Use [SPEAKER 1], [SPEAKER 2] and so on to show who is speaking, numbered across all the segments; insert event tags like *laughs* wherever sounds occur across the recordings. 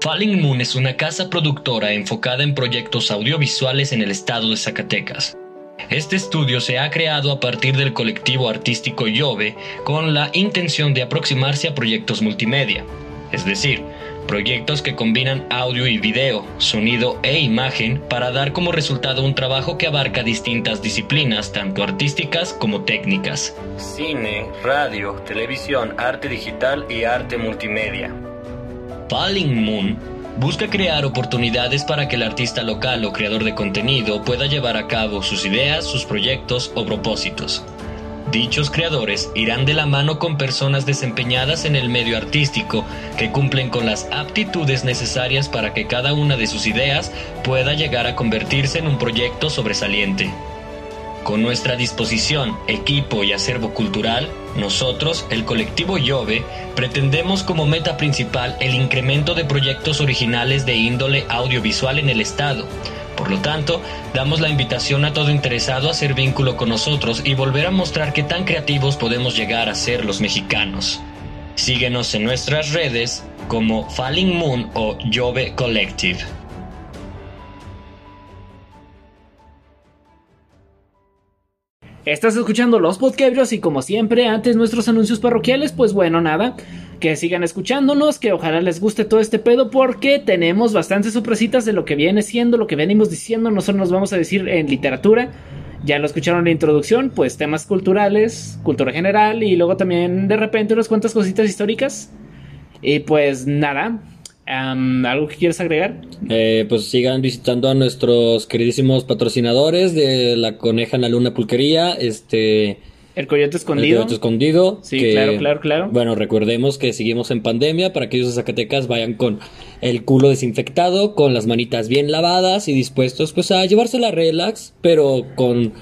[SPEAKER 1] Falling Moon es una casa productora enfocada en proyectos audiovisuales en el estado de Zacatecas. Este estudio se ha creado a partir del colectivo artístico Yove con la intención de aproximarse a proyectos multimedia, es decir, proyectos que combinan audio y video, sonido e imagen para dar como resultado un trabajo que abarca distintas disciplinas, tanto artísticas como técnicas. Cine, radio, televisión, arte digital y arte multimedia. Falling Moon busca crear oportunidades para que el artista local o creador de contenido pueda llevar a cabo sus ideas, sus proyectos o propósitos. Dichos creadores irán de la mano con personas desempeñadas en el medio artístico que cumplen con las aptitudes necesarias para que cada una de sus ideas pueda llegar a convertirse en un proyecto sobresaliente. Con nuestra disposición, equipo y acervo cultural, nosotros, el colectivo Yove, pretendemos como meta principal el incremento de proyectos originales de índole audiovisual en el Estado. Por lo tanto, damos la invitación a todo interesado a hacer vínculo con nosotros y volver a mostrar qué tan creativos podemos llegar a ser los mexicanos. Síguenos en nuestras redes como Falling Moon o Yove Collective.
[SPEAKER 2] Estás escuchando los podcasts y como siempre, antes nuestros anuncios parroquiales, pues bueno, nada, que sigan escuchándonos, que ojalá les guste todo este pedo porque tenemos bastantes sorpresitas de lo que viene siendo, lo que venimos diciendo, nosotros nos vamos a decir en literatura. Ya lo escucharon en la introducción, pues temas culturales, cultura general y luego también de repente unas cuantas cositas históricas. Y pues nada, ¿Algo que quieres agregar?
[SPEAKER 3] Eh, pues sigan visitando a nuestros queridísimos patrocinadores de la Coneja en la Luna Pulquería. Este.
[SPEAKER 2] El Coyote Escondido.
[SPEAKER 3] El Coyote Escondido.
[SPEAKER 2] Sí, claro, claro, claro.
[SPEAKER 3] Bueno, recordemos que seguimos en pandemia. Para que ellos de Zacatecas vayan con el culo desinfectado, con las manitas bien lavadas y dispuestos pues a llevarse la relax, pero con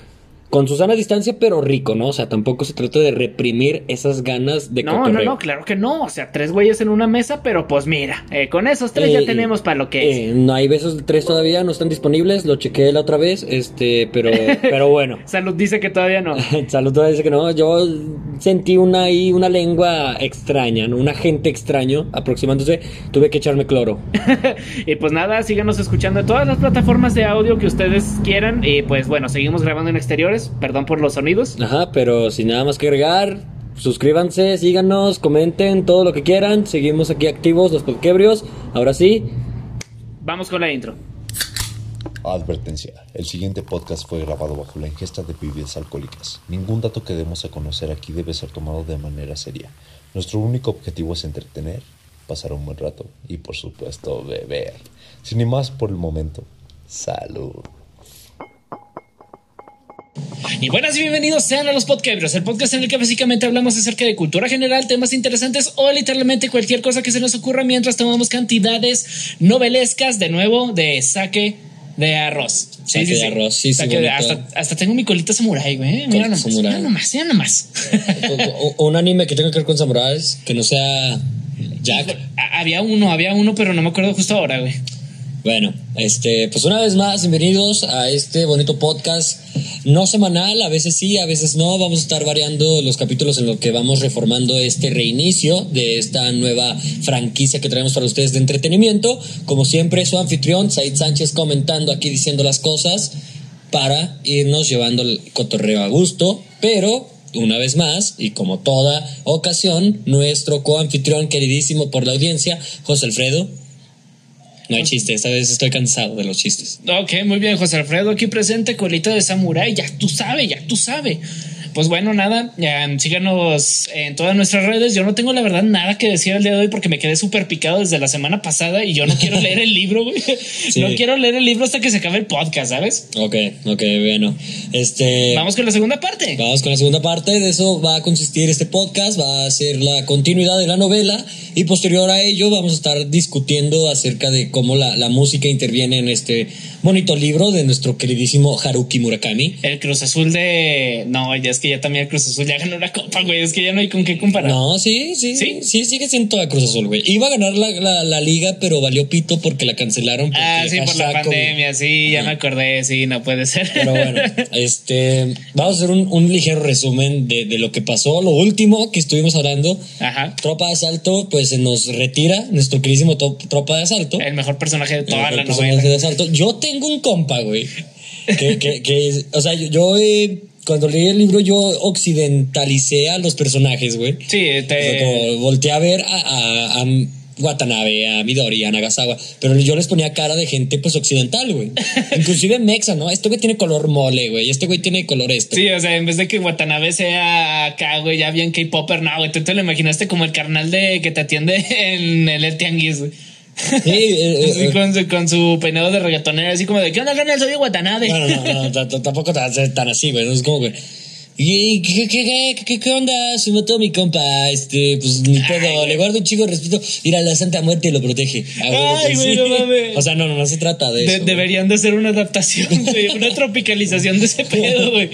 [SPEAKER 3] con su sana distancia, pero rico, ¿no? O sea, tampoco se trata de reprimir esas ganas de
[SPEAKER 2] No, no, no, claro que no. O sea, tres güeyes en una mesa, pero pues mira, eh, con esos tres ya eh, tenemos para lo que es.
[SPEAKER 3] Eh, no hay besos de tres todavía, no están disponibles. Lo chequeé la otra vez, este, pero, *laughs* pero bueno.
[SPEAKER 2] Salud dice que todavía no. *laughs*
[SPEAKER 3] Salud todavía dice que no. Yo sentí una ahí, una lengua extraña, ¿no? Un agente extraño aproximándose. Tuve que echarme cloro. *laughs*
[SPEAKER 2] y pues nada, síganos escuchando en todas las plataformas de audio que ustedes quieran. Y pues bueno, seguimos grabando en Perdón por los sonidos.
[SPEAKER 3] Ajá, pero sin nada más que agregar, suscríbanse, síganos, comenten todo lo que quieran. Seguimos aquí activos, los podquebrios. Ahora sí.
[SPEAKER 2] Vamos con la intro.
[SPEAKER 4] Advertencia. El siguiente podcast fue grabado bajo la ingesta de bebidas alcohólicas. Ningún dato que demos a conocer aquí debe ser tomado de manera seria. Nuestro único objetivo es entretener, pasar un buen rato y por supuesto beber. Sin ni más por el momento, salud.
[SPEAKER 2] Y buenas y bienvenidos sean a los Podcasts, el podcast en el que básicamente hablamos acerca de cultura general, temas interesantes o literalmente cualquier cosa que se nos ocurra mientras tomamos cantidades novelescas de nuevo de saque de arroz.
[SPEAKER 3] Sí, de arroz, sí, sí.
[SPEAKER 2] hasta, tengo mi colita samurai, güey. Mira nomás, mira nomás, mira nomás.
[SPEAKER 3] un anime que tenga que ver con samuráis, que no sea Jack.
[SPEAKER 2] Había uno, había uno, pero no me acuerdo justo ahora, güey.
[SPEAKER 3] Bueno, este, pues una vez más, bienvenidos a este bonito podcast, no semanal, a veces sí, a veces no, vamos a estar variando los capítulos en los que vamos reformando este reinicio de esta nueva franquicia que traemos para ustedes de entretenimiento. Como siempre, su anfitrión, Said Sánchez, comentando aquí, diciendo las cosas para irnos llevando el cotorreo a gusto, pero una vez más, y como toda ocasión, nuestro coanfitrión queridísimo por la audiencia, José Alfredo. No hay chiste, esta vez estoy cansado de los chistes.
[SPEAKER 2] Ok, muy bien, José Alfredo, aquí presente, colita de samurái, ya tú sabes, ya tú sabes. Pues bueno, nada, síganos en todas nuestras redes. Yo no tengo la verdad nada que decir el día de hoy porque me quedé súper picado desde la semana pasada y yo no quiero leer el libro, güey. *laughs* No quiero leer el libro hasta que se acabe el podcast, ¿sabes?
[SPEAKER 3] Ok, ok, bueno. Este.
[SPEAKER 2] Vamos con la segunda parte.
[SPEAKER 3] Vamos con la segunda parte. De eso va a consistir este podcast. Va a ser la continuidad de la novela y posterior a ello vamos a estar discutiendo acerca de cómo la, la música interviene en este bonito libro de nuestro queridísimo Haruki Murakami.
[SPEAKER 2] El Cruz Azul de. No, ya es que ya también el Cruz Azul ya ganó la copa, güey. Es que ya no hay con qué comparar.
[SPEAKER 3] No, sí, sí,
[SPEAKER 2] ¿Sí?
[SPEAKER 3] sí, sigue siendo a Cruz Azul, güey. Iba a ganar la, la- la liga, pero valió pito porque la cancelaron. porque
[SPEAKER 2] Ah, sí, por la pandemia, sí, ya me acordé, sí, no puede ser.
[SPEAKER 3] Pero bueno, *laughs* este, vamos a hacer un, un ligero resumen de, de lo que pasó. Lo último que estuvimos hablando,
[SPEAKER 2] Ajá.
[SPEAKER 3] Tropa de Asalto, pues se nos retira nuestro queridísimo Tropa de Asalto.
[SPEAKER 2] El mejor personaje de
[SPEAKER 3] El
[SPEAKER 2] toda
[SPEAKER 3] mejor
[SPEAKER 2] la
[SPEAKER 3] personaje
[SPEAKER 2] novela.
[SPEAKER 3] de asalto. Yo tengo un compa, güey. Que, que, que, o sea, yo, yo, eh, cuando leí el libro, yo occidentalicé a los personajes, güey.
[SPEAKER 2] Sí, te.
[SPEAKER 3] como volteé a ver a, a- a Watanabe, a Midori, a Nagasawa, pero yo les ponía cara de gente pues occidental, güey. *laughs* Inclusive mexa, ¿no? Este güey tiene color mole, güey. Este güey tiene color esto.
[SPEAKER 2] Sí, o sea, en vez de que Watanabe sea acá, güey, ya bien K-Popper, no, güey, tú te lo imaginaste como el carnal de que te atiende *laughs* en el tianguis, güey.
[SPEAKER 3] Sí, eh, *laughs*
[SPEAKER 2] Así
[SPEAKER 3] eh,
[SPEAKER 2] con, su, con su peinado de reggaetonero, así como de, ¿qué onda, carnal? Soy de Watanabe.
[SPEAKER 3] No, no, no, no, t- t- tampoco tan, tan así, güey. No es como. ¿Y qué, qué, qué, qué, onda? Se mató mi compa. Este, pues ni pedo. Le guardo un chico de respeto. Ir a la Santa Muerte lo protege. Ah,
[SPEAKER 2] Ay, güey, no mames.
[SPEAKER 3] O sea, no, no, no se trata de, eso.
[SPEAKER 2] deberían de ser una adaptación, güey, una tropicalización de ese *laughs* pedo, güey.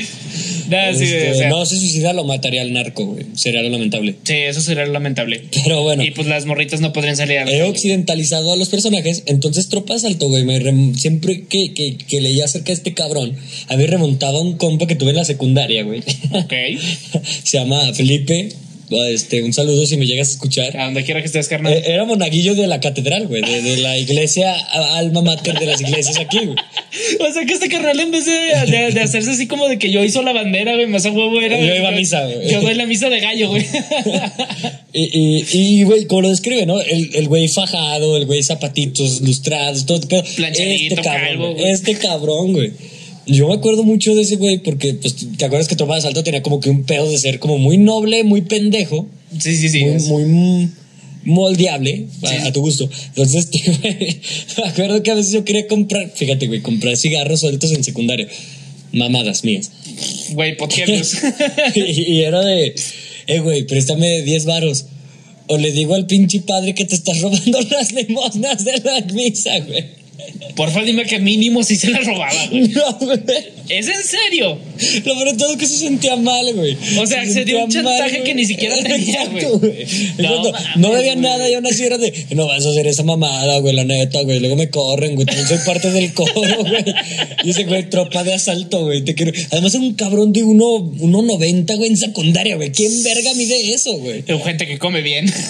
[SPEAKER 2] Nah, sí,
[SPEAKER 3] Este,
[SPEAKER 2] o sea,
[SPEAKER 3] no se suicida, lo mataría al narco, güey. Sería lo lamentable.
[SPEAKER 2] sí, eso sería lamentable.
[SPEAKER 3] Pero bueno.
[SPEAKER 2] Y pues las morritas no podrían salir a la
[SPEAKER 3] He
[SPEAKER 2] calle.
[SPEAKER 3] occidentalizado a los personajes, entonces Tropa de Asalto, güey, me rem- siempre que, que, que leía acerca de este cabrón, a mí remontaba a un compa que tuve en la secundaria, güey.
[SPEAKER 2] Ok. *laughs*
[SPEAKER 3] Se llama Felipe, este, un saludo si me llegas a escuchar.
[SPEAKER 2] A donde quiera que estés, carnal.
[SPEAKER 3] Eh, Era monaguillo de la catedral, güey, de, de la iglesia alma mater de las iglesias aquí, güey. *laughs*
[SPEAKER 2] O sea que este carnal en vez de, de- de hacerse así como de que yo hizo la bandera, güey, más a huevo era.
[SPEAKER 3] Yo iba a misa, güey.
[SPEAKER 2] Yo doy la misa de gallo, güey. *laughs*
[SPEAKER 3] Y, y, y, güey, como lo describe, ¿no? El, el güey fajado, el güey zapatitos lustrados, todo.
[SPEAKER 2] Planchadito,
[SPEAKER 3] este cabrón,
[SPEAKER 2] calvo,
[SPEAKER 3] güey. este cabrón, güey. Yo me acuerdo mucho de ese güey porque, pues, ¿te acuerdas que Tropa de Asalto tenía como que un pedo de ser como muy noble, muy pendejo?
[SPEAKER 2] Sí, sí, sí.
[SPEAKER 3] muy, moldeable a,
[SPEAKER 2] Sí.
[SPEAKER 3] a tu gusto. Entonces, *laughs* este, güey, me acuerdo que a veces yo quería comprar, fíjate, güey, comprar cigarros sueltos en secundaria. Mamadas mías.
[SPEAKER 2] Güey, podcasts. *laughs*
[SPEAKER 3] y, y era de, eh, güey, préstame 10 varos. O le digo al pinche padre que te estás robando *laughs* las limosnas de la misa, güey.
[SPEAKER 2] Porfa, dime que mínimo si se la robaba. *laughs*
[SPEAKER 3] No, güey.
[SPEAKER 2] ¿Es en serio?
[SPEAKER 3] Lo peor de todo es que se sentía mal, güey.
[SPEAKER 2] O sea, se dio un chantaje que ni siquiera *laughs* tenía,
[SPEAKER 3] Exacto,
[SPEAKER 2] güey. No
[SPEAKER 3] No, debía nada y aún así era de, no vas a hacer esa mamada, güey, la neta, güey. Luego me corren, güey. También soy parte del coro, *laughs* güey. Y ese güey, tropa de asalto, güey. Te quiero. Además, era un cabrón de 1.90, uno, uno 90, güey, en secundaria, güey. ¿Quién verga mide eso, güey?
[SPEAKER 2] Gente que come bien. *laughs*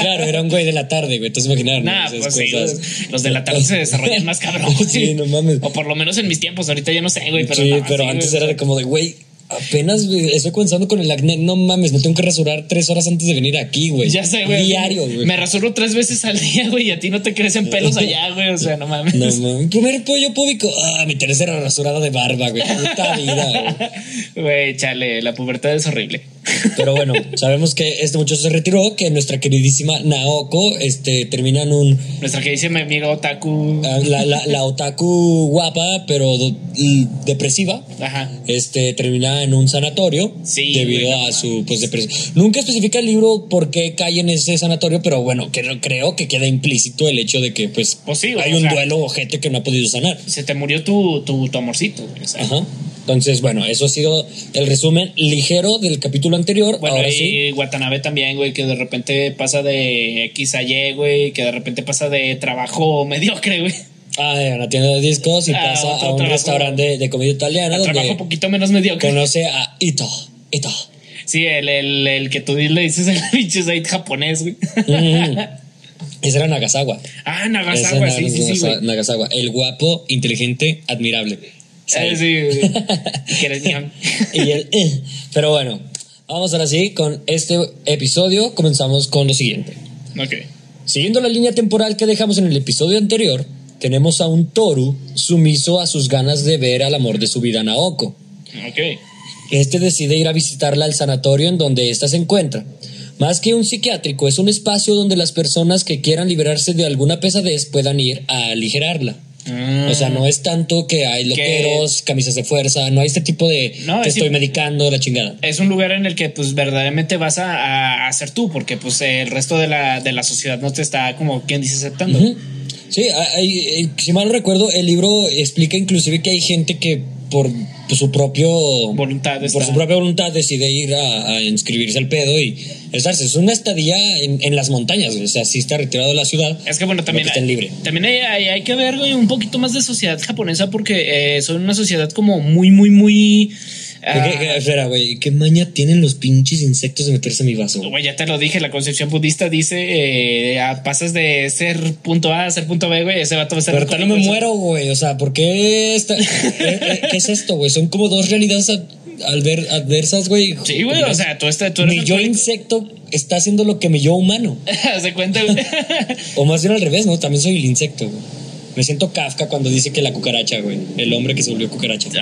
[SPEAKER 3] Claro, era un güey de la tarde, güey. Entonces, imaginar.
[SPEAKER 2] Nah,
[SPEAKER 3] Esas
[SPEAKER 2] pues sí, los- los de la tarde se desarrollan más cabrón. güey.
[SPEAKER 3] Sí, no mames.
[SPEAKER 2] O por lo menos en mis tiempos, ahorita ya no sé, güey. Pero
[SPEAKER 3] sí,
[SPEAKER 2] no,
[SPEAKER 3] pero
[SPEAKER 2] sí,
[SPEAKER 3] antes
[SPEAKER 2] güey.
[SPEAKER 3] era como de, güey, apenas güey, estoy comenzando con el acné. No mames, me tengo que rasurar tres horas antes de venir aquí, güey.
[SPEAKER 2] Ya sé, güey.
[SPEAKER 3] Diario, güey.
[SPEAKER 2] Me rasuro tres veces al *laughs* día, güey, y a ti no te crecen pelos *laughs* allá, güey. O sea, no mames.
[SPEAKER 3] No mames. Primer pollo público. Ah, mi tercera rasurada de barba, güey. Puta vida, güey. *laughs*
[SPEAKER 2] Güey, chale, la pubertad es horrible.
[SPEAKER 3] Pero bueno, sabemos que este muchacho se retiró, que nuestra queridísima Naoko este, termina en un.
[SPEAKER 2] Nuestra que mi amiga Otaku.
[SPEAKER 3] ah, La, la, la otaku guapa, pero de- depresiva.
[SPEAKER 2] Ajá.
[SPEAKER 3] este termina en un sanatorio
[SPEAKER 2] Sí,
[SPEAKER 3] debido a su pues depresión. Nunca especifica el libro por qué cae en ese sanatorio, pero bueno, creo, creo que queda implícito el hecho de que pues,
[SPEAKER 2] Pues sí,
[SPEAKER 3] hay un
[SPEAKER 2] sea-
[SPEAKER 3] duelo ojete que no ha podido sanar.
[SPEAKER 2] Se te murió tu, tu, tu amorcito, güey. O sea,
[SPEAKER 3] Ajá. Entonces, bueno, eso ha sido el resumen ligero del capítulo anterior.
[SPEAKER 2] Bueno,
[SPEAKER 3] Ahora
[SPEAKER 2] y
[SPEAKER 3] sí.
[SPEAKER 2] Watanabe también, güey, que de repente pasa de X a Y, güey, que de repente pasa de trabajo mediocre, güey,
[SPEAKER 3] Ah, en la tienda de discos y
[SPEAKER 2] Ah,
[SPEAKER 3] pasa a un
[SPEAKER 2] trabajo.
[SPEAKER 3] restaurante de, de comida italiana donde
[SPEAKER 2] trabajo un poquito menos mediocre.
[SPEAKER 3] conoce a Ito. Ito.
[SPEAKER 2] Sí, el, el, el que tú le dices el *laughs* pinche Said japonés, güey.
[SPEAKER 3] Mm. *laughs* Ese era Nagasawa.
[SPEAKER 2] ah, Nagasawa, sí, sí, sí.
[SPEAKER 3] Nagasawa. El guapo, inteligente, admirable.
[SPEAKER 2] Sí, *laughs* *laughs*
[SPEAKER 3] y el, eh. Pero bueno, vamos ahora sí con este episodio. Comenzamos con lo siguiente.
[SPEAKER 2] Ok.
[SPEAKER 3] Siguiendo la línea temporal que dejamos en el episodio anterior, tenemos a un Toru sumiso a sus ganas de ver al amor de su vida, Naoko.
[SPEAKER 2] Ok.
[SPEAKER 3] Este decide ir a visitarla al sanatorio en donde ésta se encuentra. Más que un psiquiátrico, es un espacio donde las personas que quieran liberarse de alguna pesadez puedan ir a aligerarla. O sea, no es tanto que hay loqueros, camisas de fuerza, no hay este tipo de
[SPEAKER 2] No,
[SPEAKER 3] te
[SPEAKER 2] es
[SPEAKER 3] estoy medicando, la chingada.
[SPEAKER 2] Es un lugar en el que pues verdaderamente vas a, ser tú, porque pues el resto de la, de la sociedad no te está como quien dice aceptando.
[SPEAKER 3] Sí, hay, hay- si mal no recuerdo, el libro explica inclusive que hay gente que por su propio
[SPEAKER 2] Voluntad
[SPEAKER 3] por su propia voluntad decide ir a, a inscribirse al pedo y estarse. Es una estadía en, en las montañas, o sea, sí está retirado de la ciudad.
[SPEAKER 2] Es que bueno, también,
[SPEAKER 3] que estén libre.
[SPEAKER 2] también hay, hay- hay que ver un poquito más de sociedad japonesa porque eh, son una sociedad como muy, muy, muy... ah,
[SPEAKER 3] ¿Qué- qué- espera, güey, ¿qué maña tienen los pinches insectos de meterse a mi vaso? güey?
[SPEAKER 2] Ya te lo dije, la concepción budista dice, eh, ah, pasas de ser punto A a ser punto B, güey, ese vato va a ser...
[SPEAKER 3] Pero no me muero, güey. O sea, ¿por qué? está- eh, eh, ¿Qué es esto, güey? Son como dos realidades adversas, güey.
[SPEAKER 2] Sí, güey, o sea, tú, estás, tú eres...
[SPEAKER 3] Mi yo insecto está haciendo lo que mi yo humano. *laughs*
[SPEAKER 2] Haz de cuenta, güey. *laughs*
[SPEAKER 3] O más bien al revés, ¿no? También soy el insecto, güey. Me siento Kafka cuando dice que la cucaracha, güey. El hombre que se volvió cucaracha. *laughs*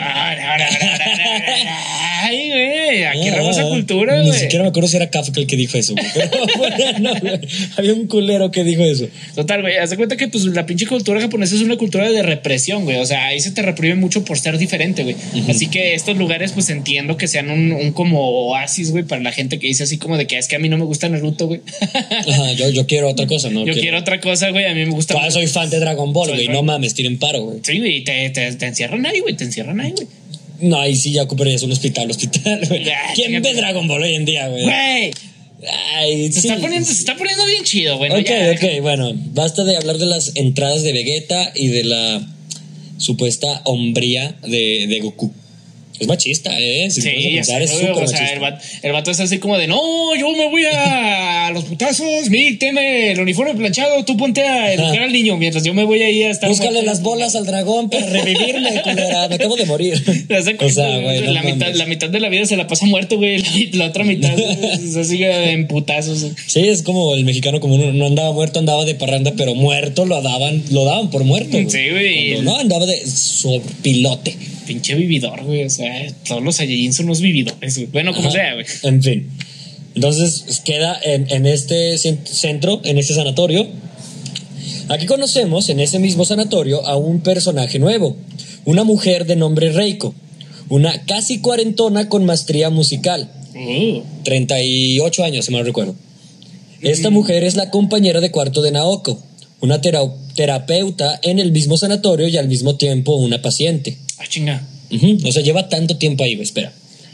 [SPEAKER 2] Ay, güey, aquí
[SPEAKER 3] Ah,
[SPEAKER 2] esa cultura,
[SPEAKER 3] Ni
[SPEAKER 2] güey.
[SPEAKER 3] siquiera me acuerdo si era Kafka el que dijo eso, güey. Pero *laughs* bueno, güey, había un culero que dijo eso.
[SPEAKER 2] Total, güey, haz de cuenta que pues la pinche cultura japonesa es una cultura de represión, güey. O sea, ahí se te reprime mucho por ser diferente, güey. Así que estos lugares, pues entiendo que sean un, un como oasis, güey, para la gente que dice así como de que es que a mí no me gusta Naruto, güey.
[SPEAKER 3] Ajá, yo, yo quiero otra cosa, ¿no?
[SPEAKER 2] Yo quiero otra cosa, güey. A mí me gusta.
[SPEAKER 3] Ah, soy fan de Dragon Ball,
[SPEAKER 2] Soy
[SPEAKER 3] güey. No mames, tiren paro, güey.
[SPEAKER 2] Sí, güey, te, te, te encierran ahí, güey. Te encierran ahí, güey.
[SPEAKER 3] No, ahí sí ya ocuparías un hospital, hospital, güey. ¿Quién
[SPEAKER 2] fíjate.
[SPEAKER 3] ve Dragon Ball hoy en día, güey?
[SPEAKER 2] Güey,
[SPEAKER 3] Ay,
[SPEAKER 2] se,
[SPEAKER 3] sí.
[SPEAKER 2] está poniendo, se está poniendo bien chido, güey. ¿no?
[SPEAKER 3] Ok,
[SPEAKER 2] Ya,
[SPEAKER 3] ok, bueno, basta de hablar de las entradas de Vegeta y de la supuesta hombría de, de Goku. Es machista, ¿eh? Si
[SPEAKER 2] Sí,
[SPEAKER 3] pensar, es
[SPEAKER 2] güey,
[SPEAKER 3] súper
[SPEAKER 2] o sea, el vato, el vato es así como de no, yo me voy a los putazos, mi teme el uniforme planchado, tú ponte a educar al niño mientras yo me voy ahí a estar.
[SPEAKER 3] Búscale las bolas al dragón para revivirme, culera. Me acabo de morir.
[SPEAKER 2] ¿Te das cuenta,
[SPEAKER 3] O sea, güey, no
[SPEAKER 2] la, mitad, la mitad de la vida se la pasa muerto, güey. La, la otra mitad se sigue en putazos.
[SPEAKER 3] Sí, es como el mexicano como uno no andaba muerto, andaba de parranda, pero muerto lo daban, lo daban por muerto.
[SPEAKER 2] Sí, güey.
[SPEAKER 3] Cuando No, andaba de pilote.
[SPEAKER 2] Pinche vividor, güey. O sea, todos los Saiyajin son unos vividores, güey. Bueno, como sea, güey.
[SPEAKER 3] En fin. Entonces queda en, en este cen- centro, en este sanatorio. Aquí conocemos en ese mismo sanatorio a un personaje nuevo, una mujer de nombre Reiko, una casi cuarentona con maestría musical,
[SPEAKER 2] Uh,
[SPEAKER 3] 38 años, si mal recuerdo. Esta mujer es la compañera de cuarto de Naoko, una tera- terapeuta en el mismo sanatorio y al mismo tiempo una paciente.
[SPEAKER 2] Ah, chinga.
[SPEAKER 3] O sea, lleva tanto tiempo ahí, güey, espera.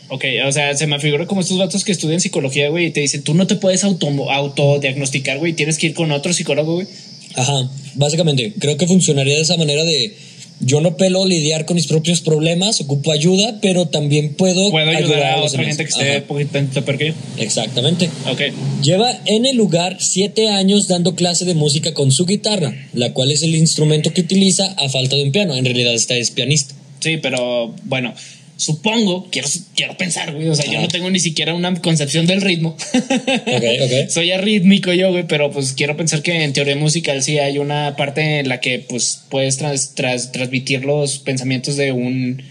[SPEAKER 2] Ok, o sea, se me figura como estos vatos que estudian psicología, güey, y te dicen, tú no te puedes auto, autodiagnosticar, güey, tienes que ir con otro psicólogo, güey.
[SPEAKER 3] Ajá, básicamente, creo que funcionaría de esa manera de yo no pelo lidiar con mis propios problemas, ocupo ayuda, pero también puedo,
[SPEAKER 2] Puedo ayudar a otra gente que esté poquito peor que yo.
[SPEAKER 3] Exactamente.
[SPEAKER 2] Ok.
[SPEAKER 3] Lleva en el lugar siete años dando clase de música con su guitarra, la cual es el instrumento que utiliza a falta de un piano. En realidad, esta es pianista.
[SPEAKER 2] Sí, pero bueno, supongo, quiero, quiero pensar, güey. O sea, yo no tengo ni siquiera una concepción del ritmo.
[SPEAKER 3] Ok, ok. *laughs*
[SPEAKER 2] Soy arrítmico yo, güey, pero pues quiero pensar que en teoría musical sí hay una parte en la que pues puedes tras- tras- transmitir los pensamientos de un,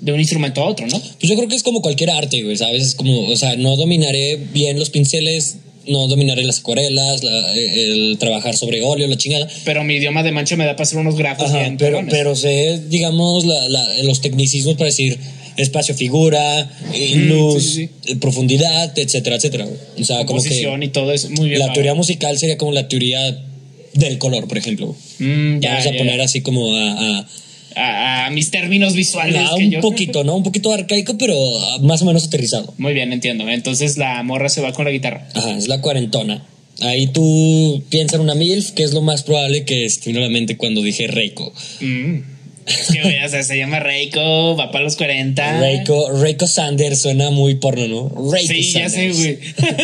[SPEAKER 2] de un instrumento a otro, ¿no?
[SPEAKER 3] Pues yo creo que es como cualquier arte, güey, ¿sabes? Es como, o sea, no dominaré bien los pinceles, no dominaré las acuarelas, la- el trabajar sobre óleo, la chingada.
[SPEAKER 2] Pero mi idioma de mancha me da para hacer unos grafos
[SPEAKER 3] Ajá,
[SPEAKER 2] bien
[SPEAKER 3] pero, pero sé, digamos, la- la- los tecnicismos para decir espacio-figura, eh,
[SPEAKER 2] Mm,
[SPEAKER 3] luz,
[SPEAKER 2] sí, sí,
[SPEAKER 3] eh, profundidad, etcétera, etcétera. O sea, como que
[SPEAKER 2] y todo eso. Muy bien.
[SPEAKER 3] la teoría musical sería como la teoría del color, por ejemplo.
[SPEAKER 2] Mm, ya,
[SPEAKER 3] Vamos a
[SPEAKER 2] ya.
[SPEAKER 3] poner así como a, a-
[SPEAKER 2] a, a mis términos visuales.
[SPEAKER 3] a
[SPEAKER 2] que
[SPEAKER 3] un
[SPEAKER 2] yo-
[SPEAKER 3] poquito, ¿no? Un poquito arcaico, pero ah, más o menos aterrizado.
[SPEAKER 2] Muy bien, entiendo. Entonces la morra se va con la guitarra.
[SPEAKER 3] Ajá, es la cuarentona. Ahí tú piensas en una MILF, que es lo más probable que esté en la mente cuando dije Reiko.
[SPEAKER 2] Mm. Es que, o sea, se llama Reiko, va para los 40.
[SPEAKER 3] Reiko, Reiko Sanders suena muy porno, ¿no? Reiko
[SPEAKER 2] Sí, ya sé, güey.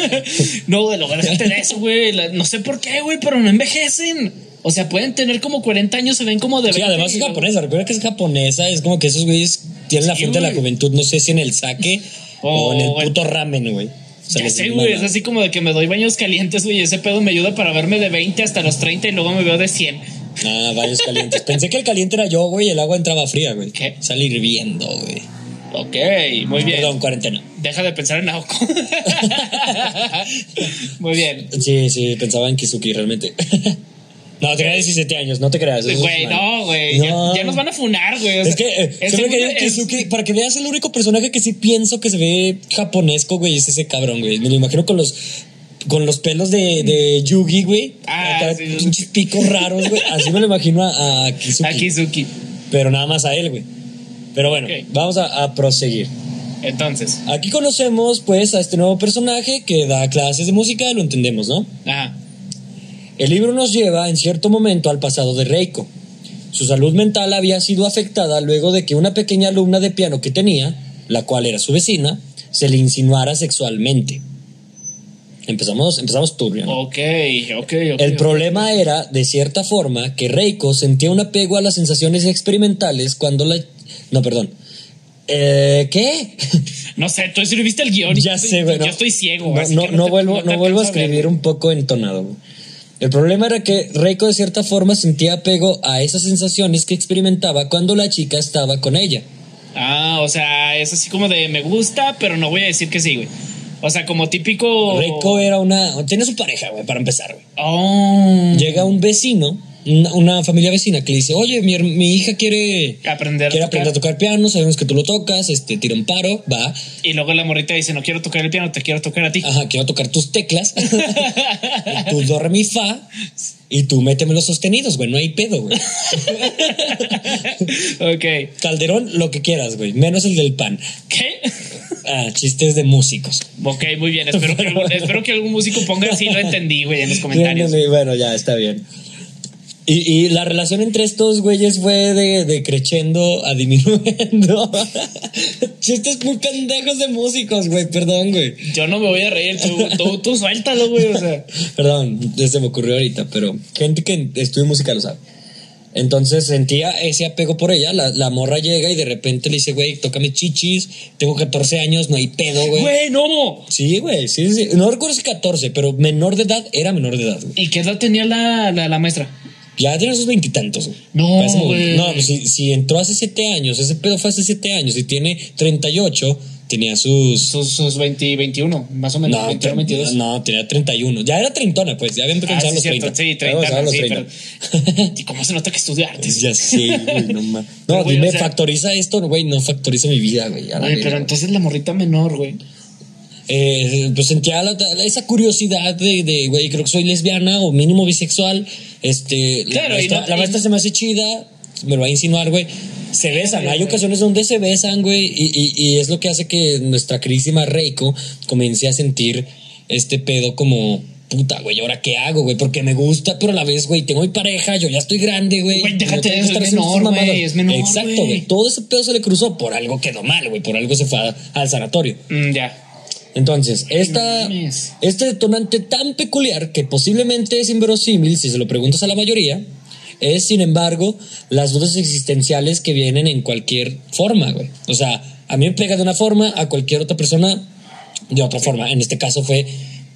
[SPEAKER 2] *laughs* no, güey, lo de eso, güey. No sé por qué, güey, pero no envejecen. O sea, pueden tener como 40 años, se ven como de
[SPEAKER 3] Sí,
[SPEAKER 2] 20
[SPEAKER 3] además es japonesa. Recuerda que es japonesa. Es como que esos güeyes tienen la frente de la juventud. No sé si en el saque o *laughs*
[SPEAKER 2] O
[SPEAKER 3] en el puto ramen, güey. O sea,
[SPEAKER 2] Ya sé, güey, es así como de que me doy baños calientes, güey, ese pedo me ayuda para verme de 20 hasta los 30 y luego me veo de 100.
[SPEAKER 3] Ah, baños calientes. Pensé que el caliente era yo, güey, y el agua entraba fría, güey.
[SPEAKER 2] ¿Qué?
[SPEAKER 3] Sale hirviendo, güey.
[SPEAKER 2] Ok, muy bien.
[SPEAKER 3] Perdón, cuarentena.
[SPEAKER 2] Deja de pensar en Naoko. *laughs* muy bien.
[SPEAKER 3] Sí, sí, pensaba en Kizuki realmente. *laughs* no, tenía 17 años, no te creas.
[SPEAKER 2] Güey, no, güey.
[SPEAKER 3] No.
[SPEAKER 2] Ya, ya nos van a funar, güey.
[SPEAKER 3] Es que eh, siempre que digo Kizuki, para que veas el único personaje que sí pienso que se ve japonesco, güey, es ese cabrón, güey. Me lo imagino con los con los pelos de, de Yugi, güey.
[SPEAKER 2] Ah, sí, sí,
[SPEAKER 3] pinches picos raros, güey. Así me lo imagino a, a Kizuki.
[SPEAKER 2] A Kizuki.
[SPEAKER 3] Pero nada más a él, güey. Pero bueno, vamos a, a proseguir.
[SPEAKER 2] Entonces,
[SPEAKER 3] Aquí conocemos, pues, a este nuevo personaje que da clases de música, lo entendemos, ¿no?
[SPEAKER 2] ajá.
[SPEAKER 3] El libro nos lleva en cierto momento al pasado de Reiko. Su salud mental había sido afectada luego de que una pequeña alumna de piano que tenía, la cual era su vecina, se le insinuara sexualmente. Empezamos, empezamos turbio. ¿no?
[SPEAKER 2] Ok, ok, ok.
[SPEAKER 3] El problema era, de cierta forma, que Reiko sentía un apego a las sensaciones experimentales cuando la... No, perdón. Eh, ¿Qué? *laughs*
[SPEAKER 2] No sé, tú escribiste el guion.
[SPEAKER 3] ya sé, güey.
[SPEAKER 2] Yo estoy ciego.
[SPEAKER 3] No, no, vuelvo, no vuelvo a escribir un poco entonado. El problema era que Reiko de cierta forma sentía apego a esas sensaciones que experimentaba cuando la chica estaba con ella.
[SPEAKER 2] Ah, o sea, es así como de me gusta, pero no voy a decir que sí, güey. O sea, como típico.
[SPEAKER 3] Reiko era una... Tiene su pareja, güey, para empezar, güey.
[SPEAKER 2] Oh.
[SPEAKER 3] Llega un vecino, una, familia vecina que le dice, oye, mi, mi hija quiere...
[SPEAKER 2] Aprender a
[SPEAKER 3] Quiere
[SPEAKER 2] tocar.
[SPEAKER 3] aprender a tocar piano, sabemos que tú lo tocas, este, tira un paro, va.
[SPEAKER 2] Y luego la morrita dice, no quiero tocar el piano, te quiero tocar a ti.
[SPEAKER 3] Ajá, quiero tocar tus teclas, *laughs* tus do, re, mi, fa, y tú méteme los sostenidos, güey, no hay pedo, güey. *laughs*
[SPEAKER 2] ok.
[SPEAKER 3] Calderón, lo que quieras, güey, menos el del pan.
[SPEAKER 2] ¿Qué?
[SPEAKER 3] Ah, chistes de músicos.
[SPEAKER 2] ok, muy bien. Espero que, *laughs* algún, espero que algún músico ponga sí lo entendí, güey, en los comentarios.
[SPEAKER 3] Bueno, ya, está bien. Y, y la relación entre estos güeyes fue de, de creciendo a disminuyendo. *laughs* Chistes muy pendejos de músicos, güey, perdón, güey.
[SPEAKER 2] Yo no me voy a reír, tú, tú, tú suéltalo, güey. O sea.
[SPEAKER 3] Perdón, se me ocurrió ahorita, pero gente que estudia música lo sabe. Entonces sentía ese apego por ella. La, la morra llega y de repente le dice, güey, tócame chichis. Tengo 14 años, no hay pedo, güey.
[SPEAKER 2] Güey, no.
[SPEAKER 3] Sí, güey, sí, sí. No recuerdo si 14, pero menor de edad era menor de edad, güey.
[SPEAKER 2] ¿Y qué edad tenía la, la, la maestra?
[SPEAKER 3] Ya tiene sus veintitantos.
[SPEAKER 2] No, güey.
[SPEAKER 3] No, pues si, si entró hace 7 años, ese pedo fue hace 7 años y tiene 38, tenía sus.
[SPEAKER 2] Sus, sus 20, 21, más o menos.
[SPEAKER 3] No,
[SPEAKER 2] 21, 22.
[SPEAKER 3] no, tenía 31. Ya era treintona, pues. Ya había
[SPEAKER 2] Ah,
[SPEAKER 3] empezado
[SPEAKER 2] sí,
[SPEAKER 3] los
[SPEAKER 2] cierto,
[SPEAKER 3] 30.
[SPEAKER 2] sí,
[SPEAKER 3] Ya
[SPEAKER 2] 30,
[SPEAKER 3] empezaba los
[SPEAKER 2] sí,
[SPEAKER 3] 30.
[SPEAKER 2] pero- ¿Y cómo se nota que estudia artes?
[SPEAKER 3] Ya sé, güey, no *laughs* mames.
[SPEAKER 2] Pero,
[SPEAKER 3] No, dime,
[SPEAKER 2] o sea-
[SPEAKER 3] factoriza esto, güey, no factoriza mi vida, güey. a
[SPEAKER 2] pero entonces la morrita menor, güey.
[SPEAKER 3] Eh, pues sentía la- esa curiosidad de, güey, creo que soy lesbiana o mínimo bisexual. Este,
[SPEAKER 2] Claro,
[SPEAKER 3] la maestra,
[SPEAKER 2] no-
[SPEAKER 3] la
[SPEAKER 2] y-
[SPEAKER 3] maestra se me hace chida, me lo va a insinuar, güey. Se besan, hay ocasiones donde se besan, güey, y, y, y es lo que hace que nuestra queridísima Reiko comience a sentir este pedo como, puta, güey, ¿ahora qué hago, güey? Porque me gusta, pero a la vez, güey, tengo mi pareja, yo ya estoy grande, güey.
[SPEAKER 2] Güey, déjate de
[SPEAKER 3] estar
[SPEAKER 2] es menor, güey, es menor,
[SPEAKER 3] Exacto,
[SPEAKER 2] güey.
[SPEAKER 3] güey. Todo ese pedo se le cruzó por algo quedó mal, güey, por algo se fue a- al sanatorio.
[SPEAKER 2] Mm, ya.
[SPEAKER 3] Entonces, esta, este detonante tan peculiar que posiblemente es inverosímil si se lo preguntas a la mayoría, es sin embargo las dudas existenciales que vienen en cualquier forma, güey. O sea, a mí me pega de una forma, a cualquier otra persona de otra forma. En este caso fue,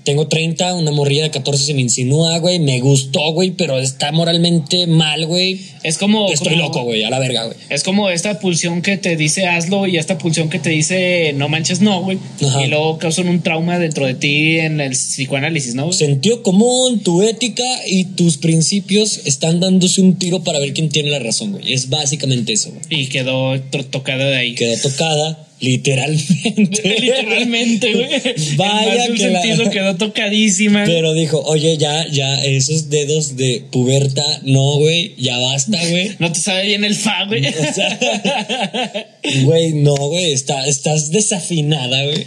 [SPEAKER 3] tengo 30, una morrilla de 14 se me insinúa, güey, me gustó, güey, pero está moralmente mal, güey.
[SPEAKER 2] Es como.
[SPEAKER 3] Estoy
[SPEAKER 2] como-
[SPEAKER 3] loco, güey, a la verga, güey.
[SPEAKER 2] Es como esta pulsión que te dice hazlo y esta pulsión que te dice no manches no, güey.
[SPEAKER 3] Ajá.
[SPEAKER 2] Y luego causan un trauma dentro de ti en el psicoanálisis, ¿no?
[SPEAKER 3] Sentido común, tu ética y tus principios están dándose un tiro para ver quién tiene la razón, güey. Es básicamente eso, güey.
[SPEAKER 2] Y quedó tocada de ahí.
[SPEAKER 3] Quedó tocada, literalmente. *laughs*
[SPEAKER 2] Literalmente, güey.
[SPEAKER 3] Vaya *laughs*
[SPEAKER 2] En más un
[SPEAKER 3] que la-
[SPEAKER 2] sentido *laughs* quedó tocadísima.
[SPEAKER 3] Pero dijo, oye, ya, ya, esos dedos de puberta, no, güey, ya basta, güey.
[SPEAKER 2] No te sabe bien el fa, güey.
[SPEAKER 3] O sea, Güey, no, güey, está, estás desafinada, güey.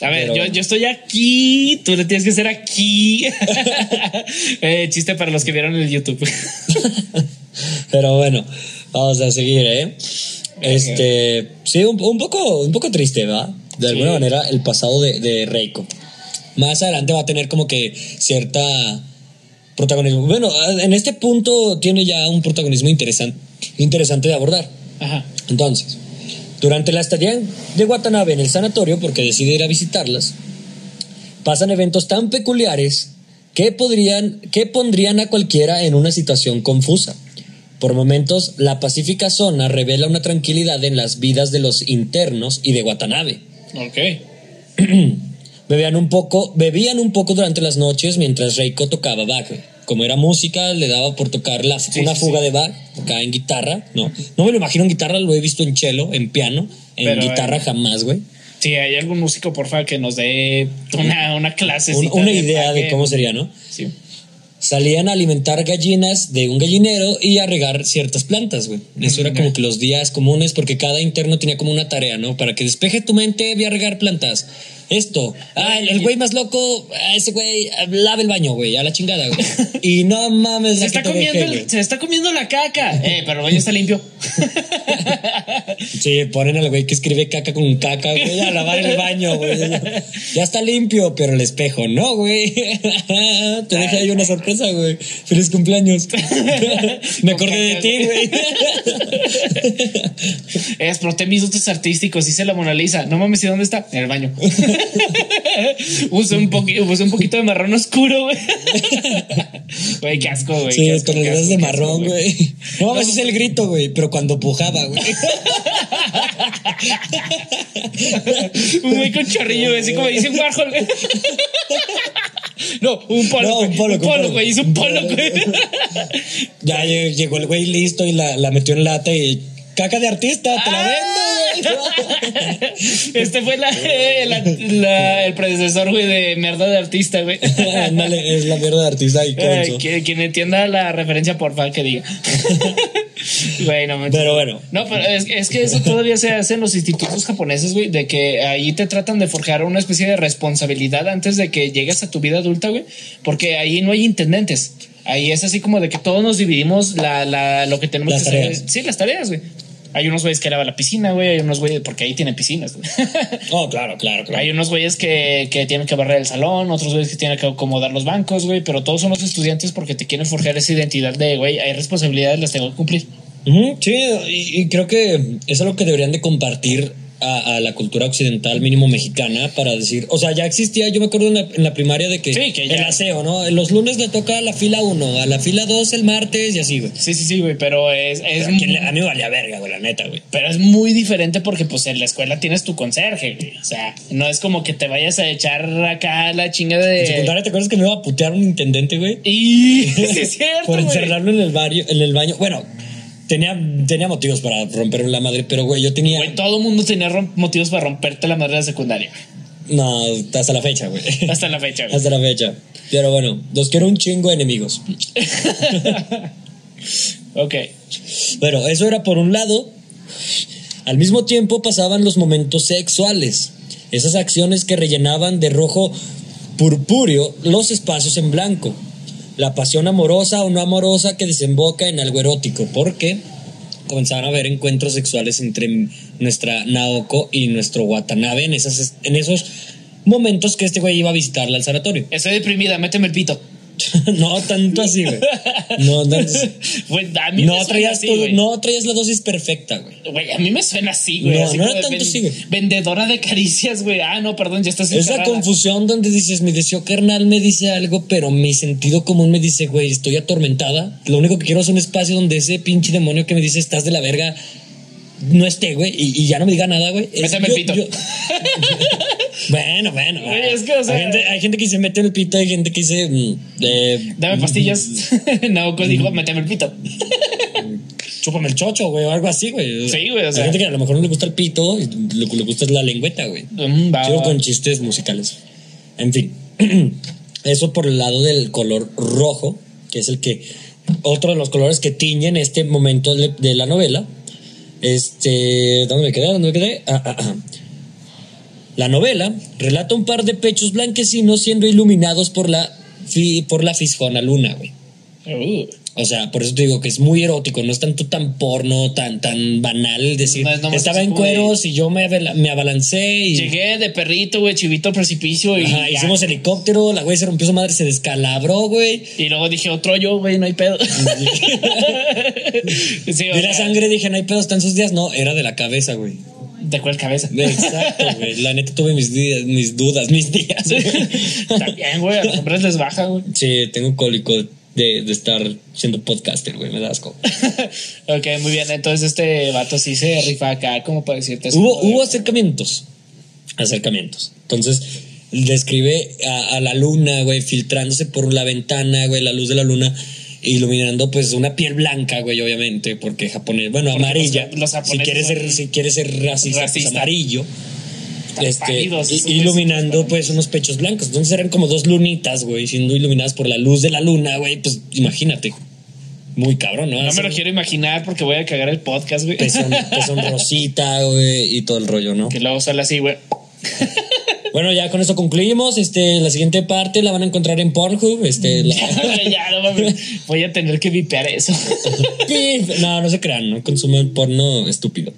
[SPEAKER 2] A ver,
[SPEAKER 3] Pero-
[SPEAKER 2] yo, yo estoy aquí, tú le tienes que hacer aquí. Eh, chiste para los que vieron el YouTube.
[SPEAKER 3] Pero bueno, vamos a seguir, ¿eh? Este, sí, un, un poco, un poco triste, ¿verdad? De alguna
[SPEAKER 2] Sí.
[SPEAKER 3] manera, el pasado de, de Reiko. Más adelante va a tener como que cierta protagonismo. Bueno, en este punto tiene ya un protagonismo interesante, interesante de abordar.
[SPEAKER 2] Ajá.
[SPEAKER 3] Entonces, durante la estadía de Watanabe en el sanatorio, porque decide ir a visitarlas, pasan eventos tan peculiares que, podrían, que pondrían a cualquiera en una situación confusa. Por momentos, la pacífica zona revela una tranquilidad en las vidas de los internos y de Watanabe.
[SPEAKER 2] Ok. *clears throat*
[SPEAKER 3] Bebían un poco, bebían un poco durante las noches mientras Reiko tocaba Bach. Como era música, le daba por tocar la,
[SPEAKER 2] Sí,
[SPEAKER 3] una
[SPEAKER 2] sí,
[SPEAKER 3] fuga
[SPEAKER 2] sí.
[SPEAKER 3] de Bach, acá en guitarra. No, no me lo imagino en guitarra, lo he visto en cello, en piano, en
[SPEAKER 2] Pero,
[SPEAKER 3] guitarra
[SPEAKER 2] eh,
[SPEAKER 3] jamás, güey.
[SPEAKER 2] Si hay algún músico, porfa, que nos dé una, una clase.
[SPEAKER 3] Un- una idea de cómo sería, ¿no?
[SPEAKER 2] Sí.
[SPEAKER 3] Salían a alimentar gallinas de un gallinero y a regar ciertas plantas, güey. Eso era como que los días comunes porque cada interno tenía como una tarea, ¿no? Para que despeje tu mente, ve a regar plantas. Esto. Ah, el el güey más loco, ah, ese güey, ah, lave el baño, güey, a la chingada, güey. *laughs* Y no mames,
[SPEAKER 2] Se está, comiendo
[SPEAKER 3] dejé,
[SPEAKER 2] el-
[SPEAKER 3] güey.
[SPEAKER 2] se está comiendo la caca. *laughs* Eh, pero el baño está limpio.
[SPEAKER 3] Sí, ponen al güey que escribe caca con caca, güey, a lavar el baño, güey. Ya está limpio, pero el espejo no, güey. *laughs* Te dejé ahí una sorpresa, güey. Feliz cumpleaños. Me acordé de ti, güey.
[SPEAKER 2] Exploté mis dotes artísticos, hice la Mona Lisa. No mames, ¿y dónde está? En el baño. *laughs* usé, un usé un poquito de marrón oscuro, güey. *laughs* Güey, qué asco, güey.
[SPEAKER 3] Sí,
[SPEAKER 2] asco,
[SPEAKER 3] con
[SPEAKER 2] qué
[SPEAKER 3] los dedos
[SPEAKER 2] asco,
[SPEAKER 3] de marrón, güey. No mames, es el grito, güey, pero cuando pujaba, güey. *laughs*
[SPEAKER 2] Un güey con chorrillo, güey, así como dice un Warhol, güey. No, un polo.
[SPEAKER 3] No, un polo,
[SPEAKER 2] güey. Hizo un polo, güey.
[SPEAKER 3] Ya lle- llegó el güey listo y la, la metió en lata y caca de artista, te la vendo, güey. *laughs*
[SPEAKER 2] Este fue la, la- la- el predecesor, güey, de merda de artista, güey. *laughs*
[SPEAKER 3] Ándale, es la mierda de artista y
[SPEAKER 2] Ay, que- quien entienda la referencia, por favor, que diga. *laughs* Güey, no manches.
[SPEAKER 3] Pero bueno.
[SPEAKER 2] No, pero es, es que eso todavía se hace en los institutos japoneses, güey, de que ahí te tratan de forjar una especie de responsabilidad antes de que llegues a tu vida adulta, güey, porque ahí no hay intendentes. Ahí es así como de que todos nos dividimos la, la, lo que tenemos
[SPEAKER 3] Las
[SPEAKER 2] que hacer.
[SPEAKER 3] tareas.
[SPEAKER 2] Sí, las tareas, güey. Hay unos güeyes que lavan la piscina, güey. Hay unos güeyes, porque ahí tienen piscinas. *laughs*
[SPEAKER 3] Oh, claro, claro, claro.
[SPEAKER 2] Hay unos güeyes que, que tienen que barrer el salón, otros güeyes que tienen que acomodar los bancos, güey, pero todos son los estudiantes porque te quieren forjar esa identidad de, güey, hay responsabilidades, las tengo que cumplir.
[SPEAKER 3] Sí, y, y creo que es algo que deberían de compartir a, a la cultura occidental, mínimo mexicana, para decir, o sea, ya existía, yo me acuerdo en la, en la primaria de que,
[SPEAKER 2] Sí, que ya-
[SPEAKER 3] el aseo, ¿no? Los lunes le toca a la fila 1, a la fila 2 el martes y así, güey.
[SPEAKER 2] Sí, sí, sí, güey, pero es, es,
[SPEAKER 3] Pero ¿a mí me valía verga, güey, la neta, güey.
[SPEAKER 2] pero es muy diferente porque, pues, en la escuela tienes tu conserje, güey. O sea, no es como que te vayas a echar acá la chinga
[SPEAKER 3] En
[SPEAKER 2] de.
[SPEAKER 3] secundaria, ¿te acuerdas que me iba a putear un intendente, güey?
[SPEAKER 2] Y. *laughs* Sí, es cierto,
[SPEAKER 3] Por
[SPEAKER 2] güey.
[SPEAKER 3] encerrarlo en el, barrio, en el baño. Bueno, tenía, tenía motivos para romper la madre, pero, güey, yo tenía...
[SPEAKER 2] Güey, todo mundo tenía motivos para romperte la madre de la secundaria.
[SPEAKER 3] No, hasta la fecha, güey.
[SPEAKER 2] Hasta la fecha, güey.
[SPEAKER 3] Hasta la fecha. Pero bueno, los quiero un chingo de enemigos. *laughs*
[SPEAKER 2] Ok.
[SPEAKER 3] Bueno, eso era por un lado. Al mismo tiempo pasaban los momentos sexuales. Esas acciones que rellenaban de rojo purpúreo los espacios en blanco. La pasión amorosa o no amorosa que desemboca en algo erótico. Porque comenzaban a haber encuentros sexuales entre nuestra Naoko y nuestro Watanabe en, esas, en esos momentos que este güey iba a visitarla al sanatorio.
[SPEAKER 2] Estoy deprimida, méteme el pito. *laughs*
[SPEAKER 3] no tanto así, güey. No, *laughs* no,
[SPEAKER 2] Güey, a mí
[SPEAKER 3] no
[SPEAKER 2] me
[SPEAKER 3] traías,
[SPEAKER 2] así,
[SPEAKER 3] todo-
[SPEAKER 2] güey.
[SPEAKER 3] no traías la dosis perfecta, güey.
[SPEAKER 2] Güey, a mí me suena así, güey.
[SPEAKER 3] No,
[SPEAKER 2] así
[SPEAKER 3] no era tanto así, güey.
[SPEAKER 2] Vendedora de caricias, güey. Ah, no, perdón, ya estás
[SPEAKER 3] Esa confusión donde dices, mi deseo carnal me dice algo, pero mi sentido común me dice, güey, estoy atormentada. Lo único que quiero es un espacio donde ese pinche demonio que me dice, estás de la verga, no esté, güey, y, y ya no me diga nada, güey.
[SPEAKER 2] Méteme el pito.
[SPEAKER 3] yo- *laughs* bueno, bueno.
[SPEAKER 2] Güey, es que, o sea-
[SPEAKER 3] hay, gente, hay gente que dice, mete el pito, hay gente que dice, mm, eh,
[SPEAKER 2] Dame pastillas. *laughs* no, pues dijo, méteme el pito. *laughs*
[SPEAKER 3] chúpame el chocho, güey, o algo así, güey.
[SPEAKER 2] Sí, güey, o sea.
[SPEAKER 3] Hay gente que a lo mejor no le gusta el pito y lo que le gusta es la lengüeta, güey.
[SPEAKER 2] Mm,
[SPEAKER 3] Sigo con chistes musicales. En fin, *clears throat* eso por el lado del color rojo, que es el que otro de los colores que tiñen este momento de, de la novela. Este, ¿dónde me quedé? ¿Dónde me quedé? Ah, ah, ah. La novela relata un par de pechos blanquecinos siendo iluminados por la por la fisjona luna, güey.
[SPEAKER 2] Uh,
[SPEAKER 3] O sea, por eso te digo que es muy erótico, no es tanto tan porno, tan, tan banal decir,
[SPEAKER 2] No es nomás
[SPEAKER 3] estaba
[SPEAKER 2] así
[SPEAKER 3] en cueros y yo me, me abalancé y
[SPEAKER 2] Llegué de perrito, güey, chivito al precipicio y.
[SPEAKER 3] Ajá, hicimos helicóptero, la güey se rompió su madre, se descalabró, güey.
[SPEAKER 2] Y luego dije otro yo, güey, no hay pedo. *laughs* *laughs* sí,
[SPEAKER 3] la sangre, dije, no hay pedo, están sus días. No, era de la cabeza, güey.
[SPEAKER 2] ¿De cuál cabeza?
[SPEAKER 3] Exacto, güey. La neta tuve mis días, mis dudas, mis días. güey. *laughs*
[SPEAKER 2] También, güey, a los hombres les baja, güey.
[SPEAKER 3] Sí, tengo cólico de, de estar siendo podcaster, güey, me da asco. *laughs*
[SPEAKER 2] ok, muy bien. Entonces este vato sí se rifa acá, como para decirte
[SPEAKER 3] Hubo, hubo acercamientos. Acercamientos. Entonces, describe a, a la luna, güey, filtrándose por la ventana, güey, la luz de la luna, iluminando pues una piel blanca, güey, obviamente, porque japonés, bueno,
[SPEAKER 2] Porque
[SPEAKER 3] amarilla.
[SPEAKER 2] los- los
[SPEAKER 3] si quieres ser, si quieres ser racista, pues amarillo. Este, iluminando pues unos pechos blancos. Entonces eran como dos lunitas, güey, siendo iluminadas por la luz de la luna, güey. Pues imagínate. Muy cabrón, ¿no?
[SPEAKER 2] No me lo quiero imaginar porque voy a cagar el podcast, güey.
[SPEAKER 3] Pezón, pezón *laughs* rosita, güey, y todo el rollo, ¿no?
[SPEAKER 2] Que luego sale así, güey. *laughs*
[SPEAKER 3] Bueno, ya con eso concluimos. Este, la siguiente parte la van a encontrar en Pornhub. Este, *laughs* la-
[SPEAKER 2] ya, no mames. Voy a tener que vipear eso.
[SPEAKER 3] No, no se crean, no consumen porno estúpido.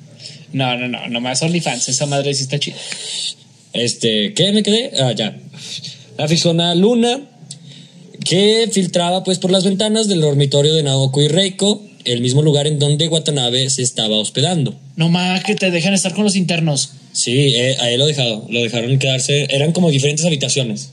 [SPEAKER 2] No, no, no, nomás OnlyFans. Esa madre sí está chida.
[SPEAKER 3] Este, ¿qué me quedé? Ah, ya. La fisona Luna, que filtraba pues por las ventanas del dormitorio de Naoko y Reiko, el mismo lugar en donde Watanabe se estaba hospedando.
[SPEAKER 2] No más que te dejan estar con los internos.
[SPEAKER 3] Sí, eh, a él lo dejado, lo dejaron quedarse, eran como diferentes habitaciones.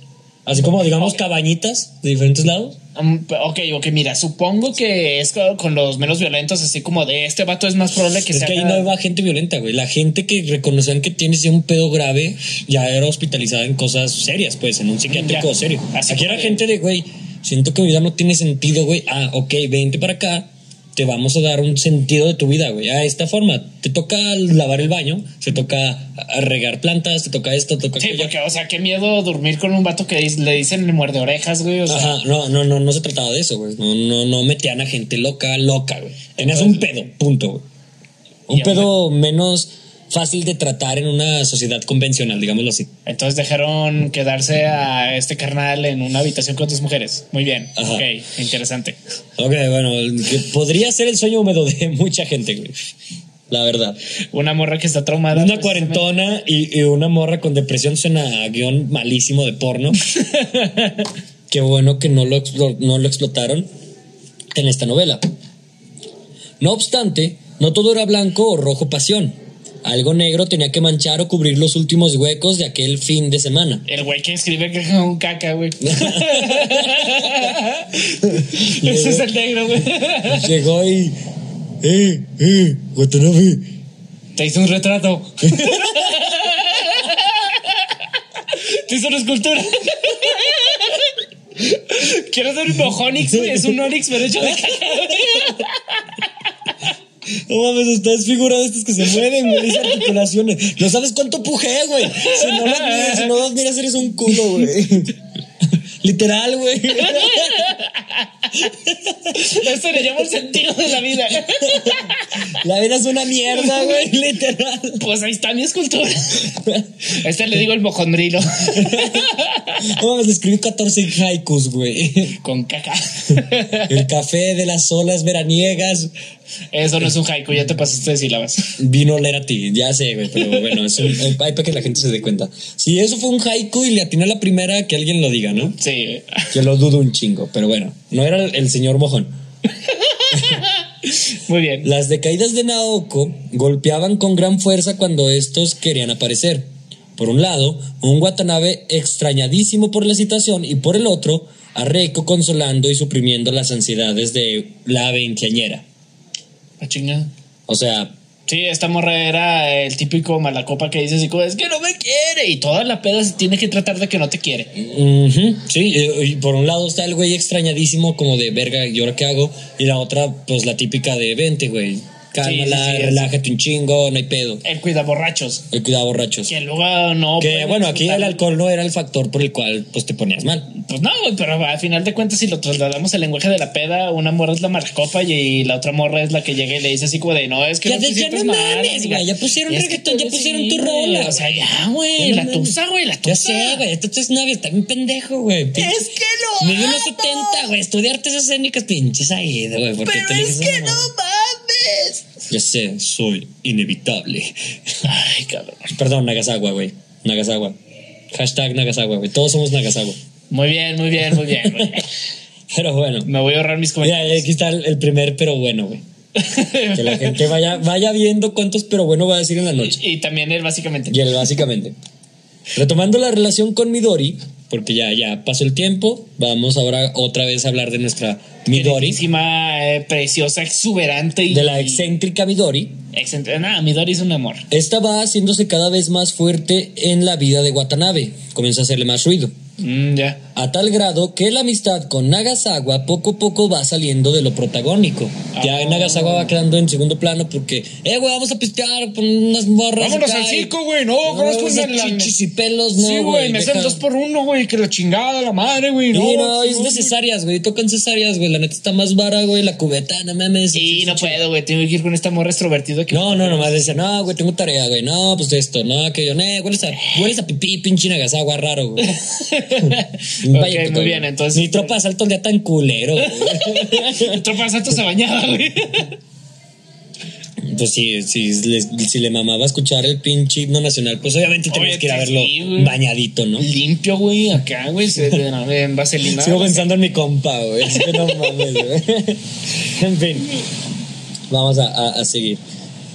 [SPEAKER 3] Así como, digamos, cabañitas de diferentes lados.
[SPEAKER 2] Um, ok, ok, mira, supongo que es co- con los menos violentos, así como de este vato es más probable que
[SPEAKER 3] es
[SPEAKER 2] sea.
[SPEAKER 3] que ahí no iba gente violenta, güey. La gente que reconocían que tienes ya un pedo grave ya era hospitalizada en cosas serias, pues, en un psiquiátrico
[SPEAKER 2] Ya.
[SPEAKER 3] serio.
[SPEAKER 2] Así
[SPEAKER 3] Aquí era
[SPEAKER 2] que-
[SPEAKER 3] gente de, güey, siento que mi vida no tiene sentido, güey. Ah, ok, vente para acá. Te vamos a dar un sentido de tu vida, güey. A esta forma. Te toca lavar el baño, se toca regar plantas, te toca esto, te toca
[SPEAKER 2] Sí,
[SPEAKER 3] aquello.
[SPEAKER 2] porque, o sea, qué miedo dormir con un vato que le dicen le muerde orejas, güey. O sea,
[SPEAKER 3] Ajá, no, no, no, no se trataba de eso, güey. No, no, no metían a gente loca, loca, güey. Tenías un pedo, punto, güey. Un pedo menos fácil de tratar en una sociedad convencional, digámoslo así.
[SPEAKER 2] entonces dejaron quedarse a este carnal en una habitación con otras mujeres. Muy bien.
[SPEAKER 3] Ajá.
[SPEAKER 2] Ok, interesante.
[SPEAKER 3] Ok, bueno, que podría ser el sueño húmedo de *laughs* mucha gente, güey. La verdad.
[SPEAKER 2] Una morra que está traumada.
[SPEAKER 3] Una cuarentona y, y una morra con depresión suena a guion malísimo de porno. *laughs* Qué bueno que no lo, no lo explotaron en esta novela. No obstante, no todo era blanco o rojo pasión. Algo negro tenía que manchar o cubrir los últimos huecos de aquel fin de semana.
[SPEAKER 2] El güey que escribe que es un caca, güey. *laughs* Ese es el negro, güey.
[SPEAKER 3] Llegó y... ¡Eh, eh, Watanabe!
[SPEAKER 2] Te hizo un retrato. *laughs* Te hizo una escultura. Quiero hacer un Onix, güey. Es un Onix, pero hecho de caca.
[SPEAKER 3] No mames, está desfigurado estos que se mueven, güey, esas articulaciones. No sabes cuánto pujé, güey. Si no las miras, si no las miras, eres un culo, güey. Literal, güey.
[SPEAKER 2] Esto le llama el sentido de la vida.
[SPEAKER 3] La vida es una mierda, güey, literal.
[SPEAKER 2] Pues ahí está mi escultura. Este le digo el mojondrilo.
[SPEAKER 3] No mames, escribí 14 haikus, güey.
[SPEAKER 2] Con caca.
[SPEAKER 3] El café de las olas veraniegas
[SPEAKER 2] Eso no es un haiku, ya te pasaste de sílabas.
[SPEAKER 3] vino a oler a ti. Ya sé, güey, pero bueno, es un, hay para que la gente se dé cuenta. Si eso fue un haiku y le atiné a la primera, que alguien lo diga, ¿no?
[SPEAKER 2] Sí.
[SPEAKER 3] Que lo dudo un chingo, pero bueno, no era el, el señor mojón.
[SPEAKER 2] Muy bien.
[SPEAKER 3] Las decaídas de Naoko golpeaban con gran fuerza cuando estos querían aparecer. Por un lado, un Watanabe extrañadísimo por la situación y por el otro, a Reiko consolando y suprimiendo las ansiedades de la veinteañera.
[SPEAKER 2] La chinga.
[SPEAKER 3] O sea,
[SPEAKER 2] Sí, esta morra era el típico malacopa que dice así como, es que no me quiere. Y toda la peda se tiene que tratar de que no te quiere.
[SPEAKER 3] sí, y por un lado está el güey extrañadísimo como de verga, ¿y ahora qué hago? Y la otra, pues la típica de vente, güey, cálmala,
[SPEAKER 2] Sí, sí, sí,
[SPEAKER 3] relájate un chingo, no hay pedo.
[SPEAKER 2] El cuida borrachos.
[SPEAKER 3] El cuidado borrachos.
[SPEAKER 2] Que luego no.
[SPEAKER 3] Que bueno, aquí el alcohol no era el factor por el cual pues te ponías mal.
[SPEAKER 2] Pues no, güey, pero al final de cuentas, si lo trasladamos al lenguaje de la peda, una morra es la malacopa y la otra morra es la que llega y le dice así como de no, es que
[SPEAKER 3] Ya
[SPEAKER 2] no te
[SPEAKER 3] ya no mames,
[SPEAKER 2] amiga".
[SPEAKER 3] güey, ya pusieron reggaetón, ya pusieron tu rola.
[SPEAKER 2] O sea, ya, güey, la
[SPEAKER 3] no
[SPEAKER 2] tusa, güey, la tusa.
[SPEAKER 3] Ya sé, güey, tus novio está bien pendejo, güey.
[SPEAKER 2] Es que lo
[SPEAKER 3] Mide unos
[SPEAKER 2] amo.
[SPEAKER 3] 70, güey, estudia artes escénicas, pinches ahí, güey. ¿por qué
[SPEAKER 2] Pero es que no mames.
[SPEAKER 3] Ya sé, soy inevitable.
[SPEAKER 2] Ay, cabrón.
[SPEAKER 3] Perdón, Nagasawa, güey. Nagasawa. Hashtag Nagasawa, güey. Todos somos Nagasawa.
[SPEAKER 2] Muy bien, muy bien, muy bien. *laughs*
[SPEAKER 3] Pero bueno.
[SPEAKER 2] Me voy a ahorrar mis comentarios.
[SPEAKER 3] aquí está el primer pero bueno, güey. Que la gente vaya, vaya viendo cuántos pero bueno va a decir en la noche.
[SPEAKER 2] y también él, básicamente.
[SPEAKER 3] Y él, básicamente. Retomando la relación con Midori, porque ya, ya pasó el tiempo, vamos ahora otra vez a hablar de nuestra Midori,
[SPEAKER 2] eh, preciosa, exuberante y.
[SPEAKER 3] de la excéntrica Midori.
[SPEAKER 2] excéntrica. Nada, Midori es un amor.
[SPEAKER 3] Esta va haciéndose cada vez más fuerte en la vida de Watanabe. Comienza a hacerle más ruido.
[SPEAKER 2] Mm, ya.
[SPEAKER 3] A tal grado que la amistad con Nagasawa poco a poco va saliendo de lo protagónico. Ya
[SPEAKER 2] Ah.
[SPEAKER 3] Nagasawa va quedando en segundo plano porque, eh, güey, vamos a pistear con unas morras.
[SPEAKER 2] Vámonos al circo, güey. No,
[SPEAKER 3] No,
[SPEAKER 2] conozco una la-
[SPEAKER 3] chichis y pelos, no,
[SPEAKER 2] Sí, güey, me hacen dos por uno, güey. Que la chingada, la madre, güey. No,
[SPEAKER 3] no,
[SPEAKER 2] sí,
[SPEAKER 3] es
[SPEAKER 2] no,
[SPEAKER 3] de cesáreas, güey. Tocan cesáreas, güey. La neta está más vara, güey. La cubeta, no mames.
[SPEAKER 2] Sí,
[SPEAKER 3] es-
[SPEAKER 2] no
[SPEAKER 3] es-
[SPEAKER 2] puedo, güey. Tengo que ir con esta morra extrovertida que.
[SPEAKER 3] No, no, nomás decía, no, güey, tengo tarea, güey. No, pues esto, no, aquello, no, hueles a, hueles a pipí, pinche Nagasawa, raro, güey. *laughs* *laughs* Vaya
[SPEAKER 2] ok,
[SPEAKER 3] puto,
[SPEAKER 2] muy bien, entonces. *laughs*
[SPEAKER 3] Mi tropa de asalto el día tan culero.
[SPEAKER 2] El tropa de Santo se bañaba, güey.
[SPEAKER 3] Pues sí, sí, le- si le mamaba escuchar el pinche himno nacional, pues obviamente tenías
[SPEAKER 2] Oye,
[SPEAKER 3] que ir a verlo
[SPEAKER 2] sí,
[SPEAKER 3] bañadito, ¿no?
[SPEAKER 2] Limpio, güey, acá, güey. En vaselina.
[SPEAKER 3] Sigo pensando en mi compa, güey. Es que no mames, güey. *laughs* En fin, vamos a, a- a seguir.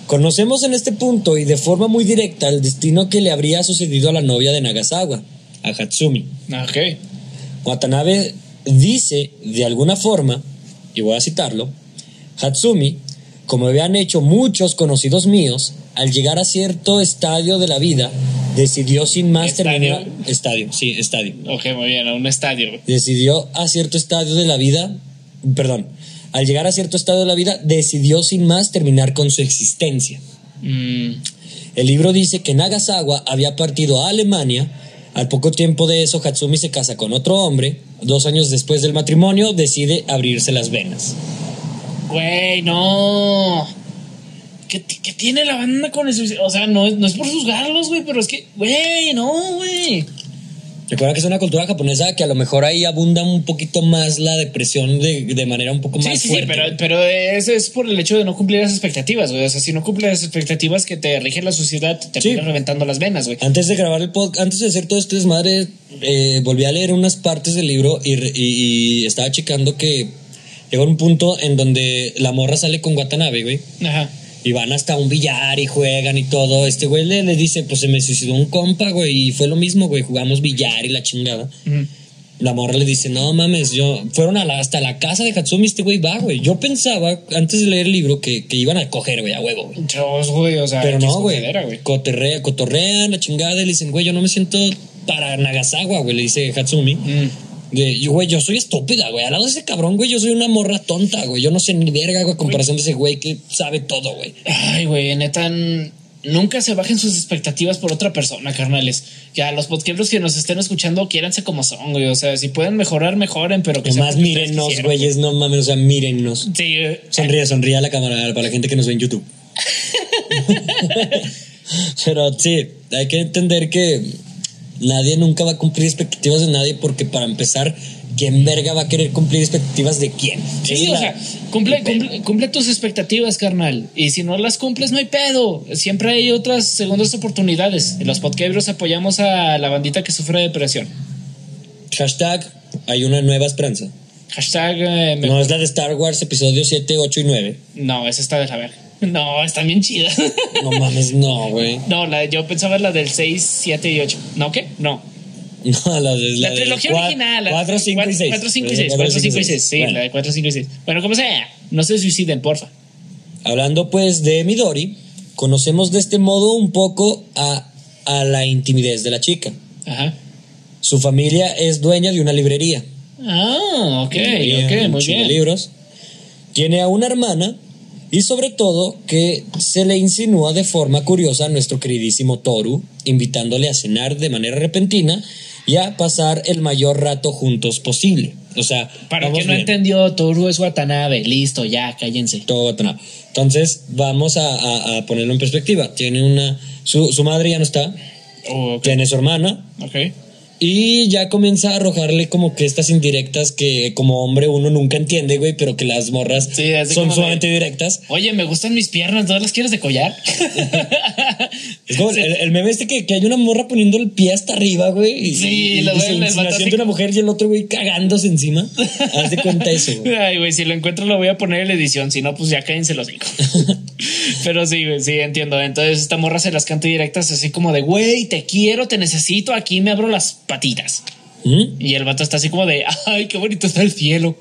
[SPEAKER 3] Conocemos en este punto y de forma muy directa el destino que le habría sucedido a la novia de Nagasawa, a Hatsumi.
[SPEAKER 2] Ok.
[SPEAKER 3] Watanabe dice de alguna forma, y voy a citarlo, Hatsumi, como habían hecho muchos conocidos míos, al llegar a cierto estadio de la vida, decidió sin más
[SPEAKER 2] ¿Estadio?
[SPEAKER 3] terminar... Estadio, sí, estadio.
[SPEAKER 2] Ok, muy bien, a un estadio.
[SPEAKER 3] Decidió a cierto estadio de la vida, perdón, al llegar a cierto estadio de la vida, decidió sin más terminar con su existencia.
[SPEAKER 2] Mm,
[SPEAKER 3] El libro dice que Nagasawa había partido a Alemania. Al poco tiempo de eso, Hatsumi se casa con otro hombre. Dos años después del matrimonio, decide abrirse las venas.
[SPEAKER 2] Güey, no. ¿Qué, tiene la banda con eso? O sea, no, no es por juzgarlos, güey, pero es que, güey, no, güey.
[SPEAKER 3] Recuerda que es una cultura japonesa que a lo mejor ahí abunda un poquito más la depresión de, de manera un poco
[SPEAKER 2] Sí,
[SPEAKER 3] más
[SPEAKER 2] sí, sí,
[SPEAKER 3] fuerte.
[SPEAKER 2] pero, pero es, es por el hecho de no cumplir las expectativas, güey. O sea, si no cumples las expectativas que te rige la sociedad, te terminas reventando las venas, güey.
[SPEAKER 3] Antes de grabar el podcast, antes de hacer todo este desmadre, eh, volví a leer unas partes del libro y- y estaba checando que llegó un punto en donde la morra sale con Watanabe, güey.
[SPEAKER 2] Ajá.
[SPEAKER 3] Y van hasta un billar y juegan y todo. Este güey le, le dice, pues se me suicidó un compa, güey. Y fue lo mismo, güey. Jugamos billar y la chingada. La morra le dice, no mames, yo... Fueron a la- hasta la casa de Hatsumi, este güey va, güey. Yo pensaba, antes de leer el libro, que, que iban a coger, güey, a huevo, güey.
[SPEAKER 2] Güey, o sea,
[SPEAKER 3] Pero no, güey.
[SPEAKER 2] cogedera, güey.
[SPEAKER 3] Cotorrea- Cotorrean, la chingada. Y le dicen, güey, yo no me siento para Nagasawa, güey, le dice Hatsumi.
[SPEAKER 2] Mm.
[SPEAKER 3] De, yo, güey, yo soy estúpida, güey. Al lado de ese cabrón, güey, yo soy una morra tonta, güey. Yo no sé ni verga, güey, comparación de ese güey que sabe todo, güey.
[SPEAKER 2] Ay, güey, neta, nunca se bajen sus expectativas por otra persona, carnales. Ya, los podcasts que nos estén escuchando, quiéranse como son, güey. O sea, si pueden mejorar, mejoren, pero que ustedes
[SPEAKER 3] mírennos, güeyes, no mames, o sea, mírennos.
[SPEAKER 2] Sí,
[SPEAKER 3] Sonríe, sonríe a la cámara para la gente que nos ve en YouTube. *laughs* *laughs* Pero sí, hay que entender que nadie nunca va a cumplir expectativas de nadie porque para empezar, ¿quién verga va a querer cumplir expectativas de quién?
[SPEAKER 2] Sí, o sea, cumple, cumple, cumple tus expectativas, carnal. Y si no las cumples, no hay pedo. Siempre hay otras segundas oportunidades. En los podcasts apoyamos a la bandita que sufre de depresión.
[SPEAKER 3] Hashtag, hay una nueva esperanza.
[SPEAKER 2] Hashtag. eh,
[SPEAKER 3] No es la de Star Wars, episodio 7, 8 y 9.
[SPEAKER 2] No, esa está de la verga. *laughs* No, están bien chidas. *laughs*
[SPEAKER 3] No mames, no, güey.
[SPEAKER 2] no, la, yo pensaba la del 6, 7 y 8. ¿No qué? No. *laughs*
[SPEAKER 3] No, la de
[SPEAKER 2] La, trilogía original.
[SPEAKER 3] 4, 5 y 6.
[SPEAKER 2] 4, 5 y 6. 4, 5 y 6. Sí, la de 4, 5 y 6. Bueno, como sea, no se suiciden, porfa.
[SPEAKER 3] Hablando pues de Midori, conocemos de este modo un poco a, a la intimidez de la chica.
[SPEAKER 2] Ajá.
[SPEAKER 3] Su familia es dueña de una librería.
[SPEAKER 2] Ah, ok,
[SPEAKER 3] Librería,
[SPEAKER 2] ok, muy bien.
[SPEAKER 3] libros. Tiene a una hermana y sobre todo que se le insinúa de forma curiosa a nuestro queridísimo Toru, invitándole a cenar de manera repentina y a pasar el mayor rato juntos posible. O sea,
[SPEAKER 2] Para que no
[SPEAKER 3] bien.
[SPEAKER 2] entendió, Toru es Watanabe. Listo, ya, cállense.
[SPEAKER 3] Todo Watanabe. Entonces, vamos a, a- a ponerlo en perspectiva. Tiene una. Su, su madre ya no está.
[SPEAKER 2] Oh.
[SPEAKER 3] Tiene su hermana.
[SPEAKER 2] ok.
[SPEAKER 3] Y ya comienza a arrojarle como que estas indirectas que como hombre uno nunca entiende, güey, pero que las morras
[SPEAKER 2] Sí,
[SPEAKER 3] son
[SPEAKER 2] de-
[SPEAKER 3] sumamente directas.
[SPEAKER 2] Oye, me gustan mis piernas, ¿no las quieres de collar? *laughs*
[SPEAKER 3] Es como el, el meme este que, que hay una morra poniendo el pie hasta arriba, güey. Y,
[SPEAKER 2] Sí,
[SPEAKER 3] y, insinuación
[SPEAKER 2] así
[SPEAKER 3] de una mujer y el otro, güey, cagándose encima. Haz de cuenta eso, güey. *laughs*
[SPEAKER 2] Ay, güey, si lo encuentro lo voy a poner en la edición, si no, pues ya cállense los cinco. *laughs* Pero sí, güey, sí, entiendo. Entonces esta morra se las canta directas así como de, güey, te quiero, te necesito, aquí me abro las patitas.
[SPEAKER 3] ¿Mm?
[SPEAKER 2] Y el vato está así como de, ay, qué bonito está el cielo.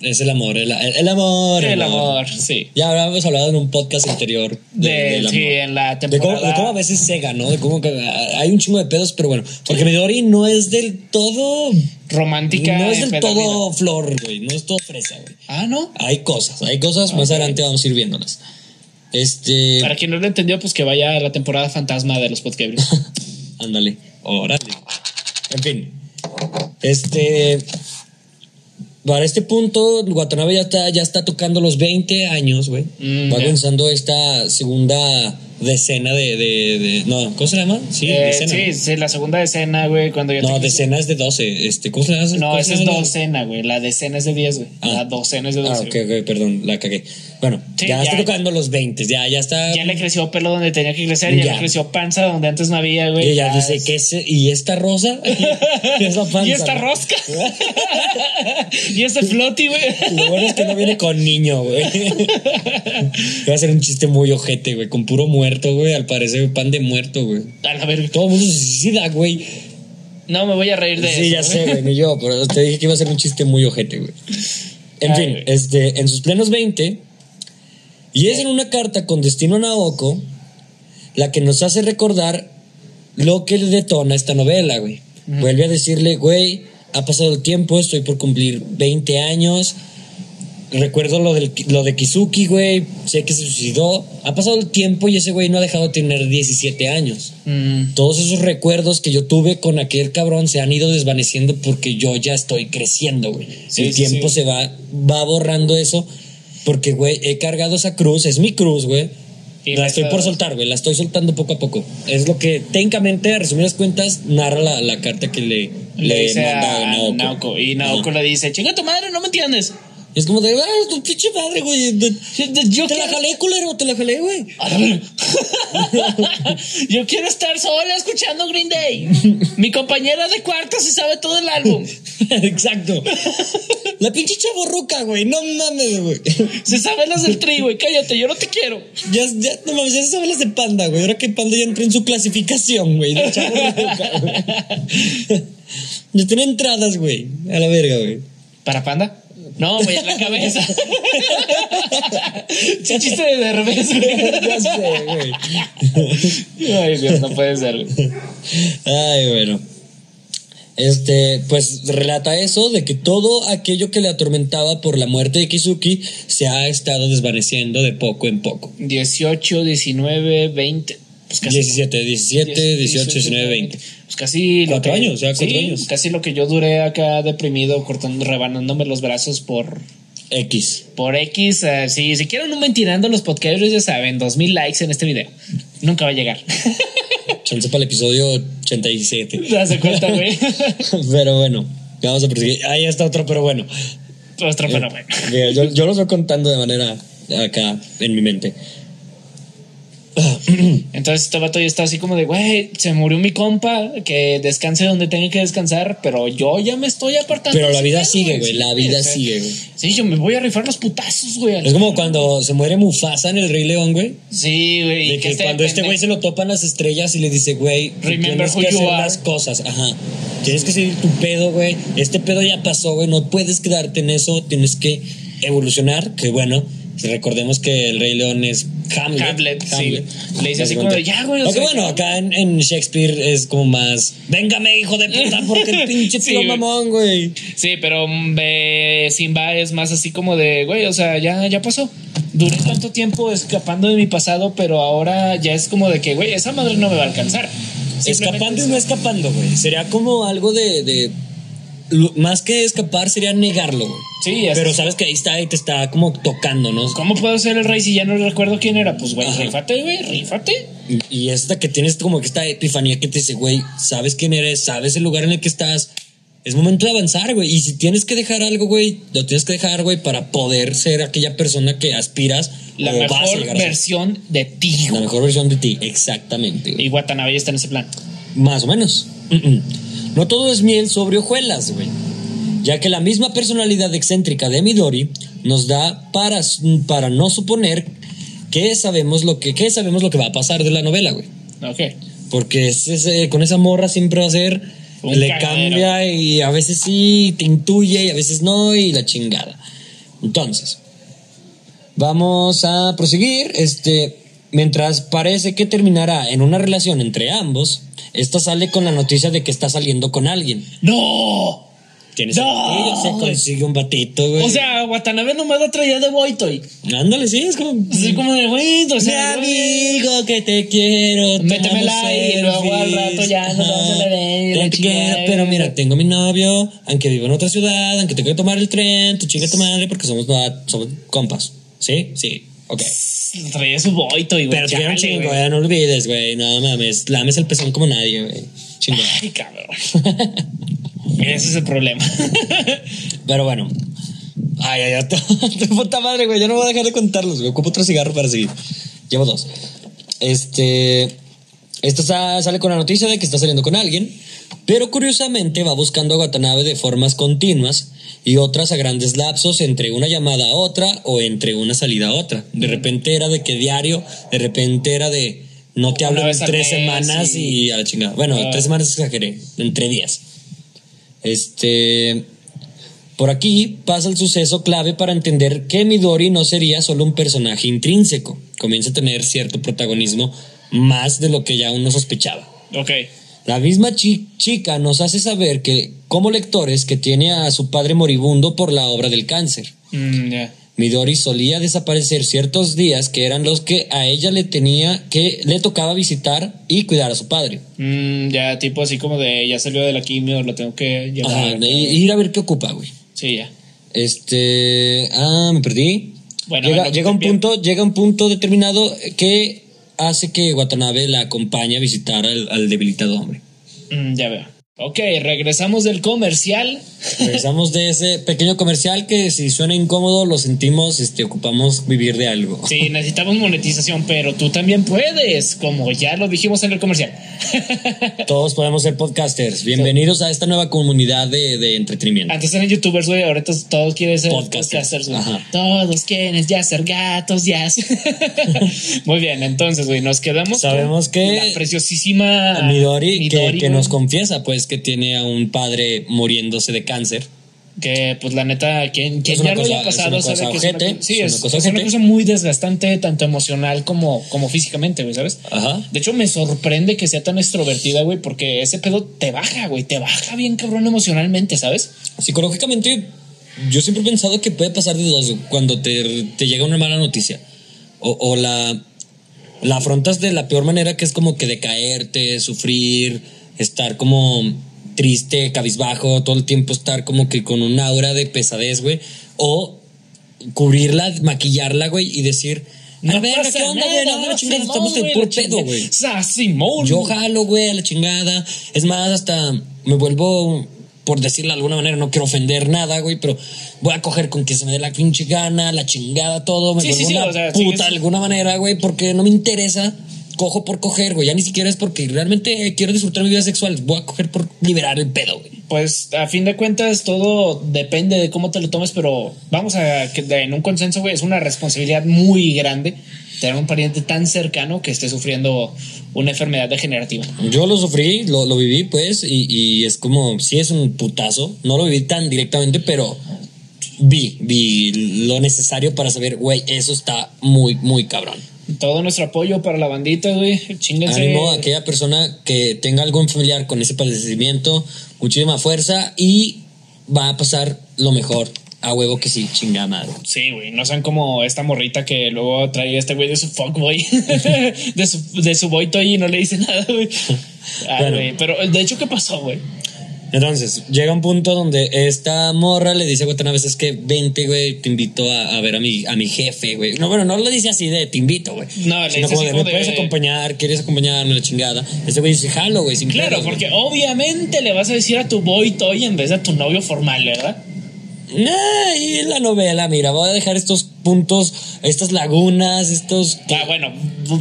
[SPEAKER 3] Es el amor, el, el amor.
[SPEAKER 2] El amor, sí.
[SPEAKER 3] Ya habíamos hablado en un podcast anterior
[SPEAKER 2] De,
[SPEAKER 3] del
[SPEAKER 2] sí,
[SPEAKER 3] amor.
[SPEAKER 2] en la
[SPEAKER 3] De cómo,
[SPEAKER 2] temporada.
[SPEAKER 3] de cómo a veces cega, ¿no? De cómo que hay un chingo de pedos, pero bueno. Porque Midori no es del todo.
[SPEAKER 2] romántica.
[SPEAKER 3] No es del todo flor, güey. No es todo fresa, güey.
[SPEAKER 2] Ah, ¿no?
[SPEAKER 3] Hay cosas, hay cosas. Más adelante vamos a ir viéndolas. Este.
[SPEAKER 2] Para quien no lo entendió, pues que vaya a la temporada fantasma de los podcasts. *laughs*
[SPEAKER 3] Ándale. Órale. En fin. Este. Para este punto, Watanabe ya está, ya está tocando los 20 años, güey.
[SPEAKER 2] Mm,
[SPEAKER 3] Va comenzando esta segunda decena de, de, de- No, ¿cómo se llama? Sí,
[SPEAKER 2] Eh,
[SPEAKER 3] decena.
[SPEAKER 2] sí, la segunda decena, güey, cuando yo
[SPEAKER 3] No,
[SPEAKER 2] te-
[SPEAKER 3] decena es de 12. Este, ¿Cómo se llama?
[SPEAKER 2] No,
[SPEAKER 3] ¿Cómo
[SPEAKER 2] esa es docena, güey. La decena es de 10, güey.
[SPEAKER 3] Ah.
[SPEAKER 2] La docena es de
[SPEAKER 3] Ah,
[SPEAKER 2] 12.
[SPEAKER 3] ok, ok, perdón, la cagué. Bueno,
[SPEAKER 2] Sí,
[SPEAKER 3] ya,
[SPEAKER 2] ya.
[SPEAKER 3] está tocando los 20, ya, ya está.
[SPEAKER 2] Ya le creció pelo donde tenía que crecer, ya,
[SPEAKER 3] Ya.
[SPEAKER 2] le creció panza donde antes no había, güey.
[SPEAKER 3] y
[SPEAKER 2] ya
[SPEAKER 3] dice,
[SPEAKER 2] es-
[SPEAKER 3] ¿qué es? ¿Y esta rosa? *laughs*
[SPEAKER 2] Y esta rosca. *laughs* y este floti, güey.
[SPEAKER 3] Lo bueno es que no viene con niño, güey. *laughs* Va a ser un chiste muy ojete, güey. Con puro muerto, güey. Al parecer, pan de muerto, güey.
[SPEAKER 2] A la verga.
[SPEAKER 3] Todo el mundo se suicida, güey.
[SPEAKER 2] No, me voy a reír de
[SPEAKER 3] Sí,
[SPEAKER 2] eso.
[SPEAKER 3] ya sé, güey. Ni yo, pero te dije que iba a ser un chiste muy ojete, güey. En
[SPEAKER 2] Ay,
[SPEAKER 3] fin, este, en sus plenos 20, y es en una carta con destino a Naoko, la que nos hace recordar lo que le detona esta novela, güey. Vuelve a decirle, güey, ha pasado el tiempo, estoy por cumplir 20 años. Recuerdo lo, del, lo de Kizuki, güey. Sé que se suicidó. Ha pasado el tiempo y ese güey no ha dejado de tener 17 años.
[SPEAKER 2] Mm,
[SPEAKER 3] Todos esos recuerdos que yo tuve con aquel cabrón se han ido desvaneciendo porque yo ya estoy creciendo, güey.
[SPEAKER 2] Sí,
[SPEAKER 3] el
[SPEAKER 2] sí,
[SPEAKER 3] tiempo
[SPEAKER 2] sí.
[SPEAKER 3] se va, va borrando eso porque, güey, he cargado esa cruz, es mi cruz, güey.
[SPEAKER 2] Y
[SPEAKER 3] La estoy por soltar, güey, la estoy soltando poco a poco. Es lo que técnicamente, a resumidas cuentas, narra la, la carta que le,
[SPEAKER 2] le dice
[SPEAKER 3] manda
[SPEAKER 2] a
[SPEAKER 3] Naoko.
[SPEAKER 2] Naoko. Y Naoko
[SPEAKER 3] Ajá.
[SPEAKER 2] le dice, chinga tu madre, no me entiendes.
[SPEAKER 3] Es como de, ah, tu pinche madre, güey.
[SPEAKER 2] Yo
[SPEAKER 3] te la jalé, culero, te la jalé, güey. *laughs*
[SPEAKER 2] Yo quiero estar sola escuchando Green Day. Mi compañera de cuarto se sabe todo el álbum. *laughs*
[SPEAKER 3] Exacto. La pinche chaborruca, güey. No mames, güey.
[SPEAKER 2] Se sabe las del trigo y cállate, yo no te quiero.
[SPEAKER 3] Ya, ya, no mames, ya se sabe las de Panda, güey. Ahora que Panda ya entró en su clasificación, güey. De chavorruca, güey. *laughs* Ya tiene entradas, güey. A la verga, güey.
[SPEAKER 2] ¿Para panda? No, güey, en la cabeza. *laughs* Chiste de revés, *laughs*
[SPEAKER 3] Ya sé, güey.
[SPEAKER 2] Ay, Dios, no puede ser.
[SPEAKER 3] Ay, bueno. Este, pues relata eso de que todo aquello que le atormentaba por la muerte de Kizuki se ha estado desvaneciendo de poco en poco.
[SPEAKER 2] 18, 19, 20. Pues casi.
[SPEAKER 3] 17, 17, 18, 19, 20.
[SPEAKER 2] Casi.
[SPEAKER 3] Cuatro
[SPEAKER 2] que-
[SPEAKER 3] años, ya cuatro
[SPEAKER 2] sí,
[SPEAKER 3] años.
[SPEAKER 2] Casi lo que yo duré acá deprimido, cortando, rebanándome los brazos por.
[SPEAKER 3] X.
[SPEAKER 2] Por X, eh, si, si quieren un mentirando los podcasters, ya saben, 2000 likes en este video. Nunca va a llegar. *laughs*
[SPEAKER 3] Chance para el episodio 87.
[SPEAKER 2] ¿Te das cuenta, güey? *laughs*
[SPEAKER 3] Pero bueno, vamos a proseguir. Ahí está otro, pero bueno.
[SPEAKER 2] Nuestro fenómeno.
[SPEAKER 3] Mira, yo, yo los voy contando de manera acá en mi mente. *clears throat*
[SPEAKER 2] Entonces este vato ya está así como de, güey, se murió mi compa, que descanse donde tenga que descansar, pero yo ya me estoy apartando.
[SPEAKER 3] Pero la vida sigue, güey. La vida
[SPEAKER 2] Sí,
[SPEAKER 3] sigue, güey.
[SPEAKER 2] Sí, yo me voy a rifar los putazos, güey.
[SPEAKER 3] Es como cuando se muere Mufasa en el Rey León, güey.
[SPEAKER 2] Sí, güey.
[SPEAKER 3] De que cuando este güey se lo topan las estrellas y le dice, güey, tienes que hacer las cosas. Ajá. Tienes que seguir tu pedo, güey. Este pedo ya pasó, güey. No puedes quedarte en eso. Tienes que evolucionar. Que bueno, recordemos que el Rey León es Hamlet.
[SPEAKER 2] Hamlet, sí. Le dice así como de, ya, güey,
[SPEAKER 3] Aunque bueno, acá en, en Shakespeare es como más, véngame, hijo de puta, porque el pinche tío *laughs* mamón, güey.
[SPEAKER 2] Sí, pero ve, Simba es más así como de, güey, o sea, ya, ya pasó. Duré tanto tiempo escapando de mi pasado, pero ahora ya es como de que, güey, esa madre no me va a alcanzar.
[SPEAKER 3] Escapando y no escapando, güey. Sería como algo de, de- lo- Más que escapar sería negarlo, güey.
[SPEAKER 2] Sí,
[SPEAKER 3] Pero sabes que ahí está y te está como tocando, ¿no?
[SPEAKER 2] ¿Cómo puedo ser el rey si ya no recuerdo quién era? Pues, güey, rífate, güey, rífate.
[SPEAKER 3] Y, y esta que tienes como que esta epifanía que te dice, güey, sabes quién eres, sabes el lugar en el que estás. Es momento de avanzar, güey. Y si tienes que dejar algo, güey, lo tienes que dejar, güey, para poder ser aquella persona que aspiras
[SPEAKER 2] La
[SPEAKER 3] o vas a
[SPEAKER 2] mejor
[SPEAKER 3] llegar a ser.
[SPEAKER 2] versión de ti.
[SPEAKER 3] La
[SPEAKER 2] güey.
[SPEAKER 3] mejor versión de ti, exactamente. güey.
[SPEAKER 2] Y Watanabe ya está en ese plan.
[SPEAKER 3] Más o menos. Mm-mm. No todo es miel sobre hojuelas, güey. Ya que la misma personalidad excéntrica de Midori nos da para, para no suponer que sabemos lo que, que sabemos lo que va a pasar de la novela, güey.
[SPEAKER 2] Ok.
[SPEAKER 3] Porque es ese- con esa morra siempre va a ser.
[SPEAKER 2] Un
[SPEAKER 3] le
[SPEAKER 2] cagadero.
[SPEAKER 3] cambia y a veces sí te intuye y a veces no y la chingada. Entonces, vamos a proseguir. Este, mientras parece que terminará en una relación entre ambos, esta sale con la noticia de que está saliendo con alguien.
[SPEAKER 2] ¡No!
[SPEAKER 3] Tienes
[SPEAKER 2] No,
[SPEAKER 3] se consigue un batito, güey.
[SPEAKER 2] O sea, Watanabe nomás lo traía de Boitoy.
[SPEAKER 3] ándale, sí, es como.
[SPEAKER 2] Así como de güey, o
[SPEAKER 3] Mi
[SPEAKER 2] sea,
[SPEAKER 3] amigo que te quiero.
[SPEAKER 2] Métemela y luego al rato ya nos vamos a la vez,
[SPEAKER 3] Te quiero,
[SPEAKER 2] chingada.
[SPEAKER 3] pero mira, tengo mi novio, aunque vivo en otra ciudad, aunque tengo que tomar el tren, tu chinga tu madre porque somos, somos compas. ¿Sí? Sí. Ok.
[SPEAKER 2] traía su Boitoy, güey.
[SPEAKER 3] Pero
[SPEAKER 2] chale,
[SPEAKER 3] chingo, ya no olvides, güey. No mames, lames el pezón como nadie, güey. Chingo.
[SPEAKER 2] Ay, cabrón. Ese es el problema. *laughs*
[SPEAKER 3] Pero bueno. Ay, ay, ay. *laughs* Puta madre, güey. Yo no voy a dejar de contarlos, güey. Ocupo otro cigarro para seguir. Llevo dos. Este. Esto sa- sale con la noticia de que está saliendo con alguien. Pero curiosamente va buscando a Watanabe de formas continuas y otras a grandes lapsos entre una llamada a otra o entre una salida a otra. De repente era de que diario, de repente era de no te hablo en tres semanas
[SPEAKER 2] y-
[SPEAKER 3] y... a la chingada. Bueno,
[SPEAKER 2] Ah.
[SPEAKER 3] tres semanas exageré, entre días. Este. Por aquí pasa el suceso clave para entender que Midori no sería solo un personaje intrínseco. Comienza a tener cierto protagonismo más de lo que ya uno sospechaba.
[SPEAKER 2] ok.
[SPEAKER 3] La misma chi- chica nos hace saber que, como lectores, que tiene a su padre moribundo por la obra del cáncer.
[SPEAKER 2] Mm, ya.
[SPEAKER 3] Midori solía desaparecer ciertos días que eran los que a ella le tenía que le tocaba visitar y cuidar a su padre.
[SPEAKER 2] Mm, ya, tipo así como de ya salió de la quimio, lo tengo que llevar.
[SPEAKER 3] Ajá, y- ir a ver qué ocupa, güey.
[SPEAKER 2] Sí, ya.
[SPEAKER 3] Este, ah, me perdí.
[SPEAKER 2] Bueno,
[SPEAKER 3] llega, llega un punto, llega un punto determinado que hace que Watanabe la acompañe a visitar al, al debilitado hombre.
[SPEAKER 2] Mm, ya veo. Ok, regresamos del comercial.
[SPEAKER 3] Regresamos de ese pequeño comercial que si suena incómodo lo sentimos, este, ocupamos vivir de algo.
[SPEAKER 2] Sí, necesitamos monetización, pero tú también puedes, como ya lo dijimos en el comercial. *laughs*
[SPEAKER 3] Todos podemos ser podcasters. Bienvenidos a esta nueva comunidad de, de entretenimiento.
[SPEAKER 2] Antes eran youtubers, güey, ahorita todos quieren ser
[SPEAKER 3] Podcasters.
[SPEAKER 2] podcasters. Todos quieren ya ser gatos, ya. *laughs* Muy bien, entonces, güey, nos quedamos
[SPEAKER 3] Sabemos
[SPEAKER 2] con
[SPEAKER 3] que
[SPEAKER 2] la preciosísima
[SPEAKER 3] Midori, que,
[SPEAKER 2] Midori,
[SPEAKER 3] que
[SPEAKER 2] güey,
[SPEAKER 3] nos confiesa pues que tiene a un padre muriéndose de cáncer.
[SPEAKER 2] que, pues la neta, quien, quien ya lo haya pasado sabe que es
[SPEAKER 3] ojete,
[SPEAKER 2] una, sí,
[SPEAKER 3] es
[SPEAKER 2] es,
[SPEAKER 3] una cosa
[SPEAKER 2] es una cosa muy desgastante, tanto emocional como, como físicamente, güey, ¿sabes?
[SPEAKER 3] Ajá.
[SPEAKER 2] De hecho, me sorprende que sea tan extrovertida, güey, porque ese pedo te baja, güey, te baja bien cabrón emocionalmente, ¿sabes?
[SPEAKER 3] Psicológicamente, yo siempre he pensado que puede pasar de dos cuando te, te llega una mala noticia. O, o la, la afrontas de la peor manera, que es como que decaerte, sufrir, estar como triste, cabizbajo, todo el tiempo estar como que con un aura de pesadez, güey. O cubrirla, maquillarla, güey, y decir, a ver, ¿qué onda, güey? No, la chingada, estamos de puro pedo, güey. Yo jalo, güey, a la chingada. Es más, hasta me vuelvo, por decirlo de alguna manera, no quiero ofender nada, güey, pero voy a coger con que se me dé la pinche gana, la chingada, todo. Me
[SPEAKER 2] Sí,
[SPEAKER 3] vuelvo
[SPEAKER 2] sí, sí,
[SPEAKER 3] una
[SPEAKER 2] o sea, sí,
[SPEAKER 3] puta de alguna manera, güey, porque no me interesa. Cojo por coger, güey. Ya ni siquiera es porque realmente quiero disfrutar mi vida sexual. Voy a coger por liberar el pedo, güey.
[SPEAKER 2] Pues a fin de cuentas todo depende de cómo te lo tomes, pero vamos a que en un consenso, güey, es una responsabilidad muy grande tener un pariente tan cercano que esté sufriendo una enfermedad degenerativa.
[SPEAKER 3] Yo lo sufrí, lo, lo viví, pues, y, y es como, sí es un putazo. No lo viví tan directamente, pero vi, vi lo necesario para saber, güey, eso está muy, muy cabrón.
[SPEAKER 2] Todo nuestro apoyo para la bandita, güey. Chinguense.
[SPEAKER 3] Ánimo a aquella persona que tenga algún familiar con ese padecimiento, muchísima fuerza y va a pasar lo mejor. A huevo que sí, chingada madre.
[SPEAKER 2] Sí, güey, no sean como esta morrita que luego trae este güey de su fuckboy, *laughs* de su, de su boy toy y no le dice nada, güey. *laughs* Ay,
[SPEAKER 3] Bueno.
[SPEAKER 2] güey, Pero de hecho, ¿qué pasó, güey?
[SPEAKER 3] Entonces, llega un punto donde esta morra le dice a Watanabe, es que vente, güey, te invito a, a ver a mi, a mi jefe, güey. No, bueno, no le dice así de te invito, güey.
[SPEAKER 2] No, le dice así
[SPEAKER 3] de,
[SPEAKER 2] como
[SPEAKER 3] ¿me
[SPEAKER 2] de-
[SPEAKER 3] puedes acompañar? ¿Quieres acompañarme? La chingada. Ese güey dice, jalo, güey, sin
[SPEAKER 2] Claro,
[SPEAKER 3] pedos, güey".
[SPEAKER 2] porque obviamente le vas a decir a tu boy toy en vez de a tu novio formal, ¿verdad?
[SPEAKER 3] Ah, y la novela, mira, voy a dejar estos puntos, estas lagunas, estos...
[SPEAKER 2] Ah, bueno.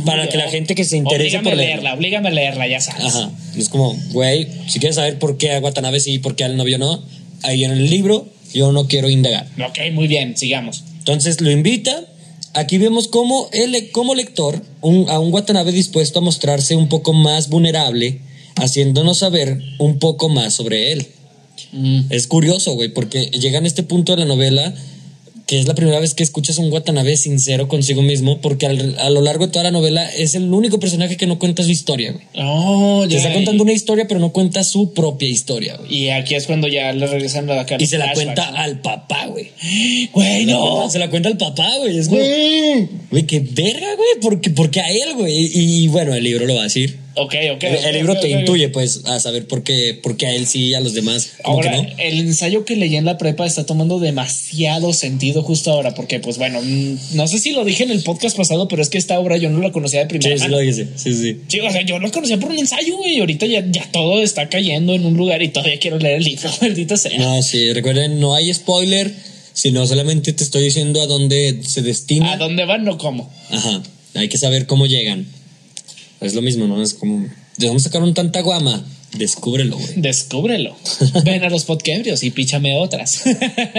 [SPEAKER 3] Para que la gente que se interese por
[SPEAKER 2] a
[SPEAKER 3] leerlo.
[SPEAKER 2] leerla, oblígame a leerla, ya sabes.
[SPEAKER 3] Ajá. Es como, güey, si quieres saber por qué a Watanabe sí y por qué al novio no, ahí en el libro yo no quiero indagar.
[SPEAKER 2] Ok, muy bien, sigamos.
[SPEAKER 3] Entonces lo invita. Aquí vemos cómo él, como lector, un- a un Watanabe dispuesto a mostrarse un poco más vulnerable, haciéndonos saber un poco más sobre él.
[SPEAKER 2] Mm.
[SPEAKER 3] Es curioso, güey, porque llega en este punto de la novela que es la primera vez que escuchas a un Watanabe sincero consigo mismo, porque al- a lo largo de toda la novela es el único personaje que no cuenta su historia, güey.
[SPEAKER 2] Oh,
[SPEAKER 3] Te
[SPEAKER 2] ya.
[SPEAKER 3] está contando una historia, pero no cuenta su propia historia, güey.
[SPEAKER 2] Y aquí es cuando ya le regresan la cara.
[SPEAKER 3] Y se la cuenta al papá, güey.
[SPEAKER 2] Güey, No,
[SPEAKER 3] se la cuenta al papá, güey. Es
[SPEAKER 2] Güey.
[SPEAKER 3] güey, qué verga, güey. Porque, porque a él, güey. Y, y bueno, el libro lo va a decir.
[SPEAKER 2] Ok, ok.
[SPEAKER 3] El, el libro te intuye, pues, a saber por qué, por qué a él sí y a los demás.
[SPEAKER 2] Ahora,
[SPEAKER 3] que no.
[SPEAKER 2] el ensayo que leí en la prepa está tomando demasiado sentido justo ahora, porque, pues bueno, mm, no sé si lo dije en el podcast pasado, pero es que esta obra yo no la conocía de primera
[SPEAKER 3] Sí, sí lo dije. Sí, sí.
[SPEAKER 2] Sí, o sea, yo lo conocía por un ensayo, güey, y ahorita ya, ya todo está cayendo en un lugar y todavía quiero leer el libro, *laughs* maldita sea.
[SPEAKER 3] No, sí, recuerden, no hay spoiler, sino solamente te estoy diciendo a dónde se destina.
[SPEAKER 2] ¿A dónde van? No como.
[SPEAKER 3] Ajá, hay que saber cómo llegan. Es lo mismo, ¿no? Es como, ¿de dónde sacaron tanta guama? Descúbrelo, güey.
[SPEAKER 2] Descúbrelo. *laughs* Ven a los podquebrios y píchame otras.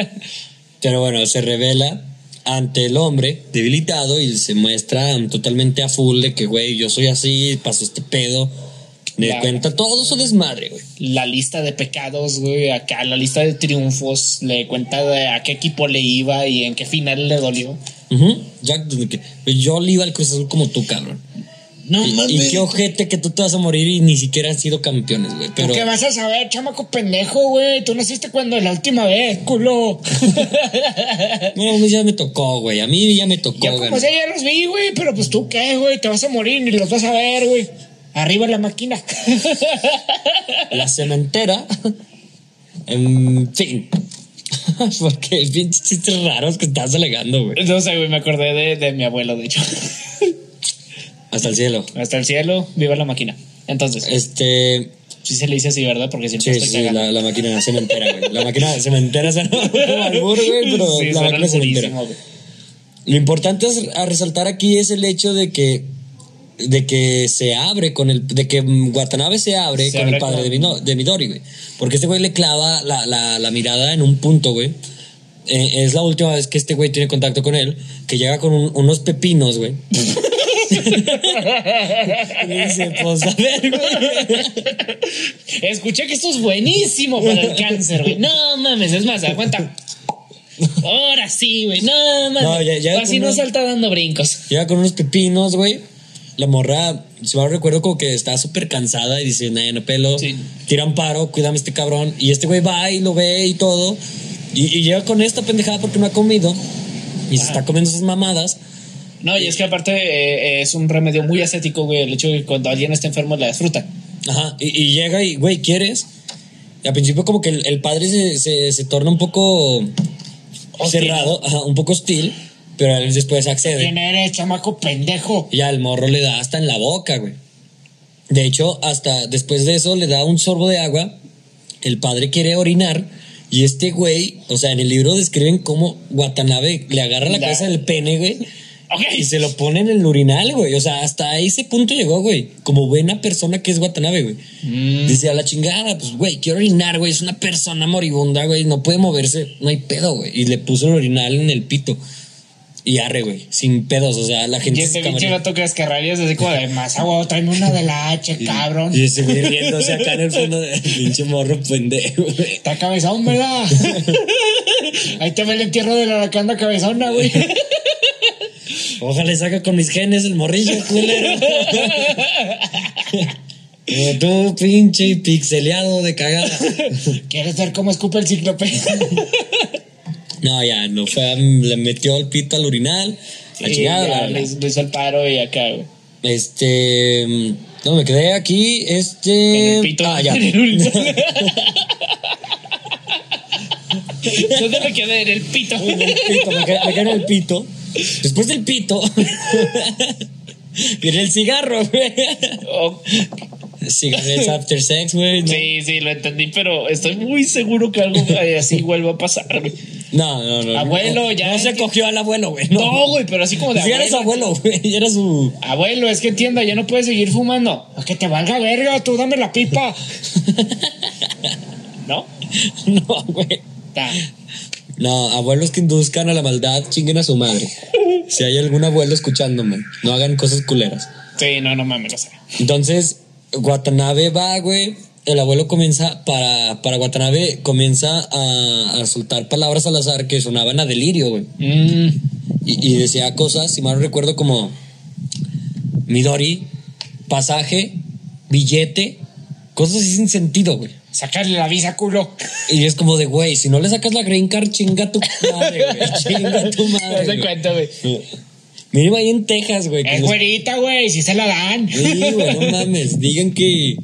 [SPEAKER 2] *laughs*
[SPEAKER 3] Pero bueno, se revela ante el hombre debilitado y se muestra totalmente a full de que, güey, yo soy así, pasó este pedo. Le
[SPEAKER 2] Claro.
[SPEAKER 3] cuenta todo su desmadre, güey.
[SPEAKER 2] la lista de pecados, güey, acá, la lista de triunfos, le cuenta de a qué equipo le iba y en qué final le dolió.
[SPEAKER 3] Ya, desde que- yo le iba al Cruz Azul como tú, cabrón.
[SPEAKER 2] No
[SPEAKER 3] y, y qué ojete que tú te vas a morir y ni siquiera han sido campeones, güey. Pero
[SPEAKER 2] ¿Qué vas a saber, chamaco pendejo, güey? Tú naciste cuando la última vez, culo. *laughs*
[SPEAKER 3] no, a mí ya me tocó, güey. A mí ya me tocó, ganar.
[SPEAKER 2] sea ya los vi, güey, pero pues tú qué, güey, te vas a morir ni los vas a ver, güey. Arriba la máquina. *laughs*
[SPEAKER 3] La cementera. En fin. *laughs* Porque pinches chistes raros que estás alegando, güey.
[SPEAKER 2] no sé, güey, me acordé de, de mi abuelo, de hecho.
[SPEAKER 3] Hasta el cielo.
[SPEAKER 2] Hasta el cielo, viva la máquina. Entonces,
[SPEAKER 3] Este.
[SPEAKER 2] sí se le dice así, ¿verdad? Porque siempre
[SPEAKER 3] Sí,
[SPEAKER 2] estoy
[SPEAKER 3] sí, la, la máquina cementera, güey. La máquina cementera suena *laughs* como albur, güey, pero
[SPEAKER 2] Sí,
[SPEAKER 3] la máquina cementera.
[SPEAKER 2] güey.
[SPEAKER 3] Lo importante a resaltar aquí es el hecho de que de que se abre con el de que Watanabe se abre
[SPEAKER 2] Se
[SPEAKER 3] con
[SPEAKER 2] abre
[SPEAKER 3] el padre
[SPEAKER 2] con-
[SPEAKER 3] de, Midori, güey. Porque este güey le clava la, la, la mirada en un punto, güey. Eh, es la última vez que este güey tiene contacto con él, que llega con un- unos pepinos, güey. *laughs* *laughs* y dice, pues a ver, güey.
[SPEAKER 2] Escuché que esto es buenísimo para el cáncer, güey. No mames, es más, aguanta. Ahora sí, güey. No mames.
[SPEAKER 3] No, ya- ya
[SPEAKER 2] Así no salta dando brincos.
[SPEAKER 3] Llega con unos pepinos, güey. La morra, si mal recuerdo, como que está súper cansada y dice, nah, no pelo.
[SPEAKER 2] Sí.
[SPEAKER 3] Tira un paro, cuídame este cabrón. Y este güey va y lo ve y todo. Y, y llega con esta pendejada porque no ha comido. Y se está comiendo esas mamadas.
[SPEAKER 2] No, y es que aparte eh, es un remedio muy ascético, güey, el hecho de que cuando alguien está enfermo le das fruta.
[SPEAKER 3] Ajá. Y, y llega y, güey, ¿quieres? Y al principio como que el, el padre se, se, se torna un poco
[SPEAKER 2] Hostil.
[SPEAKER 3] cerrado, ajá, un poco hostil. Pero él después accede.
[SPEAKER 2] ¿Quién eres, chamaco pendejo?
[SPEAKER 3] Y al morro le da hasta en la boca, güey. De hecho, hasta después de eso le da un sorbo de agua. El padre quiere orinar. Y este güey, o sea, en el libro describen cómo Watanabe le agarra la
[SPEAKER 2] La-
[SPEAKER 3] cabeza del pene, güey.
[SPEAKER 2] Ok.
[SPEAKER 3] Y se lo pone en el urinal, güey. O sea, hasta ese punto llegó, güey. Como buena persona que es Watanabe, güey.
[SPEAKER 2] Mm.
[SPEAKER 3] Dice a la chingada, pues, güey, quiero orinar, güey. Es una persona moribunda, güey. No puede moverse. No hay pedo, güey. Y le puso el urinal en el pito. Y arre, güey. Sin pedos. O sea, la
[SPEAKER 2] Y
[SPEAKER 3] gente
[SPEAKER 2] este pinche gato que escarrabias así como de más agua, tráeme una de la H, cabrón.
[SPEAKER 3] Y ese güey riéndose acá en el fondo del pinche morro pendejo, güey.
[SPEAKER 2] Está cabezón, ¿verdad? *laughs* Ahí te ve el entierro de la aracanda cabezona, güey. *laughs*
[SPEAKER 3] Ojalá saca con mis genes el morrillo, *laughs* culero. Como tú, pinche pixeleado de cagada.
[SPEAKER 2] ¿Quieres ver cómo escupe el cíclope? *laughs*
[SPEAKER 3] No, ya, no fue, le metió el pito al urinal. La
[SPEAKER 2] Y
[SPEAKER 3] chingada,
[SPEAKER 2] ya
[SPEAKER 3] la-
[SPEAKER 2] le, le hizo el paro y acá, güey.
[SPEAKER 3] Este. No, me quedé aquí. Este.
[SPEAKER 2] En el pito.
[SPEAKER 3] Ah, ya. *laughs*
[SPEAKER 2] En el. ¿Dónde me quedé? En el pito.
[SPEAKER 3] En el pito, me quedé, me quedé en el pito. Después del pito. *laughs* Viene el cigarro, güey.
[SPEAKER 2] Oh,
[SPEAKER 3] Cigarettes after sex, güey. ¿no?
[SPEAKER 2] sí, sí, lo entendí, pero estoy muy seguro que algo así vuelva a pasar, güey.
[SPEAKER 3] No, no, no.
[SPEAKER 2] Abuelo,
[SPEAKER 3] no,
[SPEAKER 2] ya
[SPEAKER 3] No se cogió al abuelo, güey.
[SPEAKER 2] No, güey, pero así como de
[SPEAKER 3] Si eres abuelo, güey. Ya era su.
[SPEAKER 2] Abuelo, es que entienda, ya no puedes seguir fumando. A que te valga verga, tú dame la pipa. *laughs* ¿No?
[SPEAKER 3] No, güey. No, abuelos que induzcan a la maldad, chinguen a su madre. Si hay algún abuelo escuchándome, no hagan cosas culeras.
[SPEAKER 2] Sí, no, no mames, lo sé.
[SPEAKER 3] Entonces, Watanabe va, güey. el abuelo comienza, para, para Watanabe, comienza a, a soltar palabras al azar que sonaban a delirio, güey.
[SPEAKER 2] Mm,
[SPEAKER 3] Y, y decía cosas, si mal no recuerdo, como Midori, pasaje, billete, cosas así sin sentido, güey.
[SPEAKER 2] Sacarle la visa, culo.
[SPEAKER 3] Y es como de, güey, si no le sacas la green card, chinga tu madre, güey. *laughs* Chinga tu
[SPEAKER 2] No
[SPEAKER 3] madre.
[SPEAKER 2] se
[SPEAKER 3] güey.
[SPEAKER 2] cuenta, güey.
[SPEAKER 3] Mínimo ahí en Texas, güey.
[SPEAKER 2] Es güerita, güey, si se la dan.
[SPEAKER 3] Sí, güey, no mames. Digan que,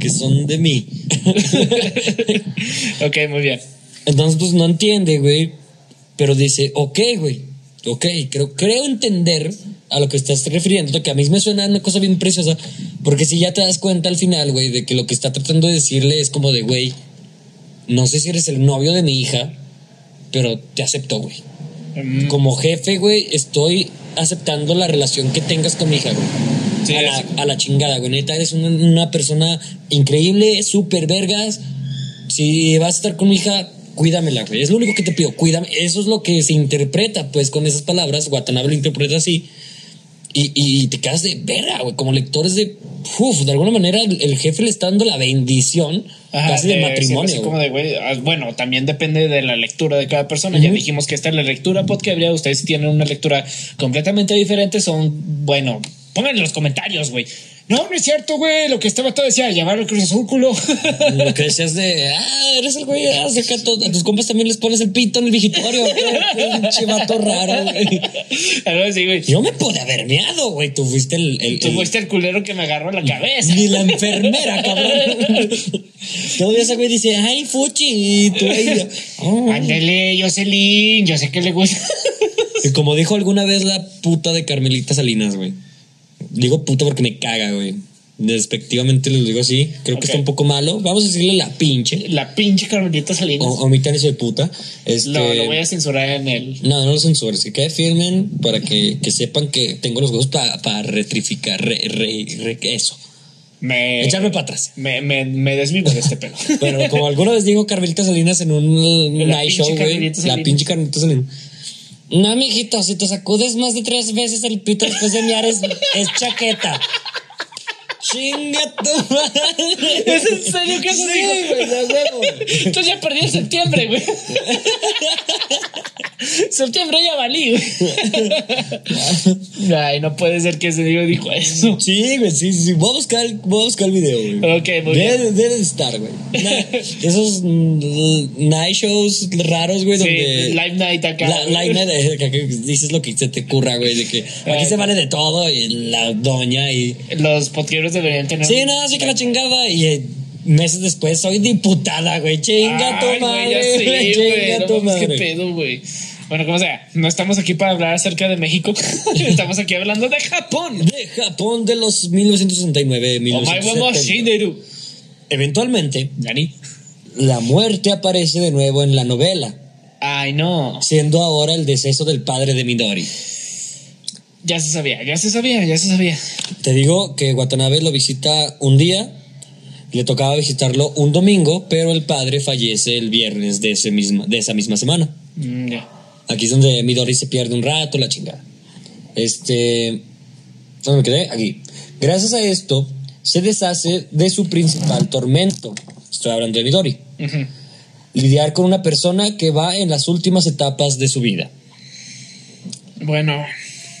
[SPEAKER 3] que son de mí. *laughs*
[SPEAKER 2] ok, muy bien.
[SPEAKER 3] Entonces, pues no entiende, güey. Pero dice, ok, güey. Ok, creo, creo entender a lo que estás refiriendo, que a mí me suena una cosa bien preciosa. Porque si ya te das cuenta al final, güey, de que lo que está tratando de decirle es como de, güey, no sé si eres el novio de mi hija, pero te acepto, güey.
[SPEAKER 2] Mm,
[SPEAKER 3] Como jefe, güey, estoy aceptando la relación que tengas con mi hija, güey.
[SPEAKER 2] Sí,
[SPEAKER 3] a, la, a la chingada, güey. Neta, eres una, una persona increíble, súper vergas. Si vas a estar con mi hija, cuídamela, güey. Es lo único que te pido, cuídame. Eso es lo que se interpreta, pues, con esas palabras. Watanabe lo interpreta así. Y, y te quedas de verga, güey. Como lectores de. Uf, de alguna manera, el, el jefe le está dando la bendición
[SPEAKER 2] Ajá,
[SPEAKER 3] casi de, matrimonio.
[SPEAKER 2] sí, así como
[SPEAKER 3] güey.
[SPEAKER 2] de, güey, ah, bueno, también depende de la lectura de cada persona. Ya dijimos que esta es la lectura podquebria. Ustedes si tienen una lectura completamente diferente. Son, bueno, pongan en los comentarios, güey. No, no es cierto, güey. Lo que este vato decía, llamar al Cruz Azul, culo.
[SPEAKER 3] Lo que decías de, ah, eres el güey, ah, saca todo- a tus compas también les pones el pito en el vigitorio, pinche vato raro, güey. *laughs*
[SPEAKER 2] Así, güey.
[SPEAKER 3] Yo me pude haber meado, güey, tú fuiste el... el-
[SPEAKER 2] Tú
[SPEAKER 3] el-
[SPEAKER 2] fuiste el culero que me agarró la cabeza.
[SPEAKER 3] Ni la enfermera, cabrón. *laughs* Todavía ese güey dice, ay, fuchi, y tú ahí, oh.
[SPEAKER 2] Ándele, Jocelyn, yo sé que le gusta.
[SPEAKER 3] Y como dijo alguna vez la puta de Carmelita Salinas, güey. Digo puta porque me caga, güey. Despectivamente les digo así. Creo que está un poco malo. Vamos a decirle la pinche.
[SPEAKER 2] La pinche Carmelita Salinas.
[SPEAKER 3] O, omitan eso de puta. Este,
[SPEAKER 2] Lo, lo voy a censurar en el.
[SPEAKER 3] No, no lo censures, que quede firmen para que, que sepan que tengo los huevos para retrificar, re, re- re- eso.
[SPEAKER 2] Me,
[SPEAKER 3] Echarme para atrás.
[SPEAKER 2] me, me, me desvivo de este pelo.
[SPEAKER 3] Bueno, como alguna vez dijo Carmelita Salinas en un night
[SPEAKER 2] pinche
[SPEAKER 3] show, güey. La pinche Carmelita Salinas. No, mijito, si te sacudes más de tres veces el pito después de miar es, es chaqueta. Chinga tu *laughs* madre.
[SPEAKER 2] ¿Es en serio que eso
[SPEAKER 3] Sí,
[SPEAKER 2] dijo?
[SPEAKER 3] güey, de huevo.
[SPEAKER 2] Entonces ya perdí en septiembre, güey. *laughs* septiembre ya valí, güey. *laughs* Ay, no puede ser que ese tío dijo eso.
[SPEAKER 3] Sí, güey, sí, sí. Voy a buscar, el- voy a buscar el video, güey.
[SPEAKER 2] Ok, muy bien.
[SPEAKER 3] Debe, debe de estar, güey. Esos mm, night shows raros, güey,
[SPEAKER 2] Sí,
[SPEAKER 3] donde.
[SPEAKER 2] Live Night acá.
[SPEAKER 3] La, live night, eh, que- dices lo que se te ocurra, güey, de que aquí se vale de todo y la doña y.
[SPEAKER 2] Los podqueros deberían tener.
[SPEAKER 3] Sí, no, sí que la chingada y. eh, Meses después soy diputada, güey. Chinga tu madre. Chinga
[SPEAKER 2] No
[SPEAKER 3] tu
[SPEAKER 2] qué
[SPEAKER 3] madre.
[SPEAKER 2] pedo, güey. Bueno, como sea, no estamos aquí para hablar acerca de México. *laughs* estamos aquí hablando de Japón.
[SPEAKER 3] De Japón de los 1969,
[SPEAKER 2] Omae wa
[SPEAKER 3] 1970.
[SPEAKER 2] Moshineru.
[SPEAKER 3] Eventualmente,
[SPEAKER 2] Dani.
[SPEAKER 3] la muerte aparece de nuevo en la novela.
[SPEAKER 2] Ay, no.
[SPEAKER 3] siendo ahora el deceso del padre de Midori.
[SPEAKER 2] Ya se sabía, ya se sabía, ya se sabía.
[SPEAKER 3] Te digo que Watanabe lo visita un día, le tocaba visitarlo un domingo, pero el padre fallece el viernes de, ese misma, de esa misma semana.
[SPEAKER 2] Mm.
[SPEAKER 3] Aquí es donde Midori se pierde un rato, la chingada. Este. ¿Dónde me quedé? Aquí. Gracias a esto, se deshace de su principal tormento. Estoy hablando de Midori.
[SPEAKER 2] Ujú.
[SPEAKER 3] Lidiar con una persona que va en las últimas etapas de su vida.
[SPEAKER 2] Bueno.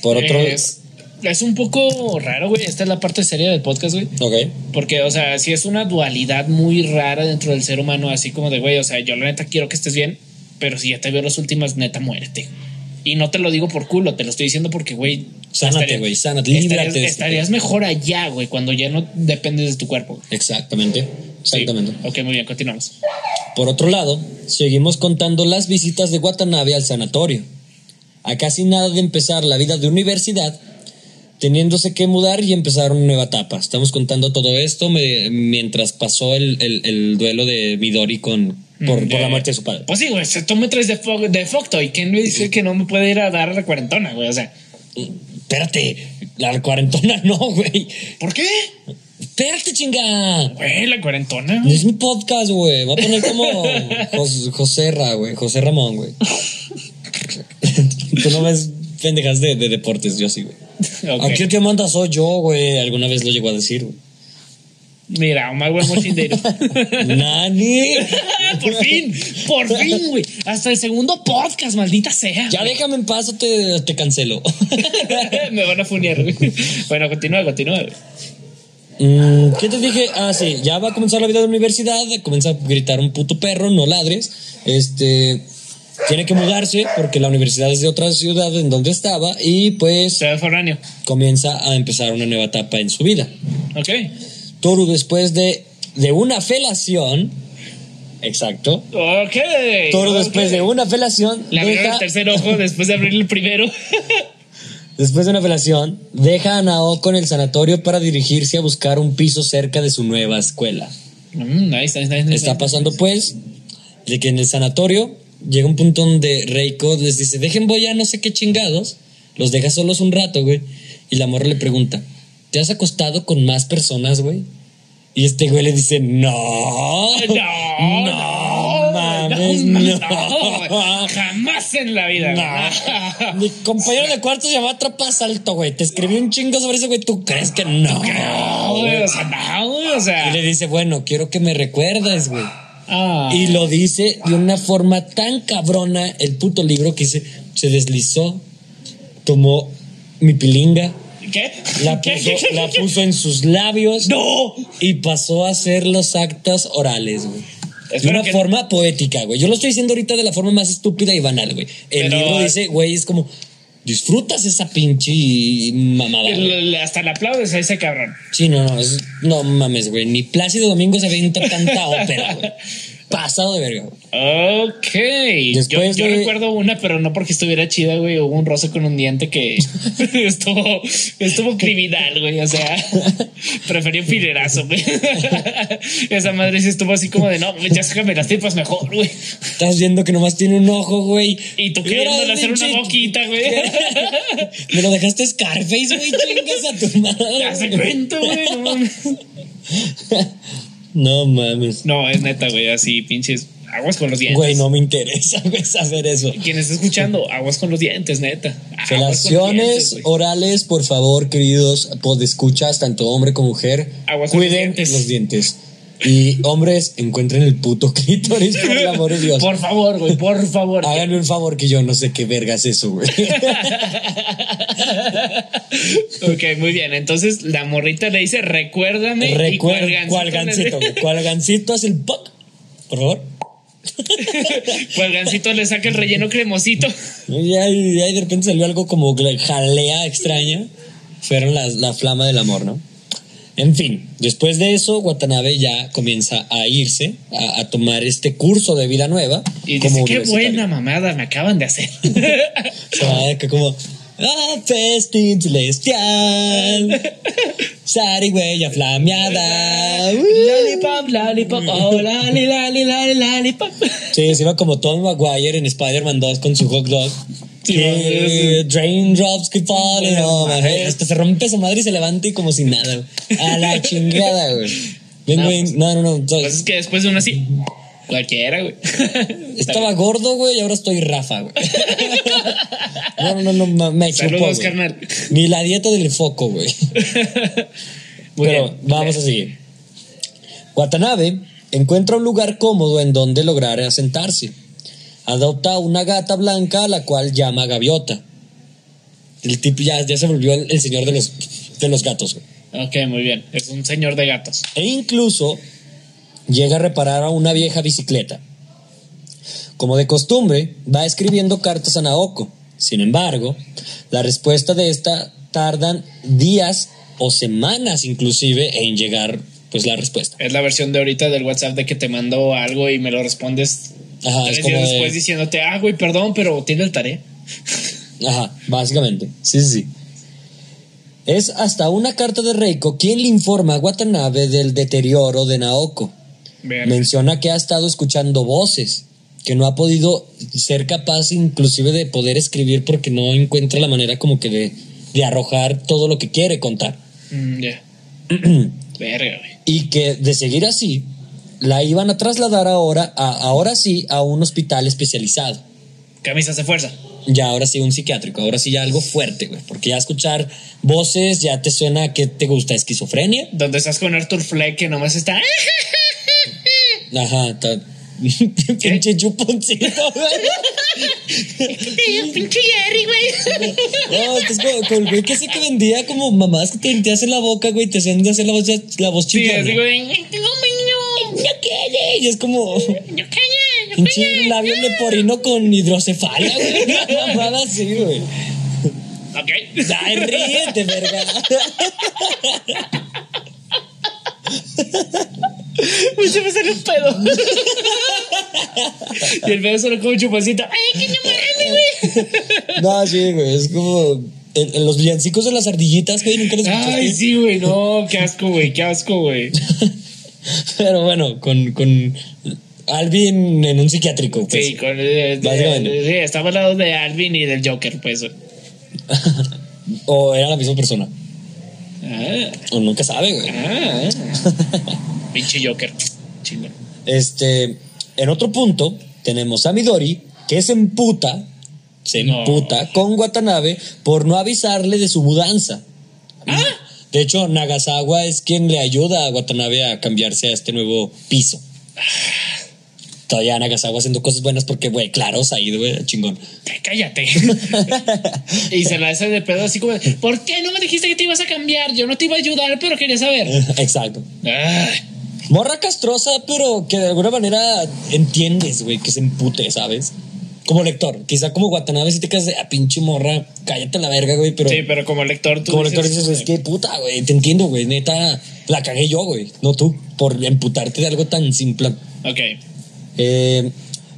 [SPEAKER 3] Por otro.
[SPEAKER 2] Es, es un poco raro, güey. Esta es la parte seria del podcast, güey.
[SPEAKER 3] Ok.
[SPEAKER 2] Porque, o sea, sí es una dualidad muy rara dentro del ser humano, así como de, güey, o sea, yo la neta quiero que estés bien, pero si ya te veo las últimas, neta, muérete. Y no te lo digo por culo, te lo estoy diciendo porque, güey.
[SPEAKER 3] Sánate, güey, sánate, líbrate
[SPEAKER 2] estarías mejor allá, güey, cuando ya no dependes de tu cuerpo.
[SPEAKER 3] Exactamente.
[SPEAKER 2] Sí.
[SPEAKER 3] Exactamente.
[SPEAKER 2] Ok, muy bien, continuamos.
[SPEAKER 3] Por otro lado, seguimos contando las visitas de Watanabe al sanatorio. A casi nada de empezar la vida de universidad, teniéndose que mudar y empezar una nueva etapa. Estamos contando todo esto me- mientras pasó el, el- el duelo de Midori con, por,
[SPEAKER 2] Mm,
[SPEAKER 3] por la muerte de su padre.
[SPEAKER 2] Pues sí, güey, se- tú me traes de, fo de Focto y ¿quién me dice que no me puede ir a dar la cuarentona, güey? O sea,
[SPEAKER 3] Espérate, la cuarentona no, güey.
[SPEAKER 2] ¿por qué?
[SPEAKER 3] Espérate, chinga.
[SPEAKER 2] Güey, la cuarentona.
[SPEAKER 3] Es mi podcast, güey. Voy a poner como *laughs* Jos- José Ra, güey. José Ramón, güey. Tú no ves pendejas de, de deportes, yo sí, güey. *laughs*
[SPEAKER 2] Ok.
[SPEAKER 3] Aquí el que manda soy yo, güey. Alguna vez lo llegó a decir, güey.
[SPEAKER 2] Mira, un buen mochindero. *laughs*
[SPEAKER 3] Nani. *laughs*
[SPEAKER 2] por fin, por fin, güey. Hasta el segundo podcast, maldita sea.
[SPEAKER 3] Ya déjame en paz o te, te cancelo.
[SPEAKER 2] Me van a funear, güey. Bueno, continúa, continúa. güey.
[SPEAKER 3] Mm, ¿Qué te dije? Ah, sí, ya va a comenzar la vida de la universidad, comienza a gritar un puto perro, no ladres. Este tiene que mudarse porque la universidad es de otra ciudad en donde estaba y pues
[SPEAKER 2] Se foráneo.
[SPEAKER 3] comienza a empezar una nueva etapa en su vida.
[SPEAKER 2] Ok.
[SPEAKER 3] Toru después de, de una felación, exacto,
[SPEAKER 2] Ok.
[SPEAKER 3] Toru
[SPEAKER 2] ok.
[SPEAKER 3] después de una felación,
[SPEAKER 2] Le
[SPEAKER 3] deja,
[SPEAKER 2] el tercer ojo después de abrir el primero. *laughs*
[SPEAKER 3] después de una felación, deja a Naoko en el sanatorio para dirigirse a buscar un piso cerca de su nueva escuela.
[SPEAKER 2] Mm, nice, nice, nice, nice.
[SPEAKER 3] Está pasando pues de que en el sanatorio llega un punto donde Reiko les dice, dejen voy a no sé qué chingados, los deja solos un rato, güey. Y la morra le pregunta, ¿te has acostado con más personas, güey? Y este güey le dice, no,
[SPEAKER 2] No,
[SPEAKER 3] no, mames,
[SPEAKER 2] no,
[SPEAKER 3] no.
[SPEAKER 2] no, jamás en la vida.
[SPEAKER 3] No. Mi compañero de cuarto se llama Trapas Alto, güey. Te escribí un chingo sobre eso, güey. ¿Tú crees que no?
[SPEAKER 2] No, güey, o sea, no, güey, o sea.
[SPEAKER 3] Y le dice, bueno, quiero que me recuerdes, güey.
[SPEAKER 2] Ah.
[SPEAKER 3] Y lo dice de una forma tan cabrona el puto libro que se, se deslizó, tomó mi pilinga,
[SPEAKER 2] ¿Qué?
[SPEAKER 3] la puso,
[SPEAKER 2] ¿Qué? *laughs* ¿Qué?
[SPEAKER 3] la puso en sus labios
[SPEAKER 2] ¡No!
[SPEAKER 3] y pasó a hacer los actos orales, güey. De una
[SPEAKER 2] que-
[SPEAKER 3] forma poética, güey. Yo lo estoy diciendo ahorita de la forma más estúpida y banal, güey. El
[SPEAKER 2] Pero-
[SPEAKER 3] libro dice, güey, es como, disfrutas esa pinche mamada. güey.
[SPEAKER 2] Hasta le aplaudes a ese cabrón.
[SPEAKER 3] Sí, no, no, es- no mames, güey. Ni Plácido Domingo se avienta tanta ópera, güey. *laughs* Pasado de verga.
[SPEAKER 2] Ok. yo
[SPEAKER 3] Después
[SPEAKER 2] yo
[SPEAKER 3] de-
[SPEAKER 2] recuerdo una, pero no porque estuviera chida, güey. Hubo un roce con un diente que *laughs* estuvo, estuvo criminal, güey. O sea, *laughs* preferí un filerazo, güey. *laughs* Esa madre sí estuvo así como de no, ya sácame las tripas mejor, güey.
[SPEAKER 3] Estás viendo que nomás tiene un ojo, güey.
[SPEAKER 2] Y tú queriéndole hacer una boquita, güey.
[SPEAKER 3] Me lo dejaste Scarface, güey. Chingas a tu madre.
[SPEAKER 2] Ya se cuento, güey. No, mames.
[SPEAKER 3] No mames.
[SPEAKER 2] no, es neta, güey. Así, pinches. Aguas con los dientes.
[SPEAKER 3] Güey, no me interesa, *laughs* güey, saber eso.
[SPEAKER 2] Quien está escuchando, aguas con los dientes, neta. Güey.
[SPEAKER 3] orales, por favor, queridos podescuchas, tanto hombre como mujer.
[SPEAKER 2] Aguas con los
[SPEAKER 3] cuiden
[SPEAKER 2] dientes.
[SPEAKER 3] los dientes. Y hombres, encuentren el puto clítoris, por el amor de Dios.
[SPEAKER 2] Por favor, güey, por favor.
[SPEAKER 3] Háganme un favor que yo no sé qué verga es eso, güey. *laughs*
[SPEAKER 2] ok, muy bien. Entonces la morrita le dice, recuérdame. cualgancito
[SPEAKER 3] cualgancito,
[SPEAKER 2] le-
[SPEAKER 3] güey. Cualgancito hace el pop, por favor. *laughs*
[SPEAKER 2] Cualgancito le saca el relleno cremosito.
[SPEAKER 3] Y ahí, de repente salió algo como jalea extraña. Fueron la, la flama del amor, ¿no? En fin, después de eso, Watanabe ya comienza a irse, a, a tomar este curso de vida nueva.
[SPEAKER 2] Y dice, qué buena mamada me acaban de hacer. *laughs*
[SPEAKER 3] Se va de que como, ah, festín celestial, *laughs* zarigüeya flameada. uh".
[SPEAKER 2] lollipop, lollipop, oh, lali, lali, lali, lollipop.
[SPEAKER 3] Sí, se iba como Tom Maguire en Spider-Man 2 con su hot dog.
[SPEAKER 2] Sí,
[SPEAKER 3] que falling on my head. Hasta se rompe esa madre y se levanta y como si nada. A la *laughs* chingada, güey. Bien,
[SPEAKER 2] No, pues-
[SPEAKER 3] No, no, no.
[SPEAKER 2] Pues es que después de uno así, cualquiera, güey. *laughs*
[SPEAKER 3] Estaba gordo, güey, y ahora estoy Rafa, güey. *laughs* No, no, no, no, me chupó,
[SPEAKER 2] Saludos,
[SPEAKER 3] güey.
[SPEAKER 2] carnal.
[SPEAKER 3] Ni la dieta del foco, güey. *laughs*
[SPEAKER 2] Muy
[SPEAKER 3] Pero
[SPEAKER 2] bien.
[SPEAKER 3] vamos a seguir. Watanabe encuentra un lugar cómodo en donde lograr asentarse. Adopta una gata blanca a la cual llama Gaviota. El tipo ya, ya se volvió el, el señor de los, de los gatos. güey.
[SPEAKER 2] Ok, muy bien. Es un señor de gatos.
[SPEAKER 3] E incluso llega a reparar a una vieja bicicleta. Como de costumbre, va escribiendo cartas a Naoko. Sin embargo, la respuesta de esta tardan días o semanas inclusive en llegar pues la respuesta.
[SPEAKER 2] Es la versión de ahorita del WhatsApp de que te mando algo y me lo respondes
[SPEAKER 3] Ajá,
[SPEAKER 2] tres
[SPEAKER 3] es como
[SPEAKER 2] días
[SPEAKER 3] de-
[SPEAKER 2] después diciéndote, ah, güey, perdón, pero tiene el tarea. *laughs*
[SPEAKER 3] Ajá, básicamente. Sí, sí, sí. Es hasta una carta de Reiko quien le informa a Watanabe del deterioro de Naoko. Menciona que ha estado escuchando voces, que no ha podido ser capaz inclusive de poder escribir porque no encuentra la manera como que de, de arrojar todo lo que quiere contar.
[SPEAKER 2] Mm. *clears throat* Verga, güey.
[SPEAKER 3] Y que de seguir así, la iban a trasladar ahora, a, ahora sí, a un hospital especializado.
[SPEAKER 2] Camisas de fuerza.
[SPEAKER 3] ya ahora sí un psiquiátrico, ahora sí ya algo fuerte, güey. Porque ya escuchar voces ya te suena que te gusta esquizofrenia.
[SPEAKER 2] Donde estás con Arthur Fleck que nomás está. *laughs*
[SPEAKER 3] Ajá, ta- *laughs* pinche chuponcito, güey. *laughs*
[SPEAKER 2] Pinche Jerry, güey.
[SPEAKER 3] No, es como con el güey que sé que vendía como mamás que te metías en la boca, güey, te hacían de hacer la voz, la voz
[SPEAKER 2] Sí,
[SPEAKER 3] chillona.
[SPEAKER 2] así, güey. No
[SPEAKER 3] quiere, Y es como
[SPEAKER 2] no, calla,
[SPEAKER 3] pinche labio leporino con hidrocefalia, güey. Una *laughs* mamada así, güey.
[SPEAKER 2] Ok.
[SPEAKER 3] Ay, ríete, verga.
[SPEAKER 2] Se me salió un pedo. y el pedo solo como un chuponcito. Ay, que no mames, güey.
[SPEAKER 3] No, sí, güey, es como en, en los villancicos de las ardillitas, güey, nunca les escuchaste.
[SPEAKER 2] Ay, sí, güey. No, qué asco, güey. Qué asco, güey.
[SPEAKER 3] Pero bueno, con, con Alvin en un psiquiátrico, pues.
[SPEAKER 2] Sí, con, eh,
[SPEAKER 3] Básicamente.
[SPEAKER 2] de- sí, estaba al lado de Alvin y del Joker, pues. *laughs*
[SPEAKER 3] O era la misma persona.
[SPEAKER 2] Ah,
[SPEAKER 3] O nunca sabe, güey.
[SPEAKER 2] ah. *laughs* Pinche Joker. Chingo.
[SPEAKER 3] Este, en otro punto, tenemos a Midori, que se emputa, se
[SPEAKER 2] No.
[SPEAKER 3] emputa con Watanabe por no avisarle de su mudanza. De hecho, Nagasawa es quien le ayuda a Watanabe a cambiarse a este nuevo piso. Todavía Nagasawa haciendo cosas buenas porque, güey, claro, se ha ido, güey, chingón.
[SPEAKER 2] Cállate. *laughs* y se la hace de pedo así como, ¿por qué no me dijiste que te ibas a cambiar? Yo no te iba a ayudar, pero quería saber. *laughs*
[SPEAKER 3] Exacto.
[SPEAKER 2] Ay,
[SPEAKER 3] Morra castrosa, pero que de alguna manera entiendes, güey, que se empute, ¿sabes? Como lector. Quizá como Watanabe si te quedas de, a pinche morra, cállate a la verga, güey, pero...
[SPEAKER 2] sí, pero como lector tú
[SPEAKER 3] Como lector dices, es que puta, güey, te entiendo, güey, neta, la cagué yo, güey, no tú, por emputarte de algo tan simple.
[SPEAKER 2] Ok.
[SPEAKER 3] Eh,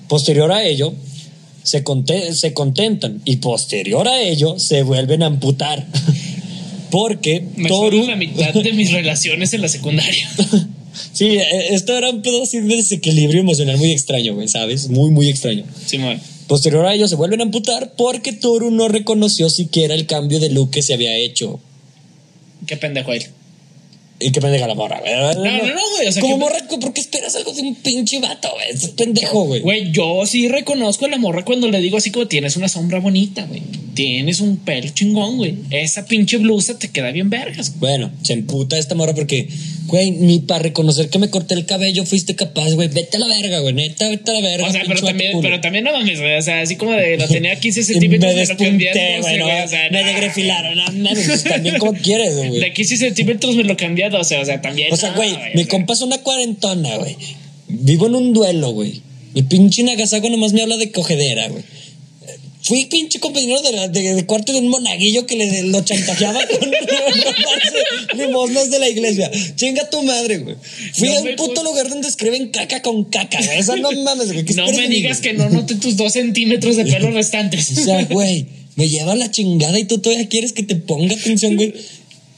[SPEAKER 3] posterior a ello, se, conte- se contentan y posterior a ello se vuelven a amputar. *laughs* Porque
[SPEAKER 2] Me
[SPEAKER 3] Toru...
[SPEAKER 2] la mitad de mis relaciones en la secundaria. *laughs*
[SPEAKER 3] Sí, eh, esto era un pedo así de desequilibrio emocional muy extraño, güey, ¿sabes? Muy, muy extraño.
[SPEAKER 2] Simón.
[SPEAKER 3] Posterior a ello se vuelven a amputar porque Toru no reconoció siquiera el cambio de look que se había hecho.
[SPEAKER 2] Qué pendejo él.
[SPEAKER 3] Y qué pendeja la morra, güey.
[SPEAKER 2] no, no, güey, o sea,
[SPEAKER 3] Como morra, ¿por qué esperas algo de un pinche vato, güey? Es pendejo, güey.
[SPEAKER 2] Güey, yo sí reconozco a la morra cuando le digo así como tienes una sombra bonita, güey. Tienes un pelo chingón, güey. Esa pinche blusa te queda bien vergas.
[SPEAKER 3] Bueno, se emputa esta morra porque, güey, ni para reconocer que me corté el cabello fuiste capaz, güey. Vete a la verga, güey. Neta, vete a la verga.
[SPEAKER 2] O sea, pero también,
[SPEAKER 3] culo.
[SPEAKER 2] pero también no mames, güey. O sea, así como de lo *laughs* tenía 15
[SPEAKER 3] Y *laughs*
[SPEAKER 2] centímetros.
[SPEAKER 3] me
[SPEAKER 2] lo cambié a
[SPEAKER 3] despunté,
[SPEAKER 2] 12,
[SPEAKER 3] güey. no,
[SPEAKER 2] o sea,
[SPEAKER 3] me
[SPEAKER 2] nah.
[SPEAKER 3] degrefilaron. No, mames, también como quieres, güey.
[SPEAKER 2] De 15 centímetros me lo cambié a 12, o sea, también.
[SPEAKER 3] O sea,
[SPEAKER 2] no,
[SPEAKER 3] güey,
[SPEAKER 2] o
[SPEAKER 3] mi compa es una cuarentona, güey. Vivo en un duelo, güey. Mi pinche Nagasawa nomás me habla de cogedera, güey. Fui pinche compañero de, la- de- de cuarto de un monaguillo que le lo chantajeaba con *laughs* limosnas de la iglesia. Chinga tu madre, güey. Fui
[SPEAKER 2] No
[SPEAKER 3] a un puto lugar donde escriben caca con caca, güey. Esa no mames, güey. ¿qué
[SPEAKER 2] No me digas que no note tus dos centímetros de *laughs* pelo restantes.
[SPEAKER 3] O sea, güey, me lleva la chingada y tú todavía quieres que te ponga atención, güey.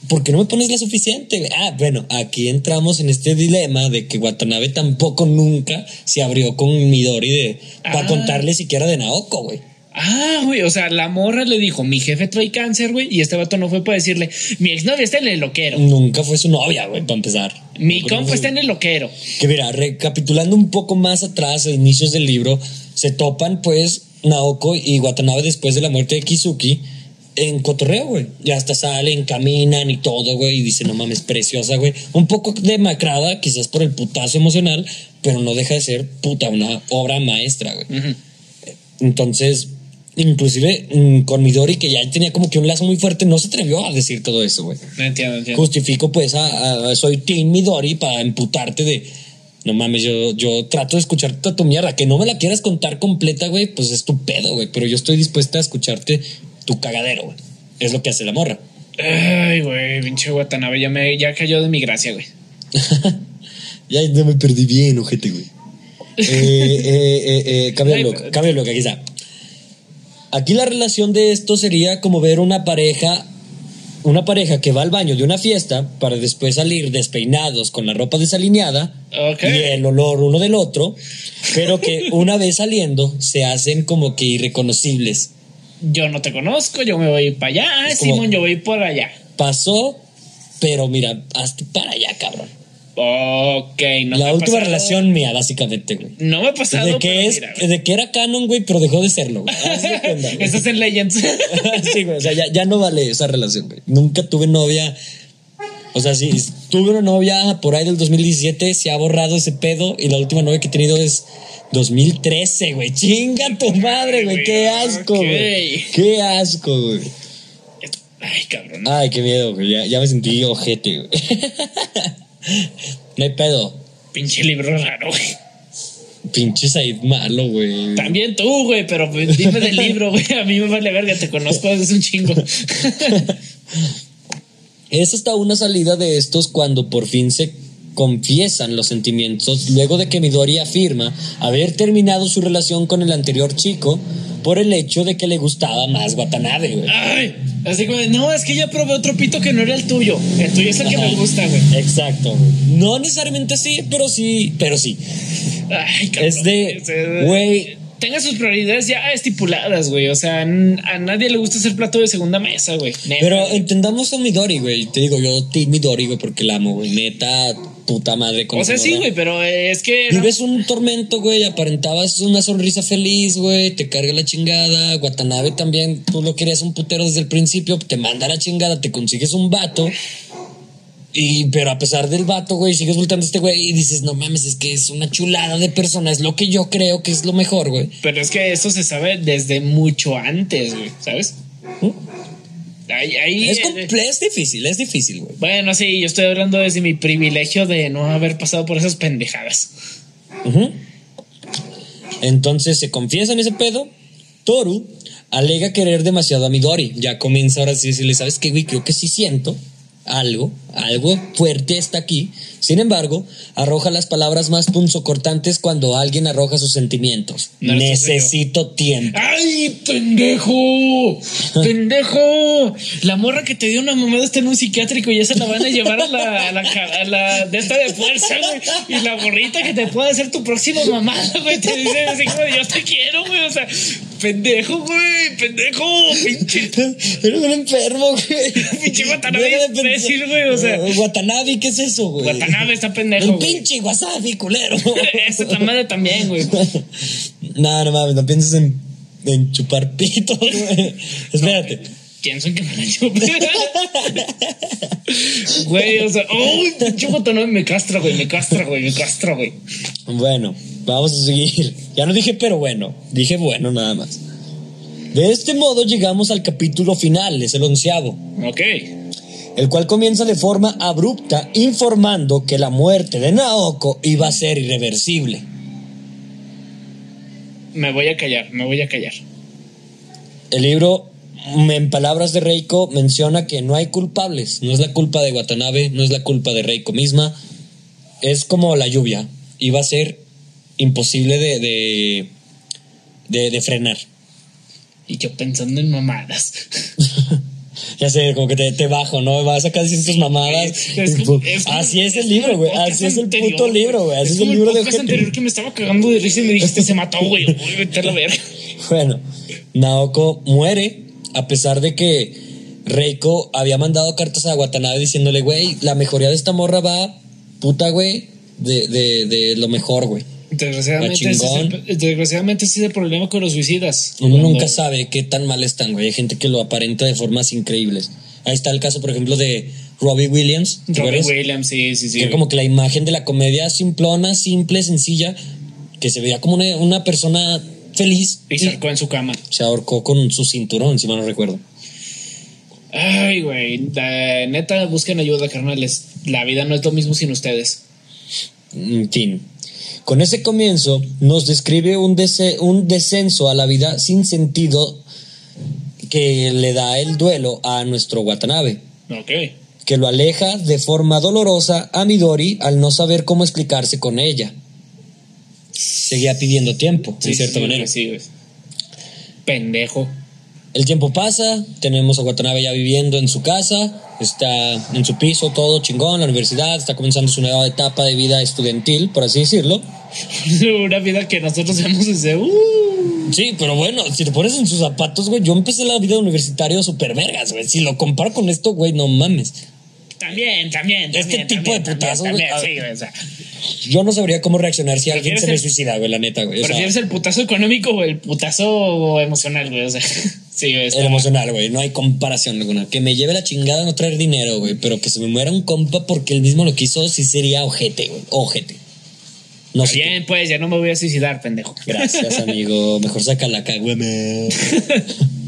[SPEAKER 3] ¿Por qué no me pones la suficiente? Ah, bueno, aquí entramos en este dilema de que Watanabe tampoco nunca se abrió con Midori de, para
[SPEAKER 2] Ah.
[SPEAKER 3] contarle siquiera de Naoko, güey.
[SPEAKER 2] Ah, güey, o sea, la morra le dijo, mi jefe trae cáncer, güey, y este vato no fue para decirle, mi exnovia está en el loquero,
[SPEAKER 3] Nunca fue su novia, güey, para empezar.
[SPEAKER 2] mi compa está en el loquero.
[SPEAKER 3] Que mira, recapitulando un poco más atrás, a inicios del libro, se topan pues Naoko y Watanabe después de la muerte de Kizuki en cotorreo, güey. Y hasta salen, caminan y todo, güey, y dicen, no mames, preciosa, güey. Un poco demacrada, quizás por el putazo emocional, pero no deja de ser puta una obra maestra, güey. Entonces, inclusive mm, con Midori, que ya tenía como que un lazo muy fuerte, no se atrevió a decir todo eso, güey
[SPEAKER 2] No entiendo, entiendo.
[SPEAKER 3] justifico pues a, a- soy Team Midori para emputarte de no mames, yo, yo trato de escucharte a tu mierda, que no me la quieras contar completa, güey, pues es tu pedo, güey, pero yo estoy dispuesta a escucharte tu cagadero, güey. Es lo que hace la morra.
[SPEAKER 2] Ay, güey, pinche Watanabe, ya, me, ya cayó de mi gracia, güey. *laughs*
[SPEAKER 3] ya no me perdí bien, ojete, güey. Eh, eh, eh, eh, cambia de bloque, aquí está. Aquí la relación de esto sería como ver una pareja, una pareja que va al baño de una fiesta para después salir despeinados con la ropa desalineada y el olor uno del otro, pero que *laughs* una vez saliendo se hacen como que irreconocibles.
[SPEAKER 2] Yo no te conozco, yo me voy para allá,
[SPEAKER 3] como-
[SPEAKER 2] Simón, yo voy por allá.
[SPEAKER 3] Pasó, pero mira, hazte para allá, cabrón.
[SPEAKER 2] Ok, no
[SPEAKER 3] la
[SPEAKER 2] me
[SPEAKER 3] última
[SPEAKER 2] pasado-
[SPEAKER 3] relación mía, básicamente, güey.
[SPEAKER 2] No me ha pasado.
[SPEAKER 3] Desde que, es,
[SPEAKER 2] mira,
[SPEAKER 3] desde que era canon, güey, pero dejó de serlo, güey. De. *laughs*
[SPEAKER 2] Estás en Legends. *laughs*
[SPEAKER 3] sí, güey, o sea, ya, ya no vale esa relación, güey. Nunca tuve novia. O sea, sí, tuve una novia por ahí del 2017, se ha borrado ese pedo y la última novia que he tenido es 2013, güey. Chinga tu madre, güey. Qué asco, güey. Qué asco, güey.
[SPEAKER 2] Ay, cabrón.
[SPEAKER 3] Ay, qué miedo, güey. Ya, ya me sentí ojete, güey. *laughs* no hay pedo.
[SPEAKER 2] Pinche libro raro, güey.
[SPEAKER 3] Pinche Said malo, güey.
[SPEAKER 2] También tú, güey, pero dime del libro, güey. A mí me vale verga, te conozco desde un chingo.
[SPEAKER 3] Es hasta una salida de estos cuando por fin se confiesan los sentimientos luego de que Midori afirma haber terminado su relación con el anterior chico por el hecho de que le gustaba más Watanabe, güey.
[SPEAKER 2] Ay, así como, no, es que ya probé otro pito que no era el tuyo. El tuyo es el que me gusta, güey.
[SPEAKER 3] Exacto. güey. No necesariamente sí, pero sí, pero sí.
[SPEAKER 2] Ay, cabrón.
[SPEAKER 3] Es de, güey.
[SPEAKER 2] Tenga sus prioridades ya estipuladas, güey. O sea, a nadie le gusta ser plato de segunda mesa, güey.
[SPEAKER 3] Pero entendamos a Midori, güey. Te digo, yo Midori, güey, porque la amo, güey. Neta, puta madre. con
[SPEAKER 2] O sea, sí, güey, pero es que.
[SPEAKER 3] Vives un tormento, güey, aparentabas una sonrisa feliz, güey, te carga la chingada, Watanabe también, tú lo querías un putero desde el principio, te manda la chingada, te consigues un vato, y pero a pesar del vato, güey, sigues volteando a este güey y dices, no mames, es que es una chulada de persona, es lo que yo creo que es lo mejor, güey.
[SPEAKER 2] Pero es que eso se sabe desde mucho antes, güey, ¿sabes?
[SPEAKER 3] ¿Mm?
[SPEAKER 2] Ahí, ahí,
[SPEAKER 3] Es,
[SPEAKER 2] eh,
[SPEAKER 3] es difícil, es difícil, güey.
[SPEAKER 2] Bueno, sí, yo estoy hablando desde mi privilegio de no haber pasado por esas pendejadas.
[SPEAKER 3] Entonces se confiesa en ese pedo. Toru alega querer demasiado a Midori. Ya comienza ahora sí a decirle, ¿sabes qué, güey? Creo que sí siento algo, algo fuerte está aquí. Sin embargo, arroja las palabras más punzocortantes cuando alguien arroja sus sentimientos.
[SPEAKER 2] No.
[SPEAKER 3] Necesito tiempo.
[SPEAKER 2] ¡Ay, pendejo! *laughs* ¡Pendejo! La morra que te dio una mamada está en un psiquiátrico y ya se la van a llevar a la, a la, ca- a la de esta de fuerza, güey. Y la morrita que te puede hacer tu próxima mamada, güey, te dice así como yo te quiero, güey. O sea, pendejo, güey, pendejo, pinche. *laughs*
[SPEAKER 3] Eres un enfermo, güey.
[SPEAKER 2] Pinche Watanabe
[SPEAKER 3] de
[SPEAKER 2] imbécil, güey, o sea.
[SPEAKER 3] Watanabe, ¿qué es eso, güey?
[SPEAKER 2] Watanabe está pendejo,
[SPEAKER 3] El
[SPEAKER 2] güey.
[SPEAKER 3] pinche wasabi, culero. *laughs*
[SPEAKER 2] Esa ta madre también, güey. *laughs*
[SPEAKER 3] No, no mames, no pienses en, en chupar pitos, güey. Espérate.
[SPEAKER 2] Pienso en que me la chupe. Güey, o sea, ¡Uy, pinche Watanabe me castra, güey! Me castra, güey, me castra, güey.
[SPEAKER 3] Bueno, vamos a seguir. *laughs* Ya no dije pero bueno, dije bueno nada más. De este modo llegamos al capítulo final, es el onceavo,
[SPEAKER 2] Ok.
[SPEAKER 3] el cual comienza de forma abrupta informando que la muerte de Naoko iba a ser irreversible.
[SPEAKER 2] Me voy a callar, me voy a callar.
[SPEAKER 3] El libro, en palabras de Reiko, menciona que no hay culpables. No es la culpa de Watanabe, no es la culpa de Reiko misma. Es como la lluvia. Iba a ser imposible de, de, de, de frenar.
[SPEAKER 2] Y yo pensando en mamadas. *laughs*
[SPEAKER 3] Ya sé, como que te, te bajo, ¿no? Vas a casi sus mamadas.
[SPEAKER 2] Es como- es como-
[SPEAKER 3] así es el libro, güey. Así es el puto libro, güey. Así es, el libro de
[SPEAKER 2] anterior que me estaba cagando de risa y me dijiste se mató, güey. *laughs* Voy a meter la verga.
[SPEAKER 3] Bueno, Naoko muere a pesar de que Reiko había mandado cartas a Watanabe diciéndole, güey, la mejoría de esta morra va, puta, güey, de, de, de lo mejor, güey.
[SPEAKER 2] Desgraciadamente, ese desgraciadamente ese es el problema con los suicidas.
[SPEAKER 3] Uno
[SPEAKER 2] Cuando-
[SPEAKER 3] nunca sabe qué tan mal están, güey. Hay gente que lo aparenta de formas increíbles. Ahí está el caso, por ejemplo, de Robbie Williams. ¿te
[SPEAKER 2] Robin
[SPEAKER 3] acuerdas?
[SPEAKER 2] Williams, sí, sí, sí.
[SPEAKER 3] que como que la imagen de la comedia simplona, simple, sencilla, que se veía como una, una persona feliz.
[SPEAKER 2] Y
[SPEAKER 3] y
[SPEAKER 2] se ahorcó en su cama.
[SPEAKER 3] se ahorcó con su cinturón, si mal no recuerdo.
[SPEAKER 2] Ay, güey. Neta, busquen ayuda, carnales. La vida no es lo mismo sin ustedes.
[SPEAKER 3] En fin. Con ese comienzo nos describe un, un descenso a la vida sin sentido que le da el duelo a nuestro Watanabe,
[SPEAKER 2] Ok.
[SPEAKER 3] que lo aleja de forma dolorosa a Midori al no saber cómo explicarse con ella. Seguía pidiendo tiempo,
[SPEAKER 2] Sí,
[SPEAKER 3] de cierta
[SPEAKER 2] sí,
[SPEAKER 3] manera.
[SPEAKER 2] Sí. Pendejo.
[SPEAKER 3] El tiempo pasa, tenemos a Watanabe ya viviendo en su casa, está en su piso, todo chingón, la universidad, está comenzando su nueva etapa de vida estudiantil, por así decirlo. *laughs*
[SPEAKER 2] Una vida que nosotros vemos desde. Uh,
[SPEAKER 3] Sí, pero bueno, si te pones en sus zapatos, güey, yo empecé la vida universitaria super vergas, güey. Si lo comparo con esto, güey, no mames.
[SPEAKER 2] También, también,
[SPEAKER 3] Este
[SPEAKER 2] también,
[SPEAKER 3] tipo
[SPEAKER 2] también,
[SPEAKER 3] de putazos,
[SPEAKER 2] también,
[SPEAKER 3] güey,
[SPEAKER 2] sí, güey, o sea,
[SPEAKER 3] Yo no sabría cómo reaccionar si alguien
[SPEAKER 2] ¿Prefieres
[SPEAKER 3] se me
[SPEAKER 2] el-
[SPEAKER 3] suicida, güey, la neta, güey. O sea,
[SPEAKER 2] ¿Prefieres el putazo económico o el putazo emocional, güey? O sea, sí,
[SPEAKER 3] el emocional, güey. No hay comparación alguna. Que me lleve la chingada no traer dinero, güey. Pero que se me muera un compa porque él mismo lo quiso, sí sería ojete, güey. Ojete. No
[SPEAKER 2] Está
[SPEAKER 3] sé.
[SPEAKER 2] bien, pues, ya no me voy a suicidar, pendejo.
[SPEAKER 3] Gracias, amigo. Mejor saca la cagüeme. *laughs*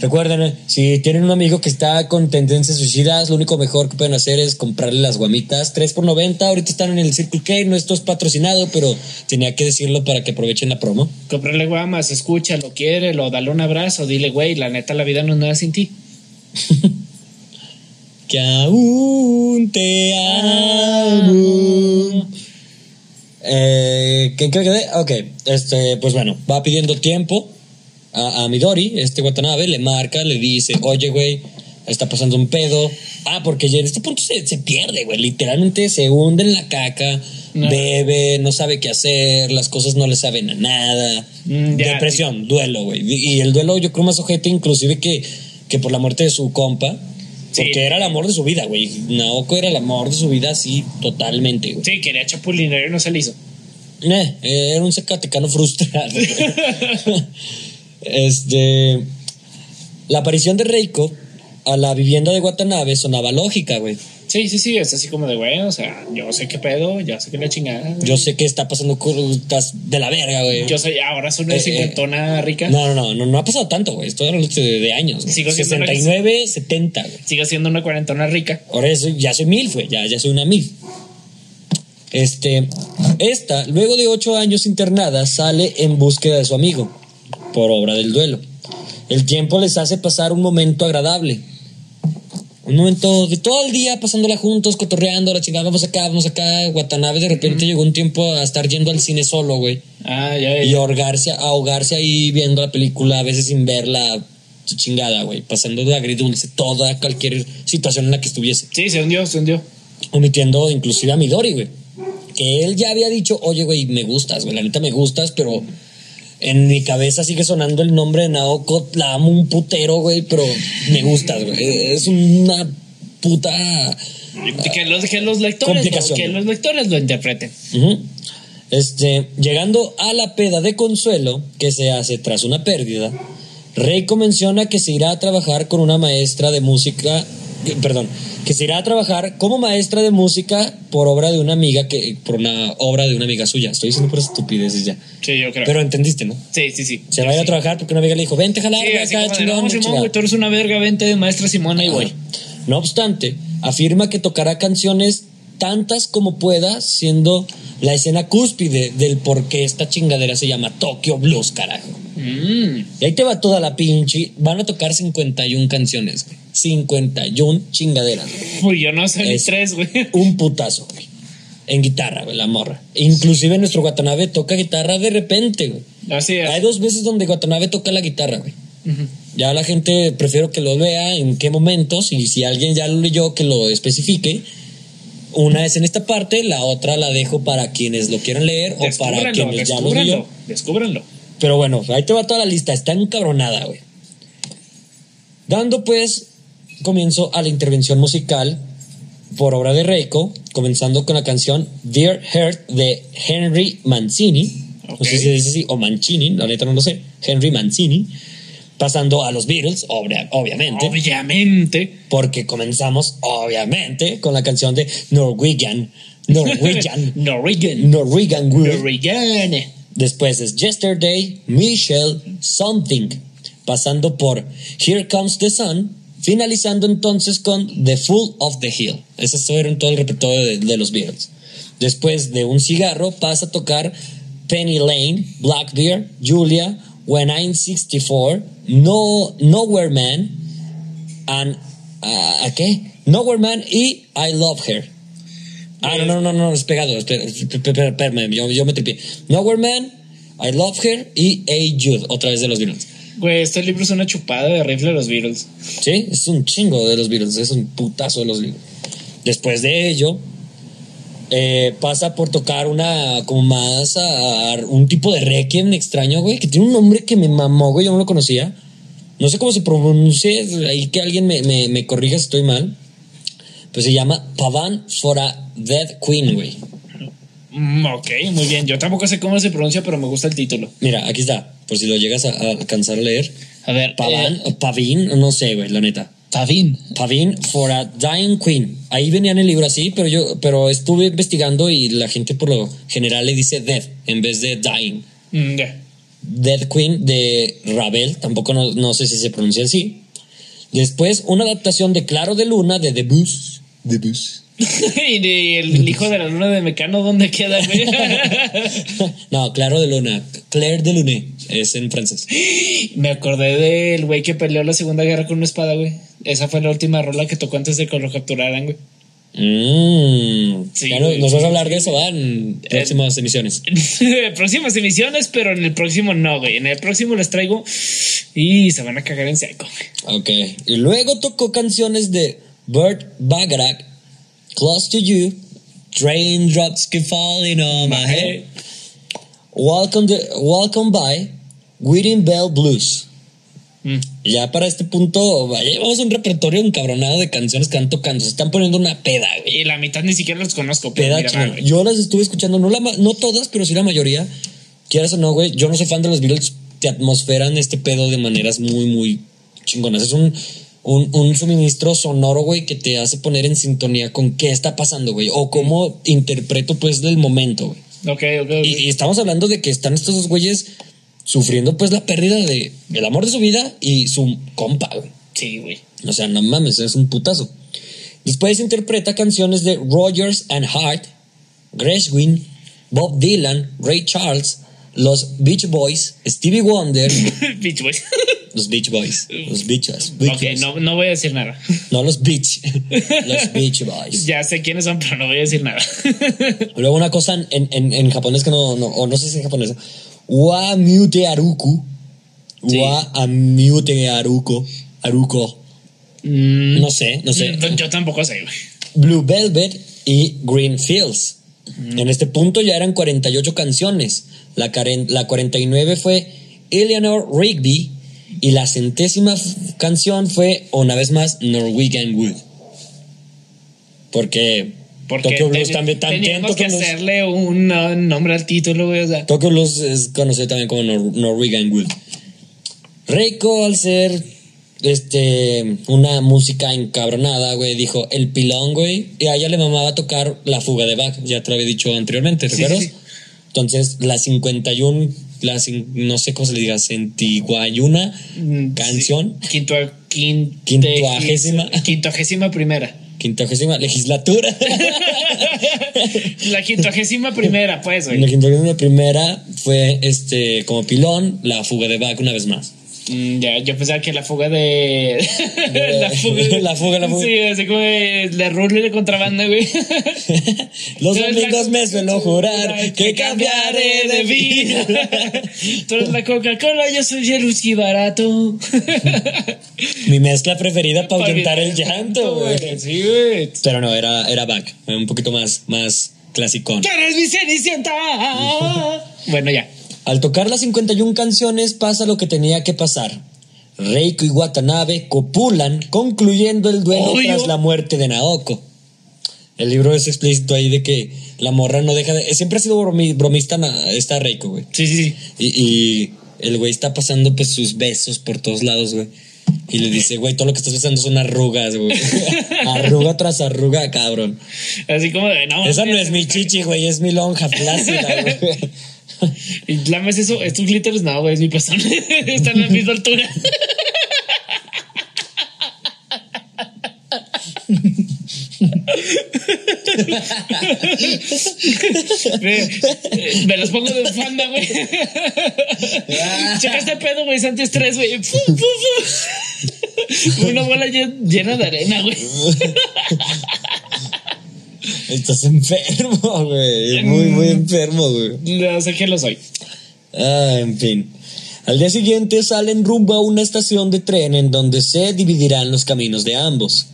[SPEAKER 3] Recuerden, eh, si tienen un amigo que está con tendencias suicidas, lo único mejor que pueden hacer es comprarle las guamitas 3 por 90. Ahorita están en el Circle K, no esto es patrocinado, pero tenía que decirlo para que aprovechen la promo.
[SPEAKER 2] Cómprale guamas, escúchalo, quiérelo, dale un abrazo, dile, güey, la neta, la vida no es nada sin ti. *laughs*
[SPEAKER 3] Que aún te amo. Eh, ¿Qué qué quedé? Ok, este, pues bueno, va pidiendo tiempo a, a Midori, este Watanabe, le marca, le dice, oye, güey, está pasando un pedo. Ah, porque ya en este punto se, se pierde, güey, literalmente se hunde en la caca,
[SPEAKER 2] No.
[SPEAKER 3] bebe, no sabe qué hacer, las cosas no le saben a nada.
[SPEAKER 2] Mm, ya.
[SPEAKER 3] Depresión, duelo, güey. Y el duelo yo creo más ojete inclusive que, que por la muerte de su compa.
[SPEAKER 2] Sí.
[SPEAKER 3] Porque era el amor de su vida, güey. Naoko era el amor de su vida así totalmente, güey.
[SPEAKER 2] Sí, quería chapulinear y no se le hizo.
[SPEAKER 3] Eh, era un zacatecano frustrado. *laughs* este. La aparición de Reiko a la vivienda de Watanabe sonaba lógica, güey.
[SPEAKER 2] Sí, sí, sí, es así como de, güey, o sea, yo sé qué pedo, ya sé que la chingada. güey.
[SPEAKER 3] Yo sé que está pasando cosas de la verga, güey.
[SPEAKER 2] Yo soy, ahora soy una
[SPEAKER 3] Eh,
[SPEAKER 2] cincuentona rica.
[SPEAKER 3] No, no, no, no, no ha pasado tanto, güey. Estoy hablando de, de años. güey.
[SPEAKER 2] Sigo siendo una-
[SPEAKER 3] 69, 70, güey.
[SPEAKER 2] Sigo siendo una cuarentona rica.
[SPEAKER 3] Ahora ya soy, ya soy mil, güey. Ya, ya soy una mil. Este, esta, luego de ocho años internada, sale en búsqueda de su amigo, por obra del duelo. El tiempo les hace pasar un momento agradable. Un momento de todo el día pasándola juntos, cotorreando, la chingada, vamos acá, vamos acá. Watanabe de repente llegó un tiempo a estar yendo al cine solo, güey.
[SPEAKER 2] Ah, ya,
[SPEAKER 3] Y
[SPEAKER 2] ya.
[SPEAKER 3] ahogarse, ahogarse ahí viendo la película, a veces sin verla, chingada, güey. Pasando de agridulce toda, cualquier situación en la que estuviese
[SPEAKER 2] Sí, se hundió, se hundió.
[SPEAKER 3] omitiendo inclusive a Midori, güey. Que él ya había dicho, oye, güey, me gustas, güey, la neta me gustas, pero en mi cabeza sigue sonando el nombre de Naoko, la amo un putero, güey, pero me gustas, güey. Es una puta...
[SPEAKER 2] Que los, que los lectores, lo, que los lectores lo interpreten.
[SPEAKER 3] Este, llegando a la peda de consuelo que se hace tras una pérdida, Reiko menciona que se irá a trabajar con una maestra de música, que- perdón, que se irá a trabajar como maestra de música por obra de una amiga que, por una obra de una amiga suya. Estoy diciendo por estupideces ya.
[SPEAKER 2] Sí, yo creo.
[SPEAKER 3] Pero entendiste, ¿no?
[SPEAKER 2] sí, sí, sí.
[SPEAKER 3] Se va a ir a trabajar porque una amiga le dijo, vente, jalar,
[SPEAKER 2] Sí,
[SPEAKER 3] acá,
[SPEAKER 2] como
[SPEAKER 3] chingón,
[SPEAKER 2] no, Simón,
[SPEAKER 3] chingada".
[SPEAKER 2] güey, tú eres una verga, vente de maestra Simona y voy.
[SPEAKER 3] No obstante, afirma que tocará canciones tantas como pueda, siendo la escena cúspide del por qué esta chingadera se llama Tokyo Blues, carajo.
[SPEAKER 2] Mm.
[SPEAKER 3] Y ahí te va toda la pinche. Van a tocar 51 canciones, güey. 51 chingaderas. güey.
[SPEAKER 2] Uy, yo no sé ni
[SPEAKER 3] Es-
[SPEAKER 2] tres, güey.
[SPEAKER 3] Un putazo, güey. En guitarra, güey, la morra. Inclusive nuestro Watanabe toca guitarra de repente, güey.
[SPEAKER 2] Así es.
[SPEAKER 3] Hay dos veces donde Watanabe toca la guitarra, güey. Ya la gente prefiero que lo vea en qué momentos y si alguien ya lo leyó que lo especifique. Una es en esta parte, la otra la dejo para quienes lo quieran leer o para quienes ya lo leyó.
[SPEAKER 2] descúbranlo.
[SPEAKER 3] Pero bueno, ahí te va toda la lista, está encabronada, güey. Dando pues comienzo a la intervención musical por obra de Reiko, comenzando con la canción Dear Heart de Henry Mancini. No sé si se dice así, o Mancini, la neta no lo sé. Henry Mancini. Pasando a los Beatles, obvia- obviamente.
[SPEAKER 2] Obviamente.
[SPEAKER 3] porque comenzamos, obviamente, con la canción de Norwegian. Norwegian. *laughs*
[SPEAKER 2] Norwegian.
[SPEAKER 3] Norwegian.
[SPEAKER 2] Norwegian.
[SPEAKER 3] Después es Yesterday, Michelle, Something, pasando por Here Comes the Sun, finalizando entonces con The Fool of the Hill. Esos fueron todo el repertorio de, de los Beatles. Después de un cigarro pasa a tocar Penny Lane, Blackbeard, Julia, When I'm 64, no, Nowhere Man, and, ah, ¿a qué? Nowhere Man y I Love Her. Ah, no, no, no, no, es pegado. Espérame, yo, yo me tripié. Nowhere Man, I Love Her y Hey Jude, otra vez de los Beatles.
[SPEAKER 2] Güey, este libro es una chupada de rifle de los Beatles.
[SPEAKER 3] Sí, es un chingo de los Beatles, es un putazo de los Beatles. Después de ello, eh, pasa por tocar una, como más, a- a- un tipo de requiem extraño, güey, que tiene un nombre que me mamó, güey, yo no lo conocía. No sé cómo se pronuncia, ahí que alguien me, me, me corrija si estoy mal. Pues se llama Pavan for a Dead Queen, güey.
[SPEAKER 2] Mm, ok, muy bien. Yo tampoco sé cómo se pronuncia, pero me gusta el título.
[SPEAKER 3] Mira, aquí está, por si lo llegas a, a alcanzar a leer.
[SPEAKER 2] A ver,
[SPEAKER 3] Pavan,
[SPEAKER 2] eh,
[SPEAKER 3] Pavin, no sé, güey, la neta.
[SPEAKER 2] Pavin.
[SPEAKER 3] Pavin for a Dying Queen. Ahí venía en el libro así, pero yo pero estuve investigando y la gente por lo general le dice dead en vez de dying.
[SPEAKER 2] Mm.
[SPEAKER 3] Dead Queen de Ravel, tampoco no, no sé si se pronuncia así. Después, una adaptación de Claro de Luna de Debussy. Debussy. *laughs*
[SPEAKER 2] y de- el hijo de la luna de Mecano, ¿dónde queda, *laughs*
[SPEAKER 3] no, Claro de Luna. Claire de Lune. Es en francés.
[SPEAKER 2] Me acordé del güey que peleó la Segunda Guerra con una espada, güey. Esa fue la última rola que tocó antes de que lo capturaran, güey.
[SPEAKER 3] Mm.
[SPEAKER 2] Sí, güey.
[SPEAKER 3] nos vas a hablar de eso ¿va? en próximas emisiones. *laughs*
[SPEAKER 2] Próximas emisiones, pero en el próximo no, güey. En el próximo les traigo y se van a cagar en seco.
[SPEAKER 3] Ok. Y luego tocó canciones de Burt Bacharach, Close to You, Raindrops Keep Falling on My Head, Welcome, the, Welcome By, Wedding Bell Blues.
[SPEAKER 2] Mm.
[SPEAKER 3] Ya para este punto, vaya, llevamos un repertorio encabronado de canciones que están tocando. Se están poniendo una peda, güey.
[SPEAKER 2] Y la mitad ni siquiera los conozco,
[SPEAKER 3] Peda
[SPEAKER 2] mira,
[SPEAKER 3] chingona.
[SPEAKER 2] va, güey.
[SPEAKER 3] Yo las estuve escuchando, no, la, no todas, pero sí la mayoría. Quieras o no, güey. Yo no soy fan de los Beatles. Te atmosferan este pedo de maneras muy, muy chingonas. Es un, un, un suministro sonoro, güey, que te hace poner en sintonía con qué está pasando, güey. O cómo interpreto, pues, del momento, güey.
[SPEAKER 2] Ok, ok, ok.
[SPEAKER 3] Y, y estamos hablando de que están estos dos güeyes sufriendo, pues, la pérdida de el amor de su vida y su compa, güey.
[SPEAKER 2] Sí, güey.
[SPEAKER 3] O sea, no mames, es un putazo. Después interpreta canciones de Rogers and Hart, Gershwin, Bob Dylan, Ray Charles, los Beach Boys, Stevie Wonder, *laughs*
[SPEAKER 2] Bitch, güey. *laughs*
[SPEAKER 3] los Beach Boys, los Beaches,
[SPEAKER 2] ok, no, no voy a decir nada.
[SPEAKER 3] no los Beach, *laughs* los Beach Boys.
[SPEAKER 2] Ya sé quiénes son, pero no voy a decir nada.
[SPEAKER 3] Luego una cosa en, en, en japonés que no, no, o no sé si es japonés, wa mute aruku,
[SPEAKER 2] Sí.
[SPEAKER 3] wa amute aruko, aruko,
[SPEAKER 2] Mm,
[SPEAKER 3] no sé, no sé.
[SPEAKER 2] Yo tampoco sé, güey.
[SPEAKER 3] Blue Velvet y Green Fields. En este punto ya eran 48 canciones. La, caren- la 49 fue Eleanor Rigby y la centésima canción fue, una vez más, Norwegian Wood. Porque,
[SPEAKER 2] Porque
[SPEAKER 3] Tokyo Blues también, también
[SPEAKER 2] teníamos que
[SPEAKER 3] Tokyo Blues-
[SPEAKER 2] hacerle un nombre al título, güey. O sea,
[SPEAKER 3] Tokyo Blues es conocido también como Nor- Norwegian Wood. Reiko, al ser este, una música encabronada, güey, dijo el pilón, güey, y a ella le mamaba tocar la fuga de Bach, ya te lo había dicho anteriormente,
[SPEAKER 2] Sí,
[SPEAKER 3] ¿recuerdas?
[SPEAKER 2] sí.
[SPEAKER 3] Entonces, la 51, la, no sé cómo se le diga, centiguayuna
[SPEAKER 2] mm,
[SPEAKER 3] canción,
[SPEAKER 2] sí. Quinto, primera.
[SPEAKER 3] Quincuagésima legislatura.
[SPEAKER 2] La quintuagésima primera, pues,
[SPEAKER 3] la
[SPEAKER 2] güey.
[SPEAKER 3] quincuagésima primera fue, este, como pilón, la fuga de Bach una vez más.
[SPEAKER 2] Mm, ya, yo pensaba que la fuga de. *laughs*
[SPEAKER 3] De-
[SPEAKER 2] la fuga.
[SPEAKER 3] la fuga, la fuga.
[SPEAKER 2] Sí, así como de, de rule de contrabanda, güey. *laughs*
[SPEAKER 3] Los
[SPEAKER 2] eres la-
[SPEAKER 3] domingos me suelo jurar que cambiaré de vida. *laughs*
[SPEAKER 2] Tú eres la Coca-Cola, yo soy el whisky barato.
[SPEAKER 3] Mi mezcla preferida para ahuyentar el llanto, güey.
[SPEAKER 2] Sí, güey.
[SPEAKER 3] Pero no, era, era back, un poquito más, más clasicón.
[SPEAKER 2] ¡Tú eres mi cenicienta! bueno, ya.
[SPEAKER 3] Al tocar las 51 canciones pasa lo que tenía que pasar. Reiko y Watanabe copulan, concluyendo el duelo
[SPEAKER 2] Obvio.
[SPEAKER 3] tras la muerte de Naoko. El libro es explícito ahí de que la morra no deja de... Siempre ha sido bromi- bromista esta Reiko, güey.
[SPEAKER 2] Sí, sí, sí.
[SPEAKER 3] Y, y el güey está pasando pues sus besos por todos lados, güey. Y le dice, güey, todo lo que estás besando son arrugas, güey. *laughs* Arruga tras arruga, cabrón.
[SPEAKER 2] Así como de, no.
[SPEAKER 3] Esa no es mi chichi, güey, es mi lonja *laughs* flácida, güey.
[SPEAKER 2] Y lames eso, estos glitters, no, güey, es mi pezón. *laughs* Están a la misma altura. me, me los pongo de bufanda, güey. Checa este pedo, güey, es antiestrés, güey. Una bola llen- llena de arena, güey.
[SPEAKER 3] Estás enfermo, *laughs* güey. Muy, muy enfermo, güey.
[SPEAKER 2] No sé qué lo soy.
[SPEAKER 3] Ah, en fin. Al día siguiente salen rumbo a una estación de tren en donde se dividirán los caminos de ambos.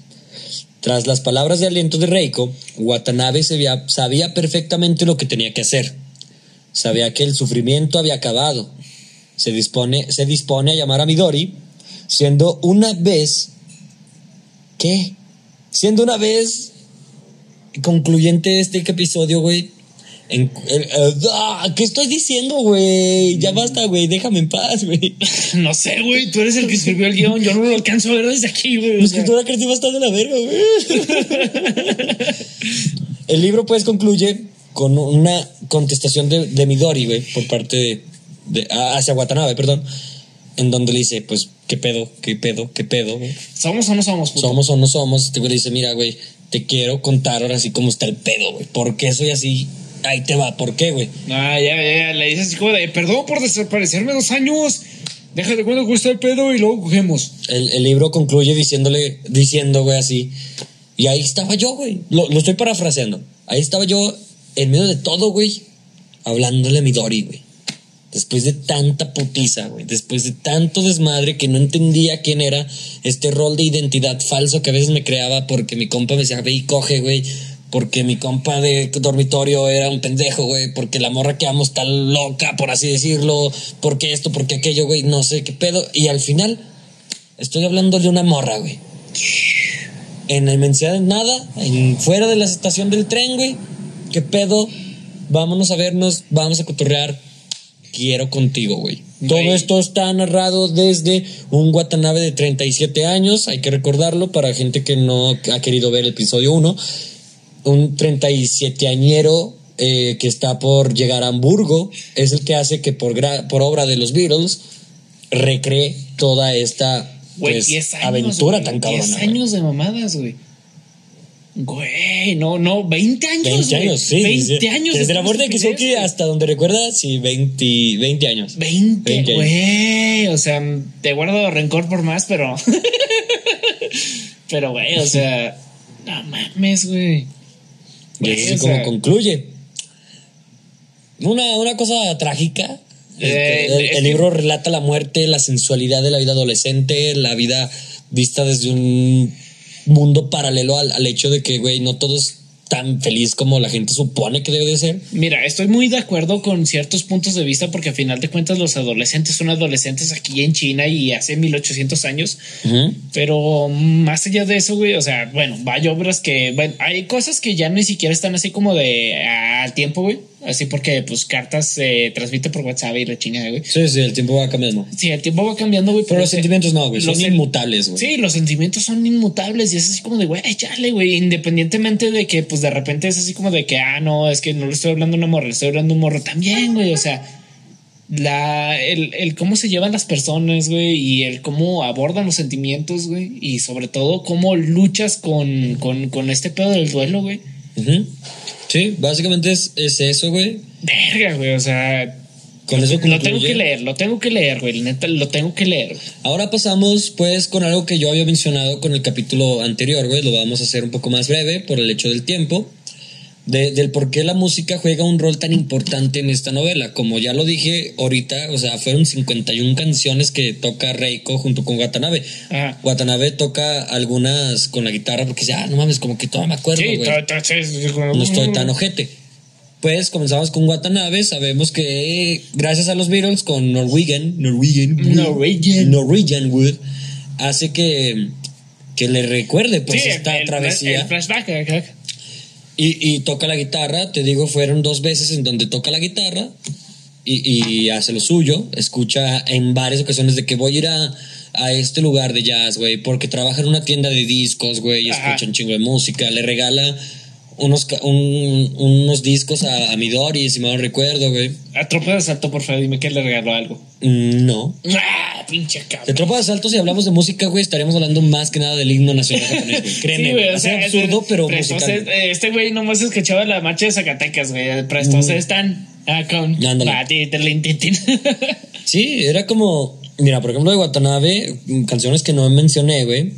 [SPEAKER 3] Tras las palabras de aliento de Reiko, Watanabe sabía, sabía perfectamente lo que tenía que hacer. Sabía que el sufrimiento había acabado. Se dispone, se dispone a llamar a Midori, siendo una vez... ¿Qué? siendo una vez concluyente este episodio, güey. En, el- eh, ah, ¿Qué estoy diciendo, güey? Ya basta, güey. Déjame en paz, güey. *laughs*
[SPEAKER 2] No sé, güey, tú eres el que escribió el guion, yo no lo alcanzo a ver desde aquí, güey.
[SPEAKER 3] La escritura creativa está de la verga, güey. *laughs* El libro, pues, concluye con una contestación de, de Midori, güey, por parte de, de- hacia Watanabe, perdón, en donde le dice, pues, ¿qué pedo? ¿Qué pedo? ¿Qué pedo? güey?
[SPEAKER 2] ¿Somos o no somos, puto?
[SPEAKER 3] ¿Somos o no somos? Este güey le dice, mira, güey, te quiero contar ahora sí cómo está el pedo, güey. ¿Por qué soy así? Ahí te va, ¿por qué, güey?
[SPEAKER 2] Ah, ya, ya, ya, le dices así como de, perdón por desaparecerme dos años. Déjate cuando gusta el pedo y luego cogemos.
[SPEAKER 3] El, el libro concluye diciéndole, diciendo, güey, así. Y ahí estaba yo, güey. Lo, lo estoy parafraseando. Ahí estaba yo, en medio de todo, güey, hablándole a Midori, güey. Después de tanta putiza, güey. Después de tanto desmadre que no entendía quién era este rol de identidad falso que a veces me creaba porque mi compa me decía, ve y coge, güey. Porque mi compa de dormitorio era un pendejo, güey. Porque la morra que amo está loca, por así decirlo. Porque esto, porque aquello, güey. No sé qué pedo. Y al final, estoy hablando de una morra, güey. En la inmensidad de nada, en, fuera de la estación del tren, güey. ¿Qué pedo? Vámonos a vernos, vamos a cotorrear. Quiero contigo, güey. Todo esto está narrado desde un Watanabe de 37 años, hay que recordarlo para gente que no ha querido ver el episodio 1. Un 37 añero eh, que está por llegar a Hamburgo es el que hace que por, gra- por obra de los Beatles recree toda esta pues,
[SPEAKER 2] 10 años.
[SPEAKER 3] aventura tan cabrona.
[SPEAKER 2] 10
[SPEAKER 3] güey.
[SPEAKER 2] años de mamadas, güey. Güey, no, no, 20 años.
[SPEAKER 3] 20
[SPEAKER 2] güey.
[SPEAKER 3] años, sí.
[SPEAKER 2] 20
[SPEAKER 3] sí.
[SPEAKER 2] años.
[SPEAKER 3] Desde la muerte de
[SPEAKER 2] güey.
[SPEAKER 3] hasta donde recuerda, sí, 20, 20 años.
[SPEAKER 2] 20,
[SPEAKER 3] 20 años.
[SPEAKER 2] güey. O sea, te guardo rencor por más, pero. *laughs* pero, güey, o sea. No mames, güey.
[SPEAKER 3] Y así
[SPEAKER 2] o
[SPEAKER 3] como
[SPEAKER 2] sea,
[SPEAKER 3] concluye. Una, una cosa trágica.
[SPEAKER 2] Eh,
[SPEAKER 3] Este, el, el libro relata la muerte, la sensualidad de la vida adolescente, la vida vista desde un mundo paralelo al, al hecho de que, güey, no todo es tan feliz como la gente supone que debe de ser.
[SPEAKER 2] Mira, estoy muy de acuerdo con ciertos puntos de vista porque a final de cuentas los adolescentes son adolescentes aquí en China y hace 1800 años. Pero más allá de eso, güey, o sea, bueno, hay obras que, bueno, hay cosas que ya ni siquiera están así como de ah, al tiempo, güey. Así porque, pues, cartas se transmiten por WhatsApp y la chingada, güey.
[SPEAKER 3] Sí, sí, el tiempo va cambiando.
[SPEAKER 2] Sí, el tiempo va cambiando, güey.
[SPEAKER 3] Pero los
[SPEAKER 2] se-
[SPEAKER 3] sentimientos no, güey, son inmutables, güey.
[SPEAKER 2] Sí, los sentimientos son inmutables y es así como de, güey, chale, güey, independientemente de que, pues, de repente es así como de que, ah, no, es que no le estoy hablando a una morra, le estoy hablando a un morro también, güey, o sea, la, el, el cómo se llevan las personas, güey, y el cómo abordan los sentimientos, güey, y sobre todo cómo luchas con, con, con este pedo del duelo, güey.
[SPEAKER 3] Sí, básicamente es, es eso, güey.
[SPEAKER 2] Verga, güey, o sea,
[SPEAKER 3] Con eso
[SPEAKER 2] lo tengo
[SPEAKER 3] concluye.
[SPEAKER 2] que leer, lo tengo que leer, güey, neta, lo tengo que leer.
[SPEAKER 3] Ahora pasamos pues con algo que yo había mencionado con el capítulo anterior, güey. Lo vamos a hacer un poco más breve por el hecho del tiempo. De- del por qué la música juega un rol tan importante en esta novela. Como ya lo dije ahorita, o sea, fueron 51 canciones que toca Reiko junto con Watanabe.
[SPEAKER 2] Ajá.
[SPEAKER 3] Watanabe toca algunas con la guitarra porque ya, no mames, como que todavía me acuerdo,
[SPEAKER 2] Sí,
[SPEAKER 3] No estoy tan ojete. Pues comenzamos con Watanabe. Sabemos que gracias a los Beatles con Norwegian, Norwegian,
[SPEAKER 2] Norwegian.
[SPEAKER 3] Norwegian Wood, hace que, que le recuerde pues
[SPEAKER 2] Sí,
[SPEAKER 3] esta
[SPEAKER 2] el,
[SPEAKER 3] travesía
[SPEAKER 2] el flashback, ajá.
[SPEAKER 3] Y, y toca la guitarra. Te digo, fueron dos veces en donde toca la guitarra y, y hace lo suyo. Escucha en varias ocasiones de que voy a ir a, a este lugar de jazz, güey, porque trabaja en una tienda de discos, güey, y escucha un chingo de música. Le regala unos, un- unos discos a, a Midori, si mal no recuerdo, güey.
[SPEAKER 2] A tropa de asalto, por favor, dime que le regaló algo.
[SPEAKER 3] Mm, No.
[SPEAKER 2] ¡Ah, pinche
[SPEAKER 3] De
[SPEAKER 2] cabrón!
[SPEAKER 3] tropa de asalto, si hablamos de música, güey, estaríamos hablando más que nada del himno nacional *laughs* japonés, güey. Créeme,
[SPEAKER 2] Sí,
[SPEAKER 3] güey.
[SPEAKER 2] o sea,
[SPEAKER 3] absurdo, pero musical.
[SPEAKER 2] eh, Este güey nomás escuchaba la marcha de Zacatecas, güey. Prestos están ah, con.
[SPEAKER 3] Ándale.
[SPEAKER 2] Ah, tin. *laughs*
[SPEAKER 3] Sí, era como, mira, por ejemplo, de Watanabe, mm, canciones que no mencioné, güey.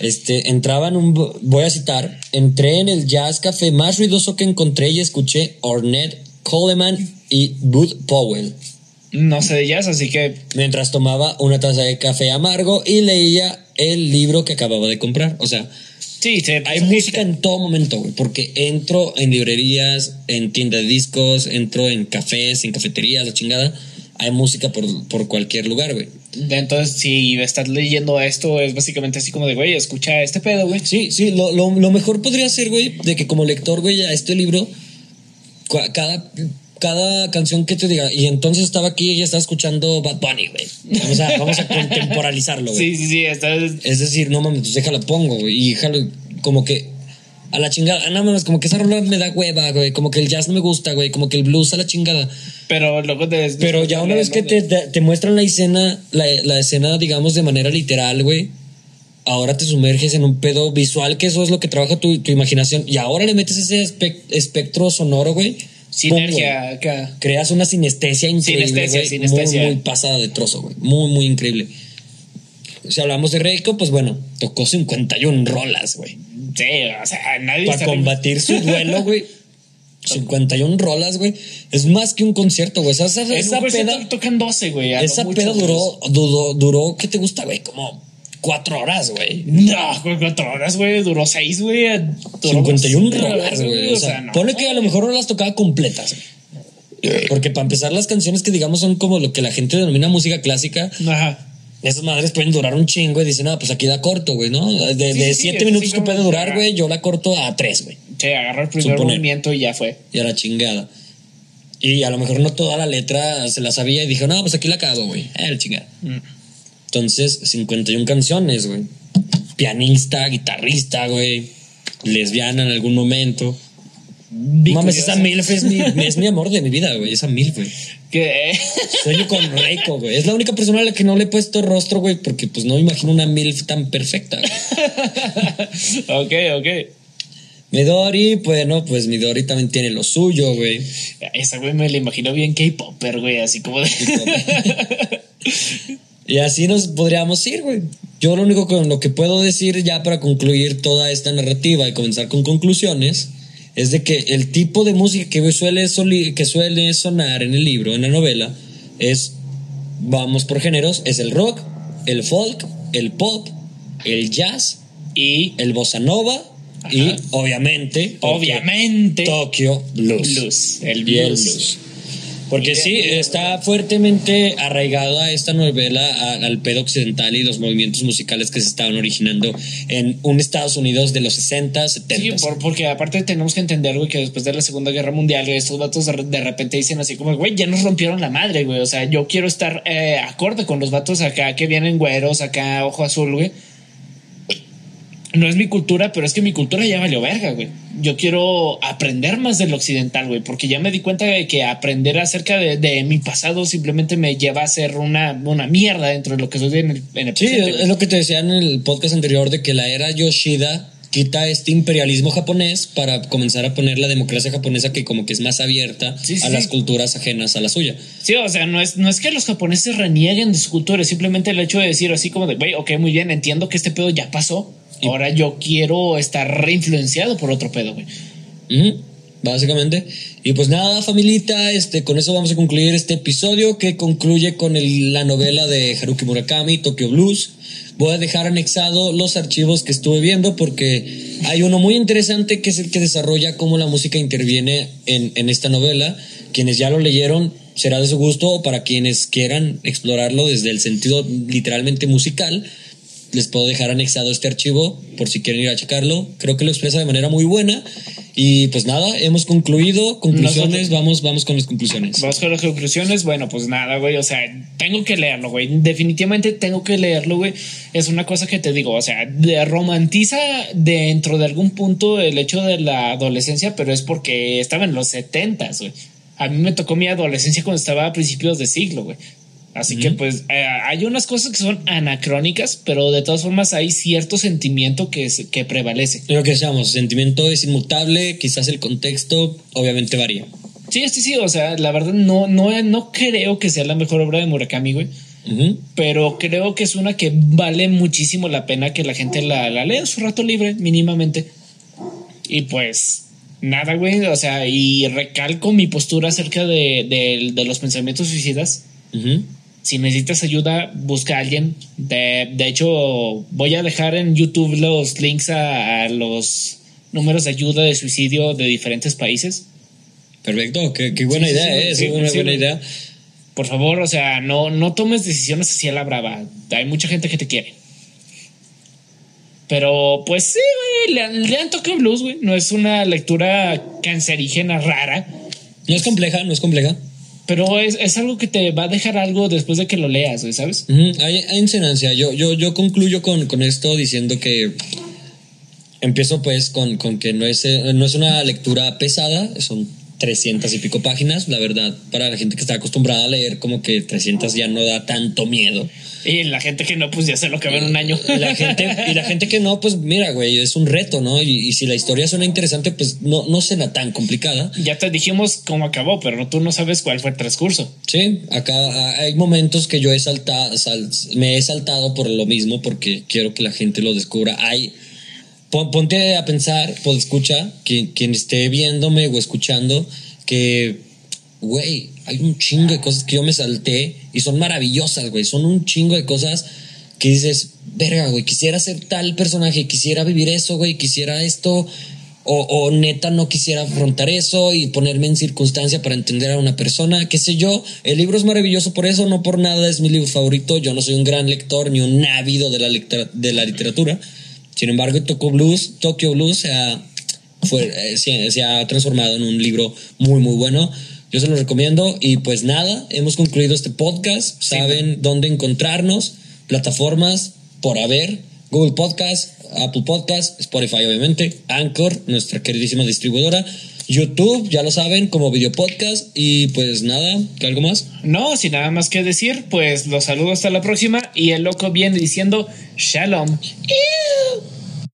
[SPEAKER 3] Este, entraba en un, voy a citar, entré en el jazz café más ruidoso que encontré y escuché Ornette Coleman y Bud Powell,
[SPEAKER 2] No sé de jazz, así que.
[SPEAKER 3] mientras tomaba una taza de café amargo y leía el libro que acababa de comprar. O sea,
[SPEAKER 2] Sí, sí,
[SPEAKER 3] hay música en todo momento, güey, porque entro en librerías, en tiendas de discos, entro en cafés, en cafeterías, la chingada. Hay música por, por cualquier lugar, güey.
[SPEAKER 2] Entonces, si estás leyendo esto, es básicamente así como de, güey, escucha este pedo, güey.
[SPEAKER 3] Sí, sí, lo, lo, lo mejor podría ser, güey, de que como lector, güey, a este libro, cada, cada canción que te diga, y entonces estaba aquí y estaba escuchando Bad Bunny, güey. Vamos a, vamos a contemporalizarlo, güey. *laughs*
[SPEAKER 2] Sí, sí, sí, está,
[SPEAKER 3] Es decir, no mames, pues déjala pongo, güey. Y déjalo, como que a la chingada, no mames, como que esa rola me da hueva, güey. Como que el jazz no me gusta, güey. Como que el blues a la chingada.
[SPEAKER 2] pero luego te...
[SPEAKER 3] Pero ya una vez que te, te, muestran la escena, la, la escena, digamos, de manera literal, güey. Ahora te sumerges en un pedo visual, que eso es lo que trabaja tu, tu imaginación. Y ahora le metes ese espe- espectro sonoro, güey.
[SPEAKER 2] Sinergia acá.
[SPEAKER 3] Creas una sinestesia increíble,
[SPEAKER 2] Sinestesia,
[SPEAKER 3] güey.
[SPEAKER 2] sinestesia.
[SPEAKER 3] Muy, muy pasada de trozo, güey. Muy, muy increíble. Si hablamos de Reiko, pues bueno, tocó 51 rolas, güey.
[SPEAKER 2] Sí, o sea, nadie
[SPEAKER 3] Para combatir su *laughs* duelo, güey. 51 rolas, güey. Es más que un concierto, güey. Esa, esa,
[SPEAKER 2] En
[SPEAKER 3] esa
[SPEAKER 2] concierto
[SPEAKER 3] peda,
[SPEAKER 2] tocan 12, güey.
[SPEAKER 3] esa peda
[SPEAKER 2] pues.
[SPEAKER 3] duró, duró, duró, ¿qué te gusta, güey? Como cuatro horas, güey.
[SPEAKER 2] No, güey, cuatro horas, güey. Duró seis, güey. Duró
[SPEAKER 3] 51
[SPEAKER 2] dos-
[SPEAKER 3] rolas, güey. O sea,
[SPEAKER 2] no.
[SPEAKER 3] pone que a lo mejor no las tocaba completas, güey. Porque para empezar, las canciones que digamos son como lo que la gente denomina música clásica,
[SPEAKER 2] Ajá.
[SPEAKER 3] Esas madres pueden durar un chingo y dicen, ah, pues aquí da corto, güey, ¿no? De, de
[SPEAKER 2] sí, sí,
[SPEAKER 3] siete
[SPEAKER 2] sí,
[SPEAKER 3] minutos que puede durar, güey, yo la corto a tres, güey.
[SPEAKER 2] Sí, agarró el primer
[SPEAKER 3] Suponer.
[SPEAKER 2] movimiento y ya fue.
[SPEAKER 3] Y a la chingada. Y a lo mejor no toda la letra se la sabía y dijo, no, pues aquí la acabo, güey. Eh, la chingada.
[SPEAKER 2] Mm.
[SPEAKER 3] Entonces, 51 canciones, güey. Pianista, guitarrista, güey. Lesbiana en algún momento. Mames, esa MILF es mi, *laughs* es mi amor de mi vida, güey. Esa MILF, güey.
[SPEAKER 2] Que,
[SPEAKER 3] Sueño con Reiko, güey. Es la única persona a la que no le he puesto rostro, güey, porque pues no me imagino una MILF tan perfecta. *laughs*
[SPEAKER 2] ok, ok.
[SPEAKER 3] Midori, bueno, pues Midori también tiene lo suyo, güey.
[SPEAKER 2] Esa, güey, me la imagino bien K-Popper, güey. Así como de.
[SPEAKER 3] Y así nos podríamos ir, güey. Yo lo único con lo que puedo decir ya para concluir toda esta narrativa y comenzar con conclusiones es de que el tipo de música que suele, que suele sonar en el libro, en la novela, es, vamos por géneros, es el rock, el folk, el pop, el jazz,
[SPEAKER 2] y.
[SPEAKER 3] el bossa nova y obviamente,
[SPEAKER 2] Obviamente.
[SPEAKER 3] Blues.
[SPEAKER 2] Blues, el
[SPEAKER 3] Y
[SPEAKER 2] blues.
[SPEAKER 3] Porque sí, está fuertemente arraigado a esta novela al pedo occidental y los movimientos musicales que se estaban originando en un Estados Unidos de los 60, 70.
[SPEAKER 2] Sí, por- porque aparte tenemos que entender, güey, que después de la Segunda Guerra Mundial, estos vatos de, de repente dicen así como, güey, ya nos rompieron la madre, güey. O sea, yo quiero estar eh, acorde con los vatos acá que vienen güeros, acá ojo azul, güey. No es mi cultura, pero es que mi cultura ya valió verga, güey. Yo quiero aprender más del occidental, güey, porque ya me di cuenta de que aprender acerca de, de mi pasado simplemente me lleva a ser una, una mierda dentro de lo que soy en el, en el
[SPEAKER 3] Sí,
[SPEAKER 2] presente,
[SPEAKER 3] es lo que te decía en el podcast anterior de que la era Yoshida quita este imperialismo japonés para comenzar a poner la democracia japonesa que como que es más abierta
[SPEAKER 2] Sí, sí,
[SPEAKER 3] a
[SPEAKER 2] sí.
[SPEAKER 3] las culturas ajenas a la suya.
[SPEAKER 2] Sí, o sea, no es, no es que los japoneses renieguen de su cultura, es simplemente el hecho de decir así como de, güey, ok, muy bien, entiendo que este pedo ya pasó, ahora yo quiero estar reinfluenciado por otro pedo, güey.
[SPEAKER 3] Básicamente. Y pues nada, familita, este, con eso vamos a concluir este episodio que concluye con el- la novela de Haruki Murakami, Tokyo Blues. Voy a dejar anexado los archivos que estuve viendo porque hay uno muy interesante que es el que desarrolla cómo la música interviene en, en esta novela. Quienes ya lo leyeron será de su gusto o para quienes quieran explorarlo desde el sentido literalmente musical les puedo dejar anexado este archivo por si quieren ir a checarlo. Creo que lo expresa de manera muy buena. Y pues nada, hemos concluido. Conclusiones, vamos, vamos con las conclusiones.
[SPEAKER 2] Vamos con las conclusiones, bueno, pues nada, güey, o sea, tengo que leerlo, güey, definitivamente tengo que leerlo, güey. Es una cosa que te digo, o sea, de- romantiza dentro de algún punto el hecho de la adolescencia, pero es porque estaba en los setentas, güey. A mí me tocó mi adolescencia cuando estaba a principios de siglo, güey. Así que pues eh, hay unas cosas que son anacrónicas, pero de todas formas hay cierto sentimiento que, es- que prevalece.
[SPEAKER 3] Lo que decíamos, sentimiento es inmutable, quizás el contexto obviamente varía.
[SPEAKER 2] Sí, sí, sí, o sea, la verdad no, no, no creo que sea la mejor obra de Murakami, güey. Pero creo que es una que vale muchísimo la pena que la gente la, la lea en su rato libre, mínimamente. Y pues, nada, güey, o sea, y recalco mi postura acerca de, de- de los pensamientos suicidas.
[SPEAKER 3] Ujú.
[SPEAKER 2] Si necesitas ayuda, busca a alguien. De, de hecho, voy a dejar en YouTube los links a, a los números de ayuda de suicidio de diferentes países.
[SPEAKER 3] Perfecto, qué, qué buena
[SPEAKER 2] Sí,
[SPEAKER 3] idea,
[SPEAKER 2] sí,
[SPEAKER 3] ¿eh?
[SPEAKER 2] sí,
[SPEAKER 3] es una buena idea.
[SPEAKER 2] por favor, o sea, no, no tomes decisiones así a la brava. Hay mucha gente que te quiere. Pero pues sí, güey, lean, lean Tokyo Blues, güey. No es una lectura cancerígena rara.
[SPEAKER 3] No es compleja, no es compleja.
[SPEAKER 2] Pero es, es algo que te va a dejar algo después de que lo leas, ¿sabes?
[SPEAKER 3] Ujú, Hay, hay insonancia. Yo, yo, yo concluyo con, con esto diciendo que empiezo pues con, con que no es, eh, no es una lectura pesada, son 300 y pico páginas. La verdad, para la gente que está acostumbrada a leer, como que 300 ya no da tanto miedo.
[SPEAKER 2] Y la gente que no, pues ya se lo que en un año.
[SPEAKER 3] Y la gente, y la gente que no, pues mira, güey, es un reto, ¿no? Y, y si la historia suena interesante, pues no, no suena tan complicada.
[SPEAKER 2] ya te dijimos cómo acabó, pero tú no sabes cuál fue el transcurso.
[SPEAKER 3] Sí, acá hay momentos que yo he saltado, me he saltado por lo mismo porque quiero que la gente lo descubra. Hay, pon- ponte a pensar, pues escucha, quien, quien esté viéndome o escuchando, que, güey, hay un chingo de cosas que yo me salté y son maravillosas, güey. Son un chingo de cosas que dices, verga, güey, quisiera ser tal personaje, quisiera vivir eso, güey, quisiera esto. O, neta no quisiera afrontar eso y ponerme en circunstancia para entender a una persona, qué sé yo. El libro es maravilloso por eso, no por nada es mi libro favorito. Yo no soy un gran lector ni un ávido de la, de la literatura. Sin embargo, Tokyo Blues, Tokyo Blues se ha, eh, se ha transformado en un libro muy, muy bueno. Yo se lo recomiendo. Y pues nada, hemos concluido este podcast. Saben dónde encontrarnos, plataformas por haber, Google Podcast, Apple Podcast, Spotify obviamente, Anchor, nuestra queridísima distribuidora, YouTube, ya lo saben, como video podcast. Y pues nada, ¿algo más?
[SPEAKER 2] No, sin nada más que decir, pues los saludo hasta la próxima. Y el loco viene diciendo Shalom.